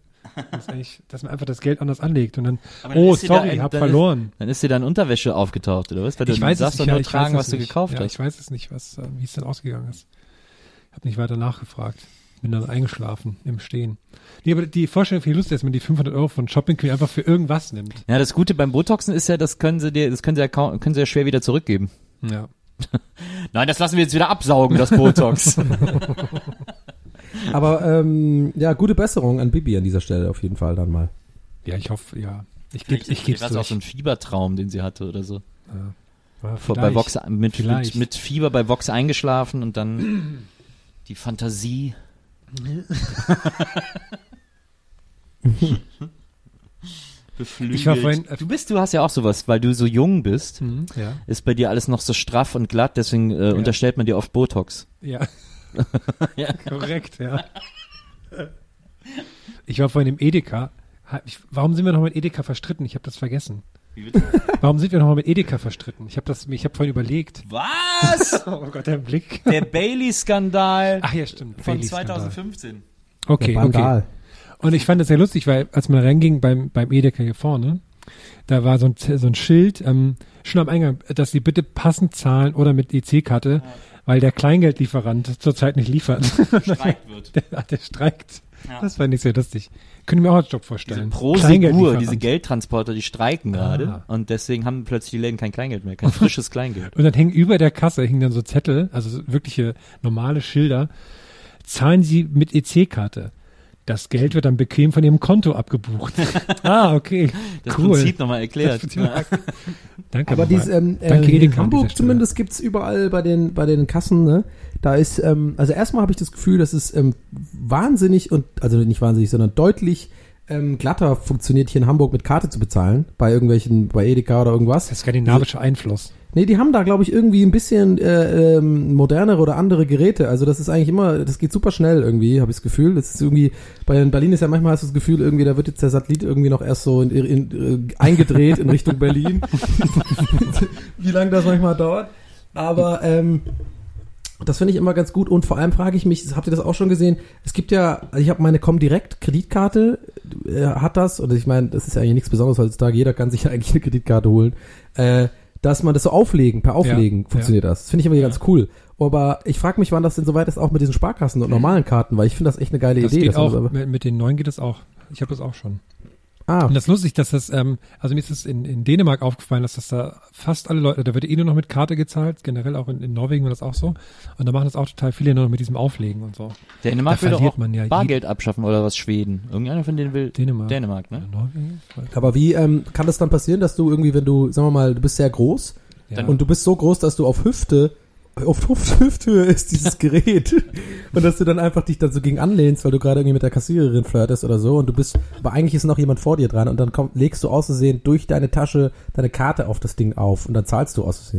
Das ist eigentlich, dass man einfach das Geld anders anlegt und dann, dann oh, ist sorry, da- ich hab dann verloren. Dann ist dir dann Unterwäsche aufgetaucht, oder was? Weil du ich weiß darfst doch nicht, nur ja, ich tragen, was du nicht. gekauft ja, hast. Ich weiß es nicht, was, äh, wie es denn ausgegangen ist. Ich habe nicht weiter nachgefragt. Bin dann eingeschlafen im Stehen. Nee, aber die Vorstellung finde ich lustig, dass man die 500 Euro von Shopping Queen einfach für irgendwas nimmt. Ja, das Gute beim Botoxen ist ja, das können sie dir, das können sie ja, kaum, können sie ja schwer wieder zurückgeben. Ja. Nein, das lassen wir jetzt wieder absaugen, das Botox. Aber ähm, ja, gute Besserung an Bibi an dieser Stelle auf jeden Fall dann mal. Ja, ich hoffe, ja. Ich gebe ich war es auch so ein Fiebertraum, den sie hatte oder so. Ja, vor, bei. Vox mit, mit, mit Fieber bei Vox eingeschlafen und dann die Fantasie. Beflügelt. Ich war vorhin- du bist, du hast ja auch sowas, weil du so jung bist, Mhm, ja. ist bei dir alles noch so straff und glatt, deswegen äh, unterstellt man dir oft Botox. Ja. Ja. Korrekt, ja. Ich war vorhin im Edeka. Ich, warum sind wir noch mit Edeka verstritten? Ich habe das vergessen. Warum sind wir noch mal mit Edeka verstritten? Ich habe das, ich habe vorhin überlegt. Was? Oh Gott, der Blick. Der Bailey-Skandal Ach ja, stimmt. von Bailey-Skandal. 2015. Okay, Der Bandal. okay. Und ich fand das sehr lustig, weil als man reinging beim, beim Edeka hier vorne, da war so ein, so ein Schild, ähm, schon am Eingang, dass sie bitte passend zahlen oder mit EC-Karte, weil der Kleingeldlieferant zurzeit nicht liefert. Streikt wird. Der, der streikt. Das fand ich sehr lustig. Können wir mir auch als Job vorstellen. Pro Segur, Kleingeldlieferant. diese Geldtransporter, die streiken gerade Ah. und deswegen haben plötzlich die Läden kein Kleingeld mehr, kein frisches Kleingeld. Und dann hängen über der Kasse hängen dann so Zettel, also so wirkliche normale Schilder. Zahlen Sie mit EC-Karte. Das Geld wird dann bequem von Ihrem Konto abgebucht. ah, okay. Das cool. Prinzip nochmal erklärt. Das Prinzip- Danke. Aber dies, ähm, äh, Danke, in Edeka an Hamburg zumindest gibt's überall bei den, bei den Kassen, ne? Da ist, ähm, also erstmal habe ich das Gefühl, dass es ähm, wahnsinnig und, also nicht wahnsinnig, sondern deutlich ähm, glatter funktioniert hier in Hamburg mit Karte zu bezahlen, bei irgendwelchen, bei Edeka oder irgendwas. Der skandinavische Einfluss. Nee, die haben da, glaube ich, irgendwie ein bisschen äh, ähm, modernere oder andere Geräte. Also das ist eigentlich immer, das geht super schnell irgendwie, habe ich das Gefühl. Das ist irgendwie, bei in Berlin ist ja manchmal hast du das Gefühl, irgendwie, da wird jetzt der Satellit irgendwie noch erst so in, in, äh, eingedreht in Richtung Berlin. Wie lange das manchmal dauert. Aber ähm, das finde ich immer ganz gut und vor allem frage ich mich, habt ihr das auch schon gesehen? Es gibt ja, also ich habe meine Comdirect Kreditkarte, äh, hat das, und ich meine, das ist ja eigentlich nichts Besonderes heutzutage, jeder kann sich ja eigentlich eine Kreditkarte holen, äh, dass man das so auflegen, per Auflegen Ja, funktioniert das. Das finde ich immer ganz cool. Aber ich frage mich, wann das denn soweit ist, auch mit diesen Sparkassen und normalen Karten, weil ich finde das echt eine geile Das Idee. geht auch, mit, mit den neuen geht das auch. Ich habe das auch schon. Ah, Und das ist lustig, dass das, ähm, also mir ist es in, in Dänemark aufgefallen, dass das da fast alle Leute, da wird eh nur noch mit Karte gezahlt, generell auch in, in Norwegen war das auch so. Und da machen das auch total viele nur noch mit diesem Auflegen und so. Dänemark Da will doch auch man ja Bargeld abschaffen oder was Schweden. Irgendeiner von denen will Dänemark. Dänemark, ne? Norwegen? aber wie ähm, kann das dann passieren, dass du irgendwie, wenn du, sagen wir mal, du bist sehr groß Ja. und du bist so groß, dass du auf Hüfte auf Hüft, Hüfthöhe ist dieses Gerät. Und dass du dann einfach dich dann so gegen anlehnst, weil du gerade irgendwie mit der Kassiererin flirtest oder so und du bist, aber eigentlich ist noch jemand vor dir dran und dann kommt, legst du aus Versehen durch deine Tasche deine Karte auf das Ding auf und dann zahlst du aus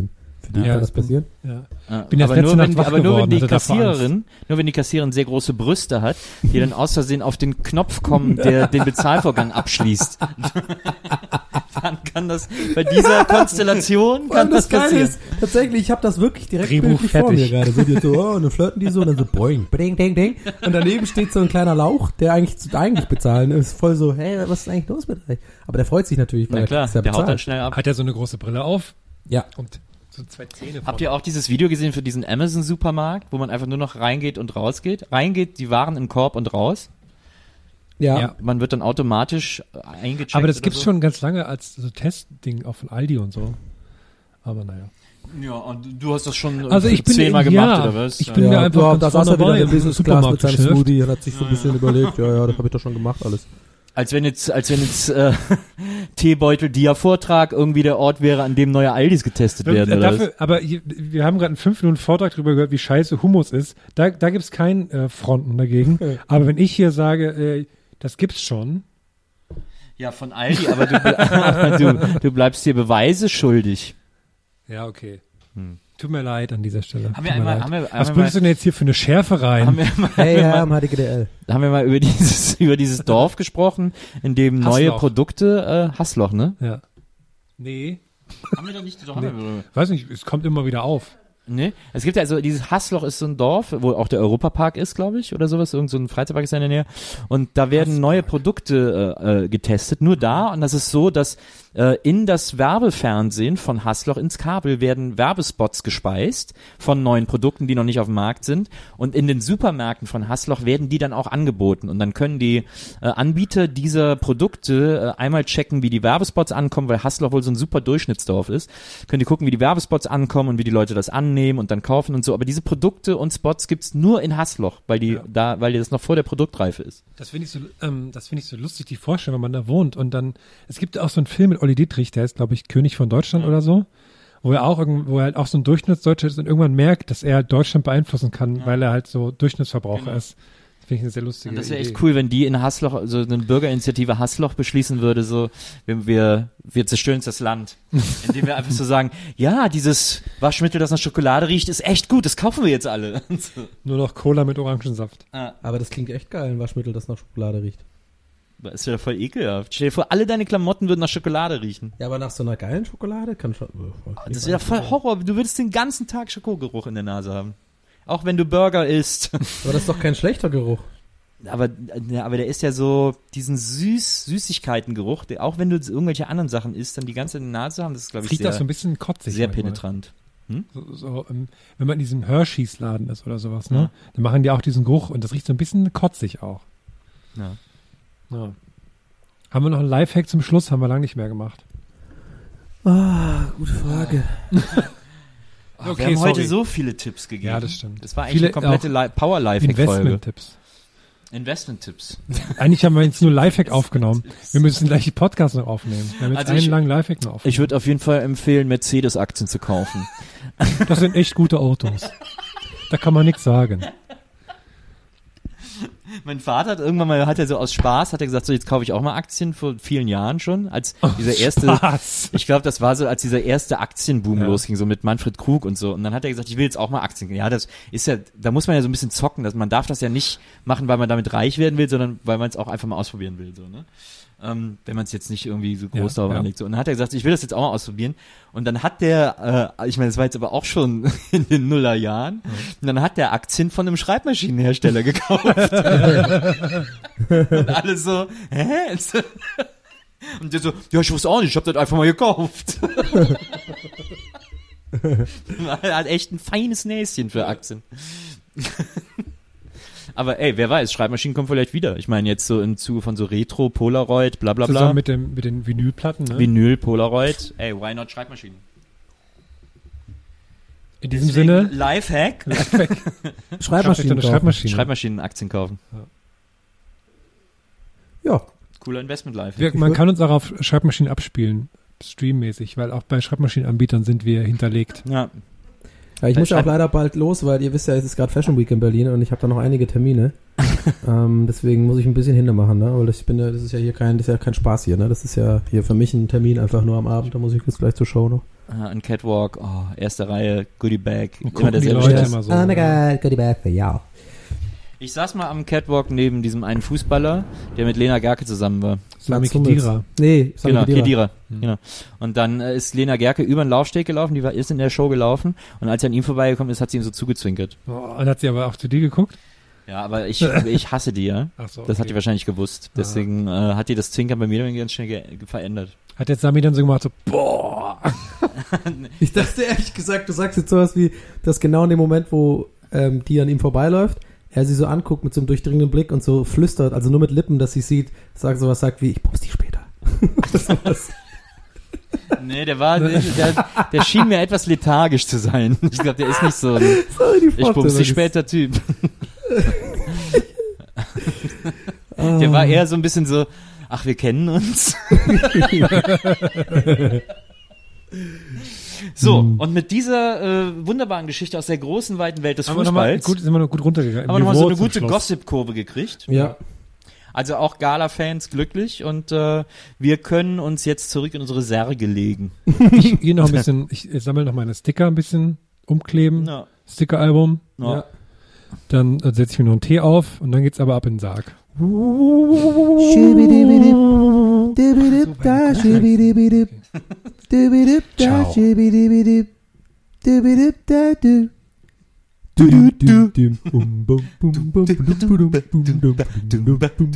Für die Ja, kann das passieren? Ja. Ja, Bin aber, nur, wenn, aber nur wenn die davor Kassiererin, nur wenn die Kassiererin sehr große Brüste hat, die dann aus Versehen auf den Knopf kommen, der den Bezahlvorgang abschließt. dann kann das bei dieser Konstellation kann das, das passieren. ist, tatsächlich, ich habe das wirklich direkt Drehbuch bildlich vor mir fertig. gerade. So, die so, oh, und dann flirten die so und dann so, boing, ding, ding, ding. Und daneben steht so ein kleiner Lauch, der eigentlich zu eigentlich bezahlen ist. Voll so, hey, was ist eigentlich los mit euch? Aber der freut sich natürlich, weil Na er klar, ja der haut dann schnell ab. Hat er so eine große Brille auf Ja. und so zwei Zähne Habt ihr auch dieses Video gesehen für diesen Amazon-Supermarkt, wo man einfach nur noch reingeht und rausgeht? Reingeht, die Waren im Korb und raus. Ja. Ja. Man wird dann automatisch äh, eingecheckt. Aber das gibt's so. schon ganz lange als so Testding auch von Aldi und so. Aber naja. Ja, und du hast das schon Also ich bin zehnmal ja, gemacht, oder was? ich bin ja, mir einfach ja, da saß er wieder im Business Class mit seinem. Smoothie und hat sich so ein bisschen überlegt, ja, ja, das habe ich doch schon gemacht alles. Als wenn jetzt, als wenn jetzt äh, Teebeutel Dia-Vortrag irgendwie der Ort wäre, an dem neue Aldis getestet werden. Oder Dafür, aber hier, wir haben gerade einen fünf Minuten Vortrag darüber gehört, wie scheiße Hummus ist. Da, da gibt's keinen äh, Fronten dagegen. aber wenn ich hier sage, äh, das gibt's schon? Ja, von Aldi, aber du, du, du bleibst dir Beweise schuldig. ja okay. Tut mir leid an dieser Stelle. Haben wir einmal- haben wir- haben Was wir bringst mal- du denn jetzt hier für eine Schärfe rein? Haben wir mal, Hey, ja, am HDGDL. haben wir mal über dieses, über dieses Dorf gesprochen, in dem neue Hassloch. Produkte, äh, Hassloch, ne? ja. Nee. Haben wir da nicht, doch, Nee. Weiß nicht, es kommt immer wieder auf. Nee, es gibt ja also dieses Hassloch ist so ein Dorf, wo auch der Europapark ist, glaube ich, oder sowas, irgend so ein Freizeitpark ist da in der Nähe. Und da werden neue Produkte äh, äh, getestet, nur da. Und das ist so, dass äh, in das Werbefernsehen von Hassloch ins Kabel werden Werbespots gespeist von neuen Produkten, die noch nicht auf dem Markt sind. Und in den Supermärkten von Hassloch werden die dann auch angeboten. Und dann können die äh, Anbieter dieser Produkte äh, einmal checken, wie die Werbespots ankommen, weil Hassloch wohl so ein super Durchschnittsdorf ist. Können die gucken, wie die Werbespots ankommen und wie die Leute das annehmen und dann kaufen und so. Aber diese Produkte und Spots gibt's nur in Hassloch, weil die da, weil die das noch vor der Produktreife ist. Das finde ich so, ähm, das finde ich so lustig, die Vorstellung, wenn man da wohnt und dann, es gibt auch so einen Film mit Olli Dietrich, der ist, glaube ich, König von Deutschland oder so, wo er auch wo er halt auch so ein Durchschnittsdeutscher ist und irgendwann merkt, dass er Deutschland beeinflussen kann, weil er halt so Durchschnittsverbraucher Genau. ist. Das finde ich eine sehr lustige Und das wäre echt cool, wenn die in Hassloch, so eine Bürgerinitiative Hassloch beschließen würde, so, wir, wir, wir zerstören das Land. Indem wir einfach so sagen, ja, dieses Waschmittel, das nach Schokolade riecht, ist echt gut, das kaufen wir jetzt alle. Nur noch Cola mit Orangensaft. Aber das klingt echt geil, ein Waschmittel, das nach Schokolade riecht. Das ist ja voll ekelhaft. Stell dir vor, alle deine Klamotten würden nach Schokolade riechen. Ja, aber nach so einer geilen Schokolade kann schon. Das wäre voll Horror. Du würdest den ganzen Tag Schokogeruch in der Nase haben. Auch wenn du Burger isst. Aber das ist doch kein schlechter Geruch. Aber, ja, aber der ist ja so, diesen süß, Süßigkeitengeruch, der, auch wenn du irgendwelche anderen Sachen isst, dann die ganze Nase haben, das ist, glaube ich, Riecht sehr, auch so ein bisschen kotzig. sehr manchmal. penetrant. So, so, ähm, wenn man in diesem Hershey's-Laden ist oder sowas, ne? Dann machen die auch diesen Geruch und das riecht so ein bisschen kotzig auch. Ja. Ja. Haben wir noch einen Lifehack zum Schluss? Haben wir lange nicht mehr gemacht. Ah, gute Frage. wir haben heute so viele Tipps gegeben. Ja, das stimmt. Das war eigentlich Viele eine komplette auch Li- Power-Life-Folge. Investment-Tipps. Investment-Tipps. Eigentlich haben wir jetzt nur Lifehack aufgenommen. Wir müssen gleich die Podcast noch aufnehmen. Wir haben jetzt Also einen ich- langen Lifehack noch aufgenommen. Ich würde auf jeden Fall empfehlen, Mercedes-Aktien zu kaufen. Das sind echt gute Autos. Da kann man nichts sagen. Mein Vater hat irgendwann mal, hat er so aus Spaß, hat er gesagt, so jetzt kaufe ich auch mal Aktien vor vielen Jahren schon, als dieser erste, Spaß. ich glaube, das war so, als dieser erste Aktienboom Ja. losging, so mit Manfred Krug und so. Und dann hat er gesagt, ich will jetzt auch mal Aktien. Ja, das ist ja, da muss man ja so ein bisschen zocken, dass man darf das ja nicht machen, weil man damit reich werden will, sondern weil man es auch einfach mal ausprobieren will, so, ne? Ähm, wenn man es jetzt nicht irgendwie so groß Ja, darauf ja. anlegt. So. Und dann hat er gesagt, ich will das jetzt auch mal ausprobieren. Und dann hat der, äh, ich meine, das war jetzt aber auch schon in den Nullerjahren, und dann hat der Aktien von einem Schreibmaschinenhersteller gekauft. Und alle so, hä? Und der so, ja, ich wusste auch nicht, ich hab das einfach mal gekauft. er hat echt ein feines Näschen für Aktien. Aber ey, wer weiß, Schreibmaschinen kommen vielleicht wieder. Ich meine jetzt so im Zuge von so Retro, Polaroid, bla bla bla. Zusammen mit, dem, mit den Vinylplatten. Ne? Vinyl, Polaroid. Ey, why not Schreibmaschinen? In diesem Deswegen Sinne, Lifehack. Schreibmaschinen. Schreibmaschine. kaufen. Schreibmaschine. Schreibmaschinen Aktien kaufen. Ja. Cooler Investment Life. Wir, man kann uns auch auf Schreibmaschinen abspielen, streammäßig, weil auch bei Schreibmaschinenanbietern sind wir hinterlegt. Ja. Ja, ich muss ja auch leider bald los, weil ihr wisst ja, es ist gerade Fashion Week in Berlin und ich habe da noch einige Termine. ähm, deswegen muss ich ein bisschen hinter machen, ne? Weil das, ich bin ja, das ist ja hier kein, das ist ja kein Spaß hier, ne? Das ist ja hier für mich ein Termin einfach nur am Abend. Da muss ich jetzt gleich zur Show noch. Ah, Ein Catwalk, oh, erste Reihe, Goodie Bag. Und Immer derselbe Leute Stress. immer so. oh my ne? god, goodie bag for y'all. Ich saß mal am Catwalk neben diesem einen Fußballer, der mit Lena Gerke zusammen war. Sami. Khedira. Nee, Sami genau, Khedira. Kedira. Genau. Und dann äh, ist Lena Gerke über den Laufsteg gelaufen, die war, ist in der Show gelaufen und als er an ihm vorbeigekommen ist, hat sie ihm so zugezwinkert. Oh, und hat sie aber auch zu dir geguckt? Ja, aber ich, ich hasse die, ja. Ach so, Das hat okay. die wahrscheinlich gewusst. Deswegen äh, hat die das Zwinkern bei mir dann ganz schnell ge verändert. Hat jetzt Sami dann so gemacht, so, boah. Ich dachte ehrlich gesagt, du sagst jetzt sowas wie, dass genau in dem Moment, wo ähm, die an ihm vorbeiläuft, er sie so anguckt mit so einem durchdringenden Blick und so flüstert, also nur mit Lippen, dass sie sieht, sagt sowas sagt wie, ich bumse die später. Nee, der war, der, der, der schien mir etwas lethargisch zu sein. Ich glaube, der ist nicht so ein Sorry, die Ich Vorstellung dich später Typ. Der war eher so ein bisschen so, ach, wir kennen uns. So, und mit dieser äh, wunderbaren Geschichte aus der großen, weiten Welt des Haben Fußballs gut, sind wir noch gut runtergegangen. haben wir nochmal so eine gute. Gossip-Kurve gekriegt. Ja. Also auch Gala-Fans glücklich und äh, wir können uns jetzt zurück in unsere Särge legen. Ich gehe noch ein bisschen, ich, sammle noch meine Sticker ein bisschen umkleben. Ja. Stickeralbum. Ja. Dann äh, setze ich mir noch einen Tee auf und dann geht's aber ab in den Sarg. Ciao.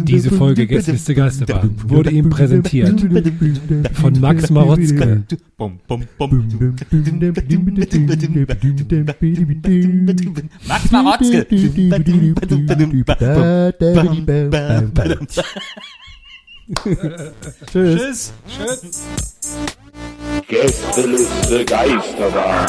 Diese Folge Gästeliste Geisterbahn wurde ihm präsentiert von Max Marotzke. Max Marotzke. Tschüss. Tschüss. Gästeliste Geisterbahn.